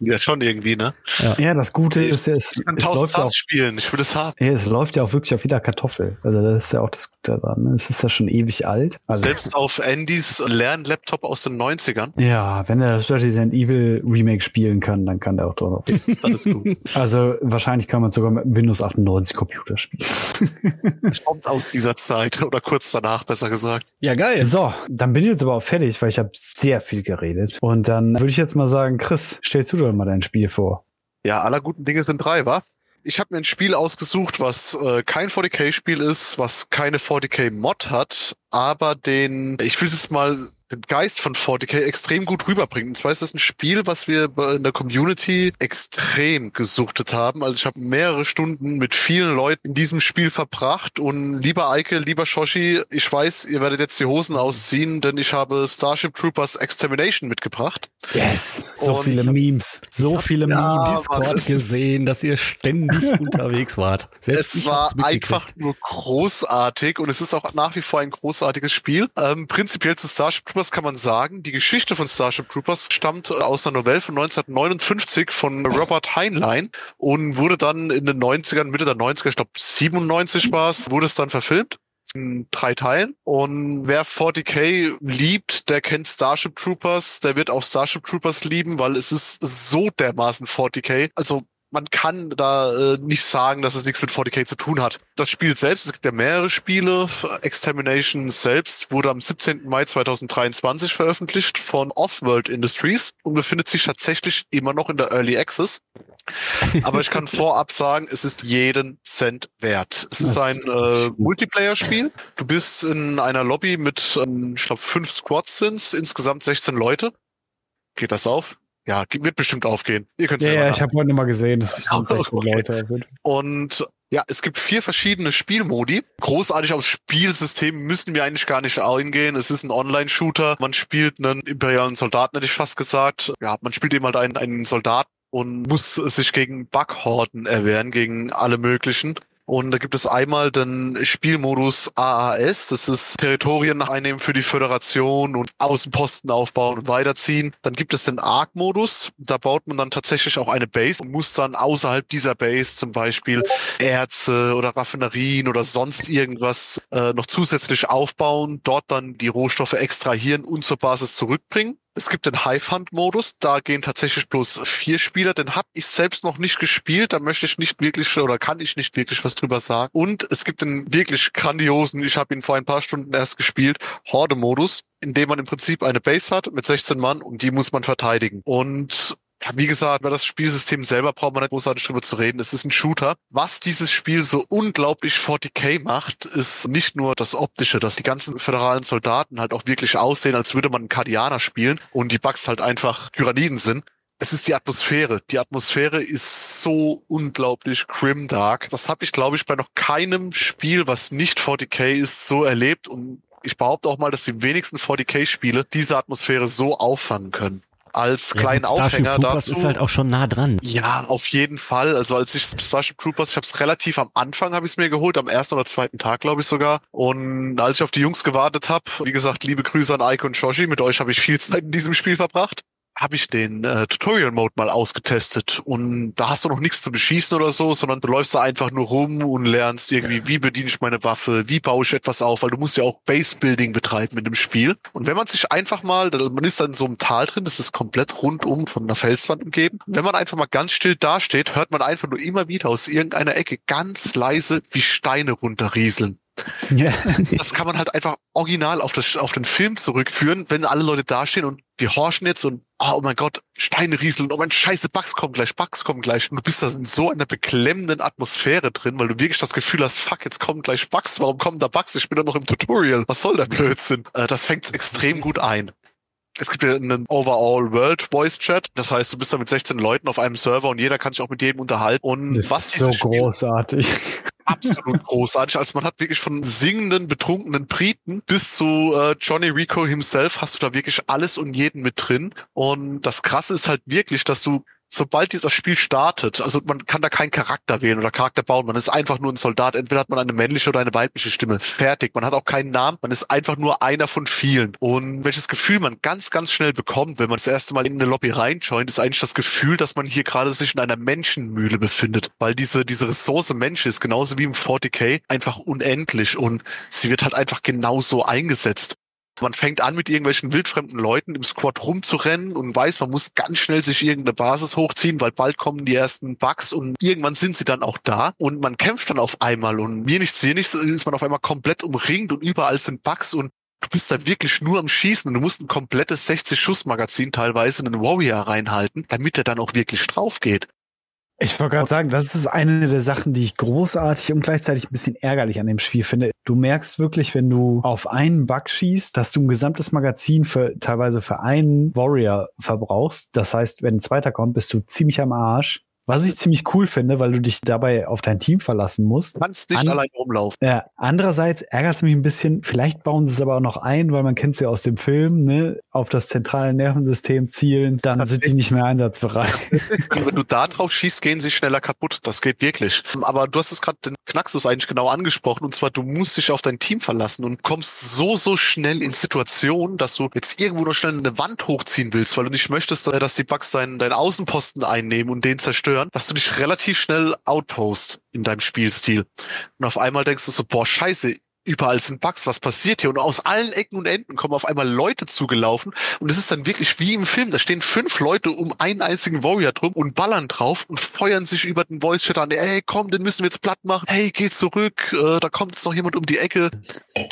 Ja, schon irgendwie, ne? Ja, das Gute Ich- ist, es, Ich kann es 1000 läuft ja auch spielen, ich will es haben. Ja, es läuft ja auch wirklich auf jeder Kartoffel. Also das ist ja auch das Gute daran. Ne? Es ist ja schon ewig alt. Also, Selbst auf Andys Lernlaptop aus den 90ern. ja, wenn er das Resident Evil Remake spielen kann, dann kann der auch drauf. Das ist gut. Also wahrscheinlich kann man sogar mit Windows 98 Computer spielen. Kommt aus dieser Zeit oder kurz danach, besser gesagt. Ja, geil. So, dann bin ich jetzt aber auch fertig, weil ich habe sehr viel geredet. Und dann würde ich jetzt mal sagen, Chris, stellst du doch mal dein Spiel vor. Ja, aller guten Dinge sind drei, wa? Ich habe mir ein Spiel ausgesucht, was äh, kein 40k-Spiel ist, was keine 40k-Mod hat, aber den, ich will jetzt mal den Geist von 40k extrem gut rüberbringen. Und zwar ist es ein Spiel, was wir in der Community extrem gesuchtet haben. Also ich habe mehrere Stunden mit vielen Leuten in diesem Spiel verbracht und lieber Eike, lieber Shoshi, ich weiß, ihr werdet jetzt die Hosen ausziehen, denn ich habe Starship Troopers Extermination mitgebracht. Yes. So Und viele Memes. So viele ja, Memes. Discord gesehen, dass ihr ständig unterwegs wart. Selbst Es war einfach nur großartig und es ist auch nach wie vor ein großartiges Spiel. Ähm, prinzipiell zu Starship Troopers kann man sagen, die Geschichte von Starship Troopers stammt aus einer Novelle von 1959 von Robert Heinlein und wurde dann in den 90ern, Mitte der 90er, ich glaube 97 war es, wurde es dann verfilmt in drei Teilen. Und wer 40k liebt, der kennt Starship Troopers, der wird auch Starship Troopers lieben, weil es ist so dermaßen 40k. Also man kann da äh, nicht sagen, dass es nichts mit 40k zu tun hat. Das Spiel selbst, es gibt ja mehrere Spiele. Extermination selbst wurde am 17. Mai 2023 veröffentlicht von Offworld Industries und befindet sich tatsächlich immer noch in der Early Access. Aber ich kann vorab sagen, es ist jeden Cent wert. Es ist ein äh, Multiplayer-Spiel. Du bist in einer Lobby mit, ähm, ich glaube, fünf Squads sind's, insgesamt 16 Leute. Geht das auf? Ja, wird bestimmt aufgehen. Ihr könnt Ja, selber ja, nach- ich habe heute mal gesehen, das sind echt Okay. Leute. Und ja, es gibt vier verschiedene Spielmodi. Großartig aufs Spielsystem müssen wir eigentlich gar nicht eingehen. Es ist ein Online-Shooter. Man spielt einen imperialen Soldaten, hätte ich fast gesagt. Ja, man spielt eben halt einen, einen Soldaten und muss sich gegen Bughorden erwehren, gegen alle möglichen. Und da gibt es einmal den Spielmodus AAS, das ist Territorien einnehmen für die Föderation und Außenposten aufbauen und weiterziehen. Dann gibt es den Arc-Modus, da baut man dann tatsächlich auch eine Base und muss dann außerhalb dieser Base zum Beispiel Erze oder Raffinerien oder sonst irgendwas äh, noch zusätzlich aufbauen, dort dann die Rohstoffe extrahieren und zur Basis zurückbringen. Es gibt den Hive Hunt Modus, da gehen tatsächlich bloß vier Spieler, den habe ich selbst noch nicht gespielt, da möchte ich nicht wirklich oder kann ich nicht wirklich was drüber sagen. Und es gibt den wirklich grandiosen, ich habe ihn vor ein paar Stunden erst gespielt, Horde Modus, in dem man im Prinzip eine Base hat mit 16 Mann und die muss man verteidigen. Und wie gesagt, über das Spielsystem selber braucht man nicht großartig drüber zu reden. Es ist ein Shooter. Was dieses Spiel so unglaublich 40k macht, ist nicht nur das Optische, dass die ganzen föderalen Soldaten halt auch wirklich aussehen, als würde man einen Kardianer spielen und die Bugs halt einfach Tyranniden sind. Es ist die Atmosphäre. Die Atmosphäre ist so unglaublich grimdark. Das habe ich, glaube ich, bei noch keinem Spiel, was nicht 40k ist, so erlebt. Und ich behaupte auch mal, dass die wenigsten 40k-Spiele diese Atmosphäre so auffangen können. Als Ja, kleinen Starship Aufhänger Troopers dazu. ist halt auch schon nah dran. Ja, auf jeden Fall. Also als ich Starship Troopers, ich habe es relativ am Anfang habe ich es mir geholt, am ersten oder zweiten Tag glaube ich sogar. Und als ich auf die Jungs gewartet habe, wie gesagt, liebe Grüße an Ike und Shoshi, mit euch habe ich viel Zeit in diesem Spiel verbracht habe ich den äh, Tutorial Mode mal ausgetestet und da hast du noch nichts zu beschießen oder so, sondern du läufst da einfach nur rum und lernst irgendwie, wie bediene ich meine Waffe, wie baue ich etwas auf, weil du musst ja auch Base Building betreiben mit dem Spiel. Und wenn man sich einfach mal, man ist dann in so einem Tal drin, das ist komplett rundum von einer Felswand umgeben. Wenn man einfach mal ganz still dasteht, hört man einfach nur immer wieder aus irgendeiner Ecke ganz leise wie Steine runterrieseln. Ja. Das kann man halt einfach original auf, das, auf den Film zurückführen, wenn alle Leute dastehen und wir horchen jetzt und oh mein Gott, Steine rieseln, oh mein Scheiße, Bugs kommen gleich, Bugs kommen gleich. Und du bist da in so einer beklemmenden Atmosphäre drin, weil du wirklich das Gefühl hast, fuck, jetzt kommen gleich Bugs, warum kommen da Bugs? Ich bin doch noch im Tutorial. Was soll der Blödsinn? Äh, das fängt extrem gut ein. Es gibt ja einen Overall World Voice Chat. Das heißt, du bist da mit 16 Leuten auf einem Server und jeder kann sich auch mit jedem unterhalten. Und Das was ist so Spiel großartig. absolut großartig. Also man hat wirklich von singenden, betrunkenen Briten bis zu äh, Johnny Rico himself hast du da wirklich alles und jeden mit drin. Und das Krasse ist halt wirklich, dass du sobald dieses Spiel startet, also man kann da keinen Charakter wählen oder Charakter bauen, man ist einfach nur ein Soldat, entweder hat man eine männliche oder eine weibliche Stimme, fertig, man hat auch keinen Namen, man ist einfach nur einer von vielen. Und welches Gefühl man ganz, ganz schnell bekommt, wenn man das erste Mal in eine Lobby reinjoint, ist eigentlich das Gefühl, dass man hier gerade sich in einer Menschenmühle befindet, weil diese, diese Ressource Mensch ist, genauso wie im 40k, einfach unendlich. Und sie wird halt einfach genauso eingesetzt. Man fängt an, mit irgendwelchen wildfremden Leuten im Squad rumzurennen und weiß, man muss ganz schnell sich irgendeine Basis hochziehen, weil bald kommen die ersten Bugs und irgendwann sind sie dann auch da und man kämpft dann auf einmal und mir nichts, dir nichts, ist man auf einmal komplett umringt und überall sind Bugs und du bist da wirklich nur am Schießen und du musst ein komplettes 60-Schuss-Magazin teilweise in einen Warrior reinhalten, damit er dann auch wirklich drauf geht. Ich wollte gerade sagen, das ist eine der Sachen, die ich großartig und gleichzeitig ein bisschen ärgerlich an dem Spiel finde. Du merkst wirklich, wenn du auf einen Bug schießt, dass du ein gesamtes Magazin für teilweise für einen Warrior verbrauchst. Das heißt, wenn ein zweiter kommt, bist du ziemlich am Arsch. Was ich ziemlich cool finde, weil du dich dabei auf dein Team verlassen musst. Du kannst nicht An- allein rumlaufen. Ja, andererseits ärgert es mich ein bisschen, vielleicht bauen sie es aber auch noch ein, weil man kennt es ja aus dem Film, ne, auf das zentrale Nervensystem zielen, dann sind die nicht mehr einsatzbereit. Und wenn du da drauf schießt, gehen sie schneller kaputt. Das geht wirklich. Aber du hast es gerade den Knacksus eigentlich genau angesprochen. Und zwar, du musst dich auf dein Team verlassen und kommst so, so schnell in Situationen, dass du jetzt irgendwo noch schnell eine Wand hochziehen willst, weil du nicht möchtest, dass die Bugs deinen, deinen Außenposten einnehmen und den zerstören, dass du dich relativ schnell outpost in deinem Spielstil. Und auf einmal denkst du so, boah, scheiße, überall sind Bugs, was passiert hier? Und aus allen Ecken und Enden kommen auf einmal Leute zugelaufen und es ist dann wirklich wie im Film. Da stehen fünf Leute um einen einzigen Warrior drum und ballern drauf und feuern sich über den Voice Chat an. Ey, komm, den müssen wir jetzt platt machen. Hey, geh zurück. Äh, da kommt jetzt noch jemand um die Ecke.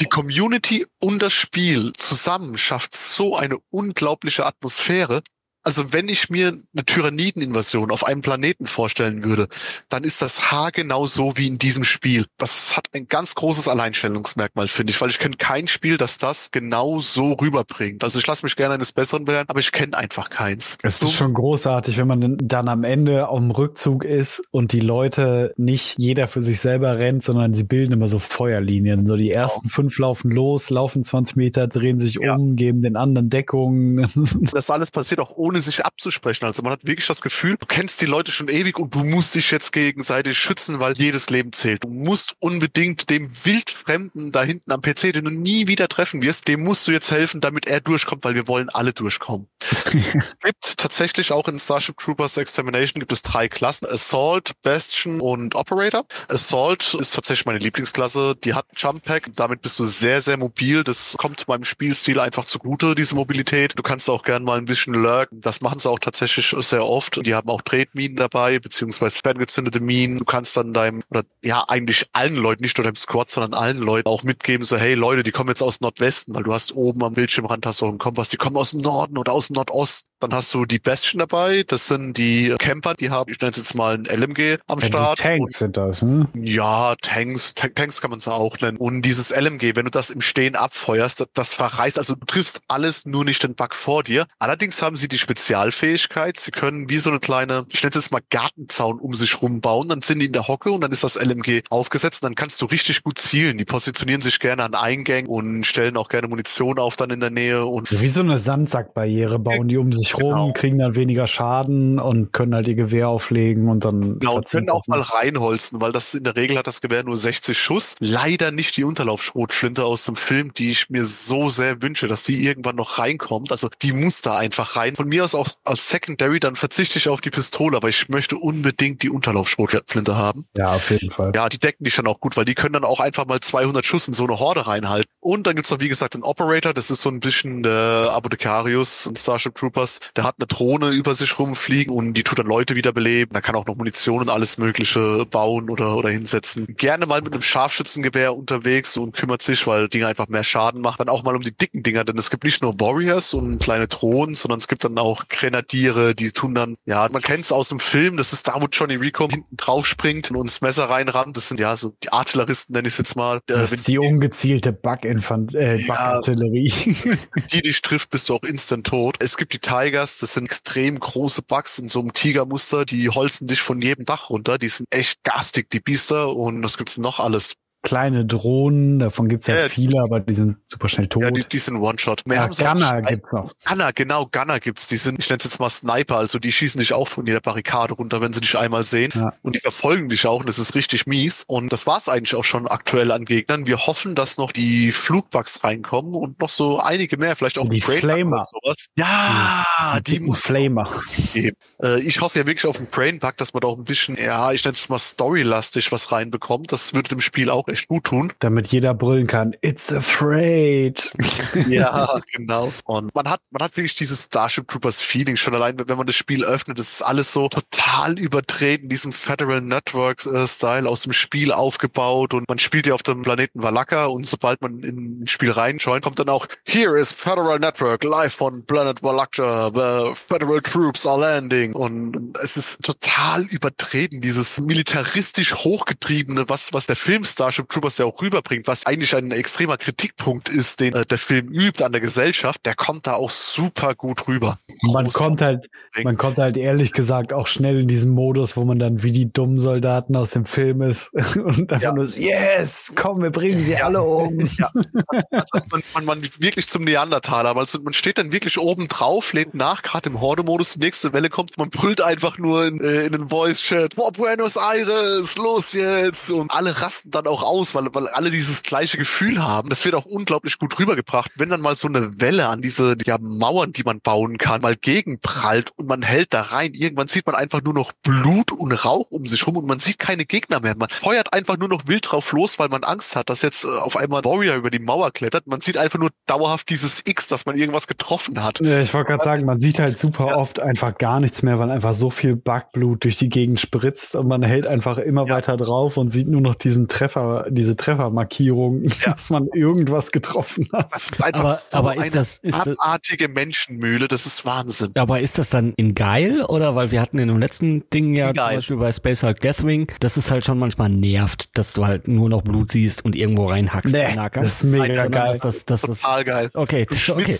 Die Community und das Spiel zusammen schafft so eine unglaubliche Atmosphäre. Also wenn ich mir eine Tyrannideninvasion auf einem Planeten vorstellen würde, dann ist das haargenau so wie in diesem Spiel. Das hat ein ganz großes Alleinstellungsmerkmal, finde ich, weil ich kenne kein Spiel, das das genau so rüberbringt. Also ich lasse mich gerne eines Besseren belehren, aber ich kenne einfach keins. Es So- ist schon großartig, wenn man dann- am Ende auf dem Rückzug ist und die Leute nicht jeder für sich selber rennt, sondern sie bilden immer so Feuerlinien. So die ersten fünf laufen los, laufen 20 Meter, drehen sich Ja. um, geben den anderen Deckung. das alles passiert auch ohne sich abzusprechen. Also man hat wirklich das Gefühl, du kennst die Leute schon ewig und du musst dich jetzt gegenseitig schützen, weil jedes Leben zählt. Du musst unbedingt dem Wildfremden da hinten am PC, den du nie wieder treffen wirst, dem musst du jetzt helfen, damit er durchkommt, weil wir wollen alle durchkommen. es gibt tatsächlich auch in Starship Troopers Extermination gibt es drei Klassen. Assault, Bastion und Operator. Assault ist tatsächlich meine Lieblingsklasse. Die hat Jump Pack. Damit bist du sehr, sehr mobil. Das kommt meinem Spielstil einfach zugute, diese Mobilität. Du kannst auch gern mal ein bisschen lurken. Das machen sie auch tatsächlich sehr oft. Die haben auch Tretminen dabei, beziehungsweise ferngezündete Minen. Du kannst dann deinem, oder ja, eigentlich allen Leuten, nicht nur deinem Squad, sondern allen Leuten auch mitgeben, so, hey Leute, die kommen jetzt aus Nordwesten, weil du hast oben am Bildschirmrand hast du einen Kompass, die kommen aus dem Norden oder aus dem Nordosten. Dann hast du die Bastion dabei. Das sind die Camper, die haben, ich nenne es jetzt mal ein LMG am Ja, Start. Tanks sind das, ne? Ja, Tanks, Ta- Tanks kann man es auch nennen. Und dieses LMG, wenn du das im Stehen abfeuerst, das, das verreißt, also du triffst alles, nur nicht den Bug vor dir. Allerdings haben sie die Spezialfähigkeit, sie können wie so eine kleine, ich nenne es jetzt mal Gartenzaun um sich rumbauen, dann sind die in der Hocke und dann ist das LMG aufgesetzt und dann kannst du richtig gut zielen. Die positionieren sich gerne an Eingängen und stellen auch gerne Munition auf dann in der Nähe und Wie so eine Sandsackbarriere bauen die um sich sich rum, genau. kriegen dann weniger Schaden und können halt ihr Gewehr auflegen und dann. Genau, und können auch mal reinholzen, weil das in der Regel hat das Gewehr nur 60 Schuss. Leider nicht die Unterlaufschrotflinte aus dem Film, die ich mir so sehr wünsche, dass die irgendwann noch reinkommt. Also die muss da einfach rein. Von mir aus auch als Secondary, dann verzichte ich auf die Pistole, aber ich möchte unbedingt die Unterlaufschrotflinte haben. Ja, auf jeden Fall. Ja, die decken dich dann auch gut, weil die können dann auch einfach mal 200 Schuss in so eine Horde reinhalten. Und dann gibt's noch, wie gesagt, den Operator, das ist so ein bisschen der Apothekarius und Starship Troopers. Der hat eine Drohne über sich rumfliegen und die tut dann Leute wiederbeleben. Da kann auch noch Munition und alles mögliche bauen oder, oder hinsetzen. Gerne mal mit einem Scharfschützengewehr unterwegs und kümmert sich, weil Dinge einfach mehr Schaden macht. Dann auch mal um die dicken Dinger, denn es gibt nicht nur Warriors und kleine Drohnen, sondern es gibt dann auch Grenadiere, die tun dann, ja, man kennt es aus dem Film, das ist da, wo Johnny Rico hinten drauf springt und ins Messer reinrammt. Das sind ja so die Artilleristen, nenne ich es jetzt mal. Das ist die ungezielte Bug-Infant, äh, Bug-Artillerie. Ja, die dich trifft, bist du auch instant tot. Es gibt die Tigers, das sind extrem große Bugs in so einem Tigermuster, die holzen dich von jedem Dach runter. Die sind echt garstig, die Biester. Und was gibt's noch alles? Kleine Drohnen, davon gibt's ja, ja viele, aber die sind super schnell tot. Ja, die, die sind One-Shot. Ja, Gunner gibt's noch. Gunner, genau, Gunner gibt's. Die sind, ich nenne es jetzt mal Sniper, also die schießen dich auch von jeder Barrikade runter, wenn sie dich einmal sehen. Ja. Und die verfolgen dich auch und das ist richtig mies. Und das war's eigentlich auch schon aktuell an Gegnern. Wir hoffen, dass noch die Flugbugs reinkommen und noch so einige mehr, vielleicht auch die Flamer. sowas. Ja, die, die, muss Flamer. Äh, ich hoffe ja wirklich auf einen Brainbug, dass man da auch ein bisschen, ja, ich nenne es mal storylastig was reinbekommt. Das würde dem Spiel auch echt gut tun. Damit jeder brüllen kann, it's afraid. ja, genau. Und man hat, man hat wirklich dieses Starship Troopers Feeling schon allein, wenn man das Spiel öffnet, ist alles so total übertreten, diesem Federal Network äh, Style aus dem Spiel aufgebaut und man spielt ja auf dem Planeten Valaka und sobald man in ein Spiel reinschaut, kommt dann auch Here is Federal Network live on Planet Valaka, the Federal Troops are landing und es ist total übertreten, dieses militaristisch hochgetriebene, was, was der Film Starship Troopers ja auch rüberbringt, was eigentlich ein extremer Kritikpunkt ist, den äh, der Film übt an der Gesellschaft, der kommt da auch super gut rüber. Man kommt halt, man kommt halt ehrlich gesagt auch schnell in diesen Modus, wo man dann wie die dummen Soldaten aus dem Film ist und einfach ja. nur so, yes, komm, wir bringen sie ja. alle um. Ja. Also, also man, man, man wirklich zum Neandertaler, also man steht dann wirklich oben drauf, lehnt nach, gerade im Horde-Modus, die nächste Welle kommt, man brüllt einfach nur in, äh, in den Voice-Chat, Buenos Aires, los jetzt! Und alle rasten dann auch aus aus, weil, weil alle dieses gleiche Gefühl haben. Das wird auch unglaublich gut rübergebracht. Wenn dann mal so eine Welle an diese ja, Mauern, die man bauen kann, mal gegenprallt und man hält da rein, irgendwann sieht man einfach nur noch Blut und Rauch um sich rum und man sieht keine Gegner mehr. Man feuert einfach nur noch wild drauf los, weil man Angst hat, dass jetzt äh, auf einmal Warrior über die Mauer klettert. Man sieht einfach nur dauerhaft dieses X, dass man irgendwas getroffen hat. Ja, ich wollte gerade sagen, man sieht halt super ja. oft einfach gar nichts mehr, weil einfach so viel Backblut durch die Gegend spritzt und man hält einfach immer ja. weiter drauf und sieht nur noch diesen Treffer, diese Treffermarkierung, ja. dass man irgendwas getroffen hat. Das ist einfach aber, so aber ist eine das, ist abartige Menschenmühle, das ist Wahnsinn. Aber ist das dann in geil oder weil wir hatten in dem letzten Ding ja zum Beispiel bei Space Hulk Gathering, dass es halt schon manchmal nervt, dass du halt nur noch Blut siehst und irgendwo reinhackst. Nee, das ist mega geil. Das, das, das, Total geil. Okay, okay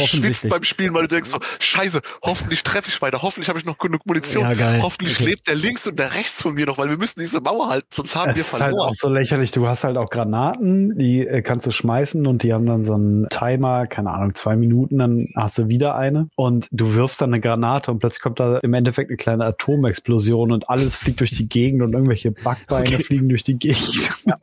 schwitzt beim Spielen, weil du denkst so, scheiße, hoffentlich treffe ich weiter, hoffentlich habe ich noch genug Munition, ja, geil. hoffentlich okay. lebt der links und der rechts von mir noch, weil wir müssen diese Mauer halten, sonst haben es wir verloren. ist halt auch so lächerlich, du hast halt auch Granaten, die äh, kannst du schmeißen und die haben dann so einen Timer, keine Ahnung, zwei Minuten, dann hast du wieder eine und du wirfst dann eine Granate und plötzlich kommt da im Endeffekt eine kleine Atomexplosion und alles fliegt durch die Gegend und irgendwelche Backbeine okay. fliegen durch die Gegend. Ja,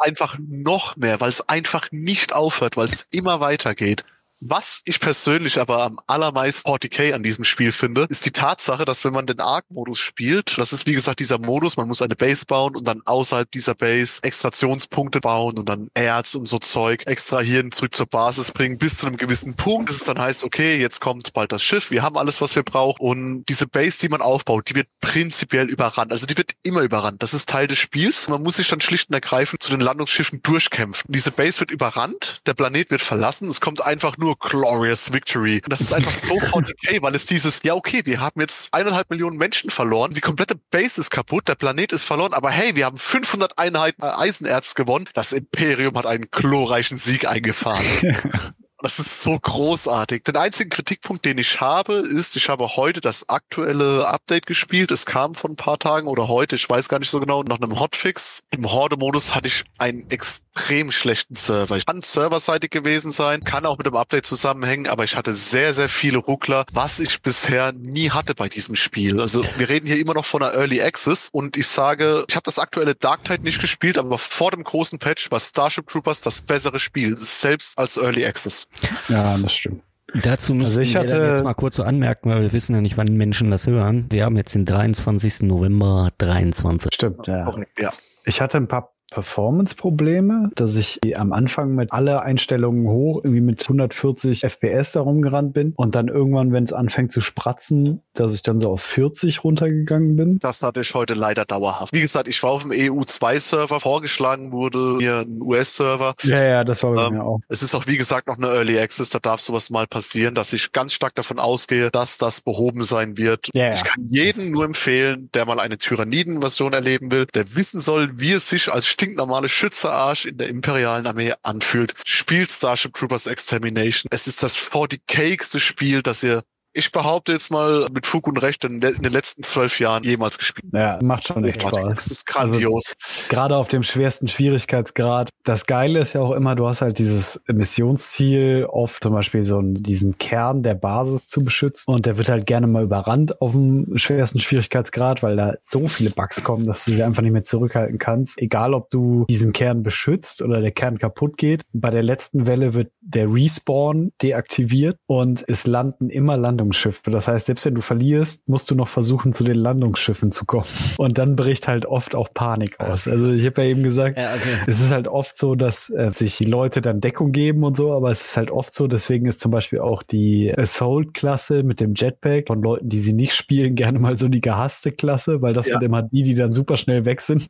einfach noch mehr, weil es einfach nicht aufhört, weil es immer weitergeht. Was ich persönlich aber am allermeisten 40k an diesem Spiel finde, ist die Tatsache, dass wenn man den Arc-Modus spielt, das ist wie gesagt dieser Modus, man muss eine Base bauen und dann außerhalb dieser Base Extraktionspunkte bauen und dann Erz und so Zeug extrahieren, zurück zur Basis bringen, bis zu einem gewissen Punkt, bis es dann heißt, okay, jetzt kommt bald das Schiff, wir haben alles, was wir brauchen und diese Base, die man aufbaut, die wird prinzipiell überrannt, also die wird immer überrannt, das ist Teil des Spiels, man muss sich dann schlicht und ergreifend zu den Landungsschiffen durchkämpfen. Diese Base wird überrannt, der Planet wird verlassen, es kommt einfach nur nur Glorious Victory. Und das ist einfach so 40k, weil es dieses, ja okay, wir haben jetzt eineinhalb Millionen Menschen verloren, die komplette Base ist kaputt, der Planet ist verloren, aber hey, wir haben 500 Einheiten Eisenerz gewonnen. Das Imperium hat einen glorreichen Sieg eingefahren. Das ist so großartig. Den einzigen Kritikpunkt, den ich habe, ist, ich habe heute das aktuelle Update gespielt. Es kam vor ein paar Tagen oder heute, ich weiß gar nicht so genau, nach einem Hotfix. Im Horde-Modus hatte ich einen extrem schlechten Server. Ich kann serverseitig gewesen sein, kann auch mit dem Update zusammenhängen, aber ich hatte sehr, sehr viele Ruckler, was ich bisher nie hatte bei diesem Spiel. Also wir reden hier immer noch von einer Early Access und ich sage, ich habe das aktuelle Dark Tide nicht gespielt, aber vor dem großen Patch war Starship Troopers das bessere Spiel, selbst als Early Access. Ja, das stimmt. Dazu müssen Also ich wir jetzt mal kurz so anmerken, weil wir wissen ja nicht, wann Menschen das hören. Wir haben jetzt den 23. November 23. Stimmt, ja. Ja. Ich hatte ein paar Performance-Probleme, dass ich am Anfang mit alle Einstellungen hoch, irgendwie mit 140 FPS da rumgerannt bin und dann irgendwann, wenn es anfängt zu spratzen, dass ich dann so auf 40 runtergegangen bin. Das hatte ich heute leider dauerhaft. Wie gesagt, ich war auf dem EU2-Server, vorgeschlagen wurde mir ein US-Server. Ja, ja, das war bei Ähm, mir auch. Es ist auch, wie gesagt, noch eine Early Access, da darf sowas mal passieren, dass ich ganz stark davon ausgehe, dass das behoben sein wird. Ja. Ich kann jedem nur empfehlen, der mal eine Tyranniden-Version erleben will, der wissen soll, wie es sich als stinknormale Schützerarsch in der imperialen Armee anfühlt. Spielt Starship Troopers Extermination. Es ist das 40k-igste Spiel, das ihr, ich behaupte jetzt mal mit Fug und Recht, in, in den letzten zwölf Jahren jemals gespielt Ja, macht schon echt. Spaß. Das ist grandios. Gerade auf dem schwersten Schwierigkeitsgrad. Das Geile ist ja auch immer, du hast halt dieses Missionsziel, oft zum Beispiel so diesen Kern der Basis zu beschützen. Und der wird halt gerne mal überrannt auf dem schwersten Schwierigkeitsgrad, weil da so viele Bugs kommen, dass du sie einfach nicht mehr zurückhalten kannst. Egal, ob du diesen Kern beschützt oder der Kern kaputt geht. Bei der letzten Welle wird der Respawn deaktiviert und es landen immer Landungsschiffe. Das heißt, selbst wenn du verlierst, musst du noch versuchen, zu den Landungsschiffen zu kommen. Und dann bricht halt oft auch Panik aus. Also ich habe ja eben gesagt, Ja, okay. es ist halt oft so, dass äh, sich die Leute dann Deckung geben und so, aber es ist halt oft so, deswegen ist zum Beispiel auch die Assault-Klasse mit dem Jetpack von Leuten, die sie nicht spielen, gerne mal so die gehasste Klasse, weil das Ja. sind immer die, die dann super schnell weg sind.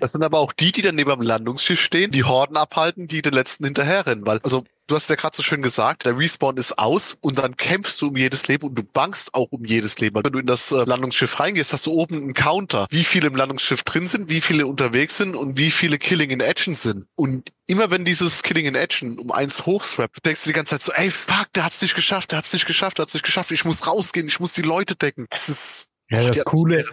Das sind aber auch die, die dann neben dem Landungsschiff stehen, die Horden abhalten, die den letzten hinterherrennen. Weil, also, du hast ja gerade so schön gesagt, der Respawn ist aus und dann kämpfst du um jedes Leben und du bangst auch um jedes Leben. Weil wenn du in das äh, Landungsschiff reingehst, hast du oben einen Counter, wie viele im Landungsschiff drin sind, wie viele unterwegs sind und wie viele Killing in Action sind. Und immer wenn dieses Killing in Action um eins hochswappt, denkst du die ganze Zeit so, ey, fuck, der hat's nicht geschafft, der hat's nicht geschafft, der hat's nicht geschafft, ich muss rausgehen, ich muss die Leute decken. Es ist Ja, das Coole,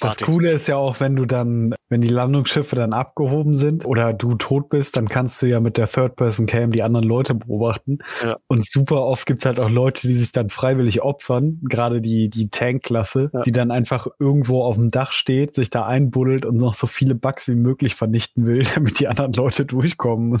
das. Coole ist ja auch, wenn du dann, wenn die Landungsschiffe dann abgehoben sind oder du tot bist, dann kannst du ja mit der Third-Person-Cam die anderen Leute beobachten. Ja. Und super oft gibt's halt auch Leute, die sich dann freiwillig opfern, gerade die, die Tank-Klasse, Ja. die dann einfach irgendwo auf dem Dach steht, sich da einbuddelt und noch so viele Bugs wie möglich vernichten will, damit die anderen Leute durchkommen.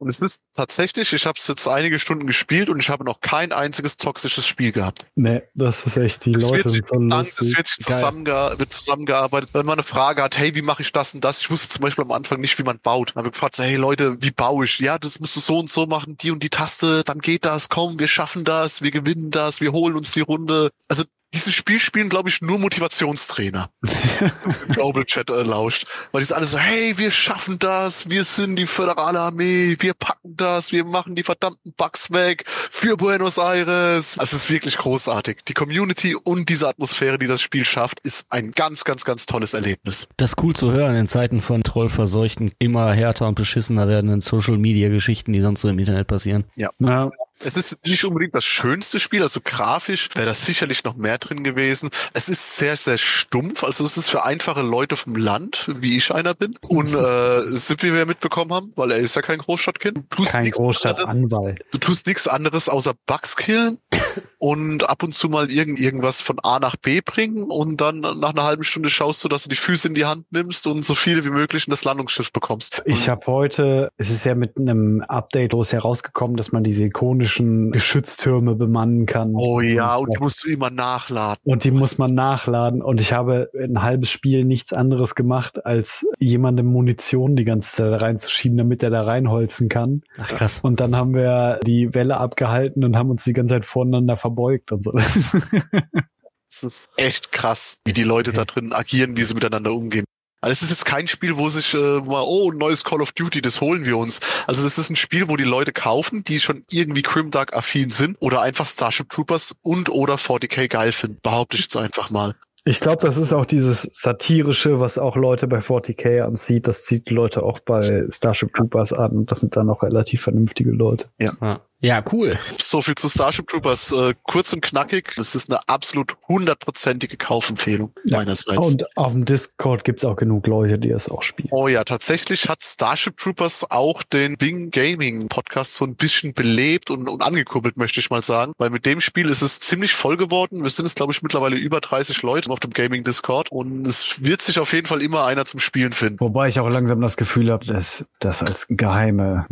Und es ist tatsächlich, ich habe es jetzt einige Stunden gespielt und ich habe noch kein einziges toxisches Spiel gehabt. nee, das ist echt, die Es Leute sind so lustig. es wird, zusammenge wird zusammengearbeitet. Wenn man eine Frage hat, hey, wie mache ich das und das? Ich wusste zum Beispiel am Anfang nicht, wie man baut. Dann habe ich gefragt, so, hey Leute, wie baue ich? Ja, das musst du so und so machen, die und die Taste, dann geht das, komm, wir schaffen das, wir gewinnen das, wir holen uns die Runde. Also dieses Spiel spielen, glaube ich, nur Motivationstrainer. Global Chat äh, lauscht. Weil die sind alle so, hey, wir schaffen das, wir sind die föderale Armee, wir packen das, wir machen die verdammten Bugs weg für Buenos Aires. Also es ist wirklich großartig. Die Community und diese Atmosphäre, die das Spiel schafft, ist ein ganz, ganz, ganz tolles Erlebnis. Das ist cool zu hören in Zeiten von trollverseuchten, immer härter und beschissener werdenden Social-Media-Geschichten, die sonst so im Internet passieren. Ja, Es ist nicht unbedingt das schönste Spiel, also grafisch wäre das sicherlich noch mehr drin gewesen. Es ist sehr, sehr stumpf, also es ist für einfache Leute vom Land, wie ich einer bin. Und äh, Sipp, wie wir mitbekommen haben, weil er ist ja kein Großstadtkind. Du tust kein Großstadtanwalt. Du tust nichts anderes außer Bugs killen und ab und zu mal irgend, irgendwas von A nach B bringen und dann nach einer halben Stunde schaust du, dass du die Füße in die Hand nimmst und so viele wie möglich in das Landungsschiff bekommst. Ich habe heute, es ist ja mit einem Update groß herausgekommen, dass man diese ikonischen Geschütztürme bemannen kann. Oh ja, und die musst du immer nachladen. Und die muss man nachladen. Und ich habe ein halbes Spiel nichts anderes gemacht, als jemandem Munition die ganze Zeit reinzuschieben, damit er da reinholzen kann. Ach krass. Und dann haben wir die Welle abgehalten und haben uns die ganze Zeit voneinander verbeugt und so. Es ist echt krass, wie die Leute da drin agieren, wie sie miteinander umgehen. Also es ist jetzt kein Spiel, wo sich äh, mal, oh, ein neues Call of Duty, das holen wir uns. Also das ist ein Spiel, wo die Leute kaufen, die schon irgendwie Grimdark affin sind oder einfach Starship Troopers und oder 40k geil finden. Behaupte ich jetzt einfach mal. Ich glaube, das ist auch dieses satirische, was auch Leute bei 40k anzieht. Das zieht Leute auch bei Starship Troopers an. Und das sind dann auch relativ vernünftige Leute. Ja. Ja, cool. So viel zu Starship Troopers. Äh, kurz und knackig. Es ist eine absolut hundertprozentige Kaufempfehlung Ja. meinerseits. Und auf dem Discord gibt's auch genug Leute, die es auch spielen. Oh ja, tatsächlich hat Starship Troopers auch den Bing Gaming Podcast so ein bisschen belebt und, und angekurbelt, möchte ich mal sagen. Weil mit dem Spiel ist es ziemlich voll geworden. Wir sind jetzt, glaube ich, mittlerweile über 30 Leute auf dem Gaming Discord. Und es wird sich auf jeden Fall immer einer zum Spielen finden. Wobei ich auch langsam das Gefühl habe, dass das als geheime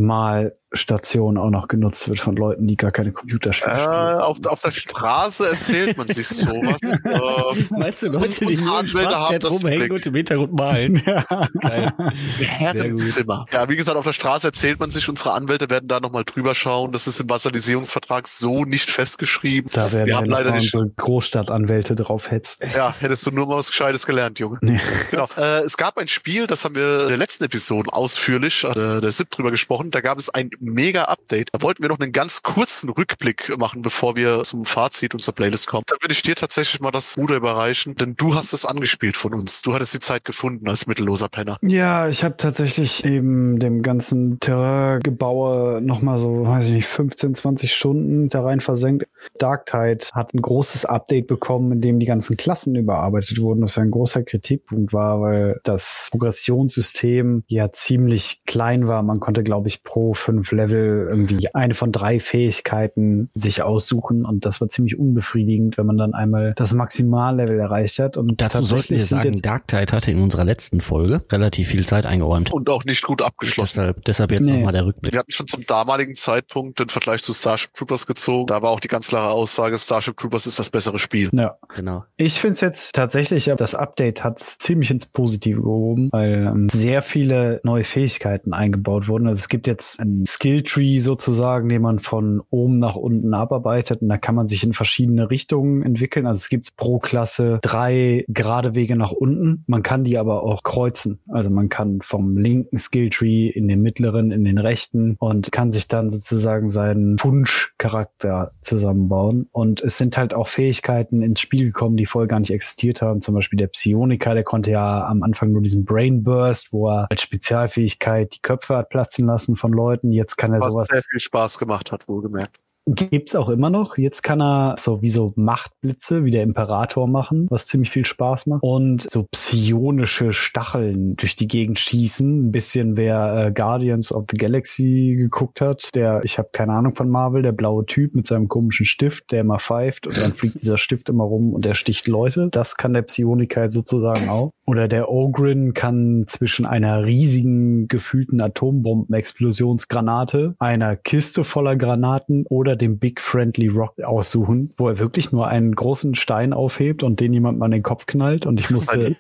Malstation auch noch genutzt wird von Leuten, die gar keine Computerspiele Äh, spielen. auf, auf der Straße erzählt man sich sowas. äh, Meinst du Leute, die Unsere nur im haben Sprachchat das rumhängen und im Hintergrund malen? Ja. Geil. Herrenzimmer. Ja, wie gesagt, auf der Straße erzählt man sich, unsere Anwälte werden da nochmal drüber schauen. Das ist im Vassalisierungsvertrag so nicht festgeschrieben. Da werden wir haben leider nicht. unsere Großstadtanwälte drauf hetzen. Ja, hättest du nur mal was Gescheites gelernt, Junge. Nee. Genau. Äh, es gab ein Spiel, das haben wir in der letzten Episode ausführlich, äh, der SIP drüber gesprochen. Da gab es ein mega Update. Da wollten wir noch einen ganz kurzen Rückblick machen, bevor wir zum Fazit und Playlist kommen. Da würde ich dir tatsächlich mal das Ruder überreichen, denn du hast es angespielt von uns. Du hattest die Zeit gefunden als mittelloser Penner. Ja, ich habe tatsächlich neben dem ganzen Terraingebaue nochmal so, weiß ich nicht, 15, 20 Stunden da rein versenkt. Dark Tide hat ein großes Update bekommen, in dem die ganzen Klassen überarbeitet wurden, was ja ein großer Kritikpunkt war, weil das Progressionssystem ja ziemlich klein war. Man konnte, glaube ich, pro fünf Level irgendwie eine von drei Fähigkeiten sich aussuchen und das war ziemlich unbefriedigend, wenn man dann einmal das Maximallevel erreicht hat. Und Dazu sollten wir tatsächlich sind sagen, jetzt Dark Tide hatte in unserer letzten Folge relativ viel Zeit eingeräumt. Und auch nicht gut abgeschlossen. Deshalb, deshalb jetzt Nee. nochmal der Rückblick. Wir hatten schon zum damaligen Zeitpunkt den Vergleich zu Starship Troopers gezogen. Da war auch die ganz klare Aussage, Starship Troopers ist das bessere Spiel. ja. Genau. Ich finde es jetzt tatsächlich, das Update hat ziemlich ins Positive gehoben, weil ähm, sehr viele neue Fähigkeiten eingebaut wurden. Also es gibt jetzt einen Skilltree sozusagen, den man von oben nach unten abarbeitet und da kann man sich in verschiedene Richtungen entwickeln. Also es gibt pro Klasse drei gerade Wege nach unten. Man kann die aber auch kreuzen. Also man kann vom linken Skilltree in den mittleren, in den rechten und kann sich dann sozusagen seinen Wunschcharakter zusammenbauen. Und es sind halt auch Fähigkeiten ins Spiel gekommen, die vorher gar nicht existiert haben. Zum Beispiel der Psioniker, der konnte ja am Anfang nur diesen Brain Burst, wo er als Spezialfähigkeit die Köpfe hat platzen lassen von Leuten. Jetzt kann er Was sowas sehr viel Spaß gemacht hat, wohlgemerkt. Gibt's auch immer noch. Jetzt kann er so wie so Machtblitze wie der Imperator machen, was ziemlich viel Spaß macht. Und so psionische Stacheln durch die Gegend schießen. Ein bisschen wer äh, Guardians of the Galaxy geguckt hat, der, ich habe keine Ahnung von Marvel, der blaue Typ mit seinem komischen Stift, der immer pfeift und dann fliegt dieser Stift immer rum und der sticht Leute. Das kann der Psioniker sozusagen auch. Oder der Ogrin kann zwischen einer riesigen gefühlten Atombomben-Explosionsgranate, einer Kiste voller Granaten oder dem Big Friendly Rock aussuchen, wo er wirklich nur einen großen Stein aufhebt und den jemand mal in den Kopf knallt. Und ich Das ist mein musste,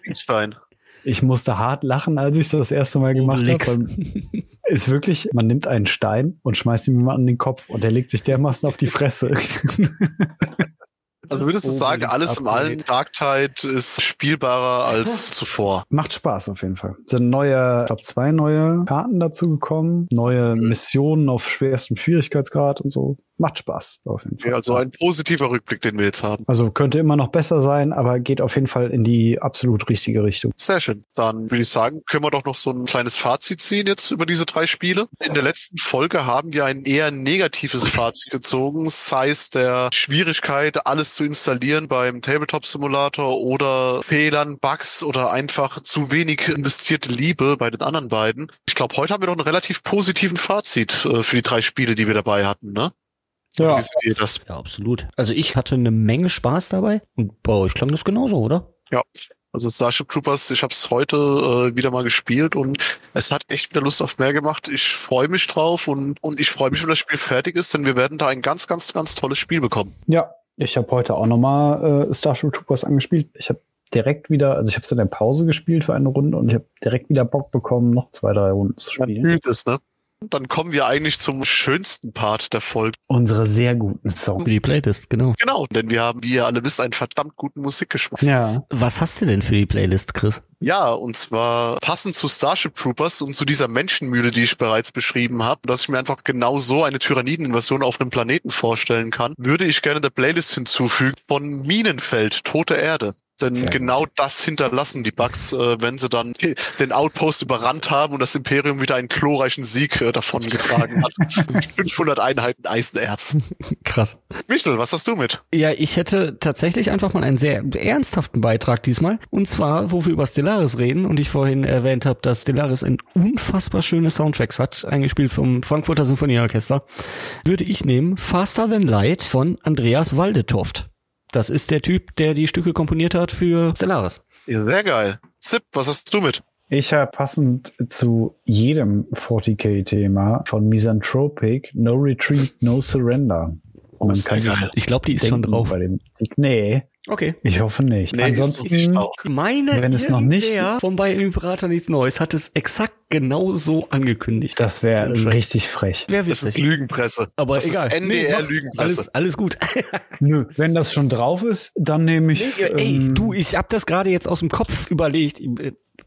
ich musste hart lachen, als ich das erste Mal gemacht habe. Ist wirklich, man nimmt einen Stein und schmeißt ihm jemanden an den Kopf und der legt sich dermaßen auf die Fresse. Also würdest du sagen, alles im allen Dark Tide ist spielbarer als zuvor. Macht Spaß auf jeden Fall. Es sind neue, ich glaube, zwei neue Karten dazu gekommen, neue Missionen auf schwerstem Schwierigkeitsgrad und so. Macht Spaß auf jeden Fall. Ja, also ein positiver Rückblick, den wir jetzt haben. Also könnte immer noch besser sein, aber geht auf jeden Fall in die absolut richtige Richtung. Sehr schön. Dann würde ich sagen, können wir doch noch so ein kleines Fazit ziehen jetzt über diese drei Spiele. In der letzten Folge haben wir ein eher negatives Fazit gezogen, sei es der Schwierigkeit, alles zu installieren beim Tabletop Simulator oder Fehlern, Bugs oder einfach zu wenig investierte Liebe bei den anderen beiden. Ich glaube, heute haben wir noch einen relativ positiven Fazit äh, für die drei Spiele, die wir dabei hatten, ne? Ja, Wie seht ihr das? Ja, absolut. Also ich hatte eine Menge Spaß dabei und bei euch klang das genauso, oder? Ja. Also Starship Troopers, ich habe es heute äh, wieder mal gespielt und es hat echt wieder Lust auf mehr gemacht. Ich freue mich drauf und, und ich freue mich, wenn das Spiel fertig ist, denn wir werden da ein ganz, ganz, ganz tolles Spiel bekommen. ja. Ich habe heute auch nochmal äh, Starship Troopers angespielt. Ich habe direkt wieder, also ich habe es in der Pause gespielt für eine Runde und ich habe direkt wieder Bock bekommen, noch zwei, drei Runden zu spielen. Fühlt es, ne? Und dann kommen wir eigentlich zum schönsten Part der Folge. Unsere sehr guten Songs. Für die Playlist, genau. Genau, denn wir haben, wie ihr alle wisst, einen verdammt guten Musikgeschmack. Ja. Was hast du denn für die Playlist, Chris? Ja, und zwar passend zu Starship Troopers und zu dieser Menschenmühle, die ich bereits beschrieben habe, dass ich mir einfach genau so eine Tyrannideninvasion auf einem Planeten vorstellen kann, würde ich gerne der Playlist hinzufügen von Minenfeld, Tote Erde. Denn Sehr genau das hinterlassen die Bugs, äh, wenn sie dann den Outpost überrannt haben und das Imperium wieder einen glorreichen Sieg äh, davongetragen hat. 500 Einheiten Eisenerz. Krass. Michel, was hast du mit? Ja, ich hätte tatsächlich einfach mal einen sehr ernsthaften Beitrag diesmal. Und zwar, wo wir über Stellaris reden und ich vorhin erwähnt habe, dass Stellaris ein unfassbar schöne Soundtracks hat, eingespielt vom Frankfurter Symphonieorchester, würde ich nehmen Faster Than Light von Andreas Waldetoft. Das ist der Typ, der die Stücke komponiert hat für Stellaris. Ja, sehr geil. Zip, was hast du mit? Ich habe passend zu jedem 40k-Thema von Misanthropic No Retreat, No Surrender. Geil. Ich glaube, die ist schon drauf. Bei dem nee, Okay. ich hoffe nicht. Nee, Ansonsten, auch. Meine Wenn es noch nicht- von bei Imperator nichts Neues hat es exakt genau so angekündigt. das wäre richtig frech. Wäre Das ist. Lügenpresse. Aber das egal. ist NDR-Lügenpresse. alles, alles gut. Nö, wenn das schon drauf ist, dann nehme ich. Ey, ähm, du, ich hab das gerade jetzt aus dem Kopf überlegt.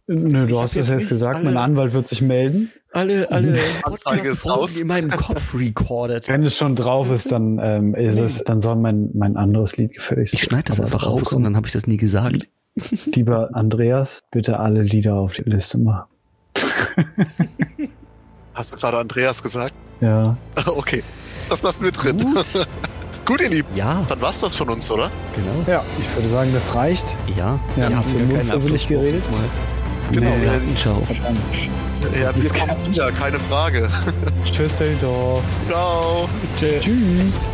Nö, du ich hast es jetzt gesagt, mein Anwalt wird sich melden. Alle, alle Anzeige ist Podcast-Folgen raus. in meinem Kopf recorded. Wenn es schon drauf ist, dann ähm, ist es, dann soll mein mein anderes Lied gefälligst. Ich schneide das einfach raus und dann habe ich das nie gesagt. Lieber Andreas, bitte alle Lieder auf die Liste machen. Hast du gerade Andreas gesagt? Ja. Okay, das lassen wir drin. Gut. Gut, ihr Lieben. Ja, Dann war's das von uns, oder? genau. Ja, ich würde sagen, das reicht. Ja, Wir haben uns hier hier keinen mundfusselig geredet. diesmal. Genau. Gartenschau. Verdammt. Ja, wir kommen wieder, keine Frage. Tschüsseldorf. Ciao. Tschüss.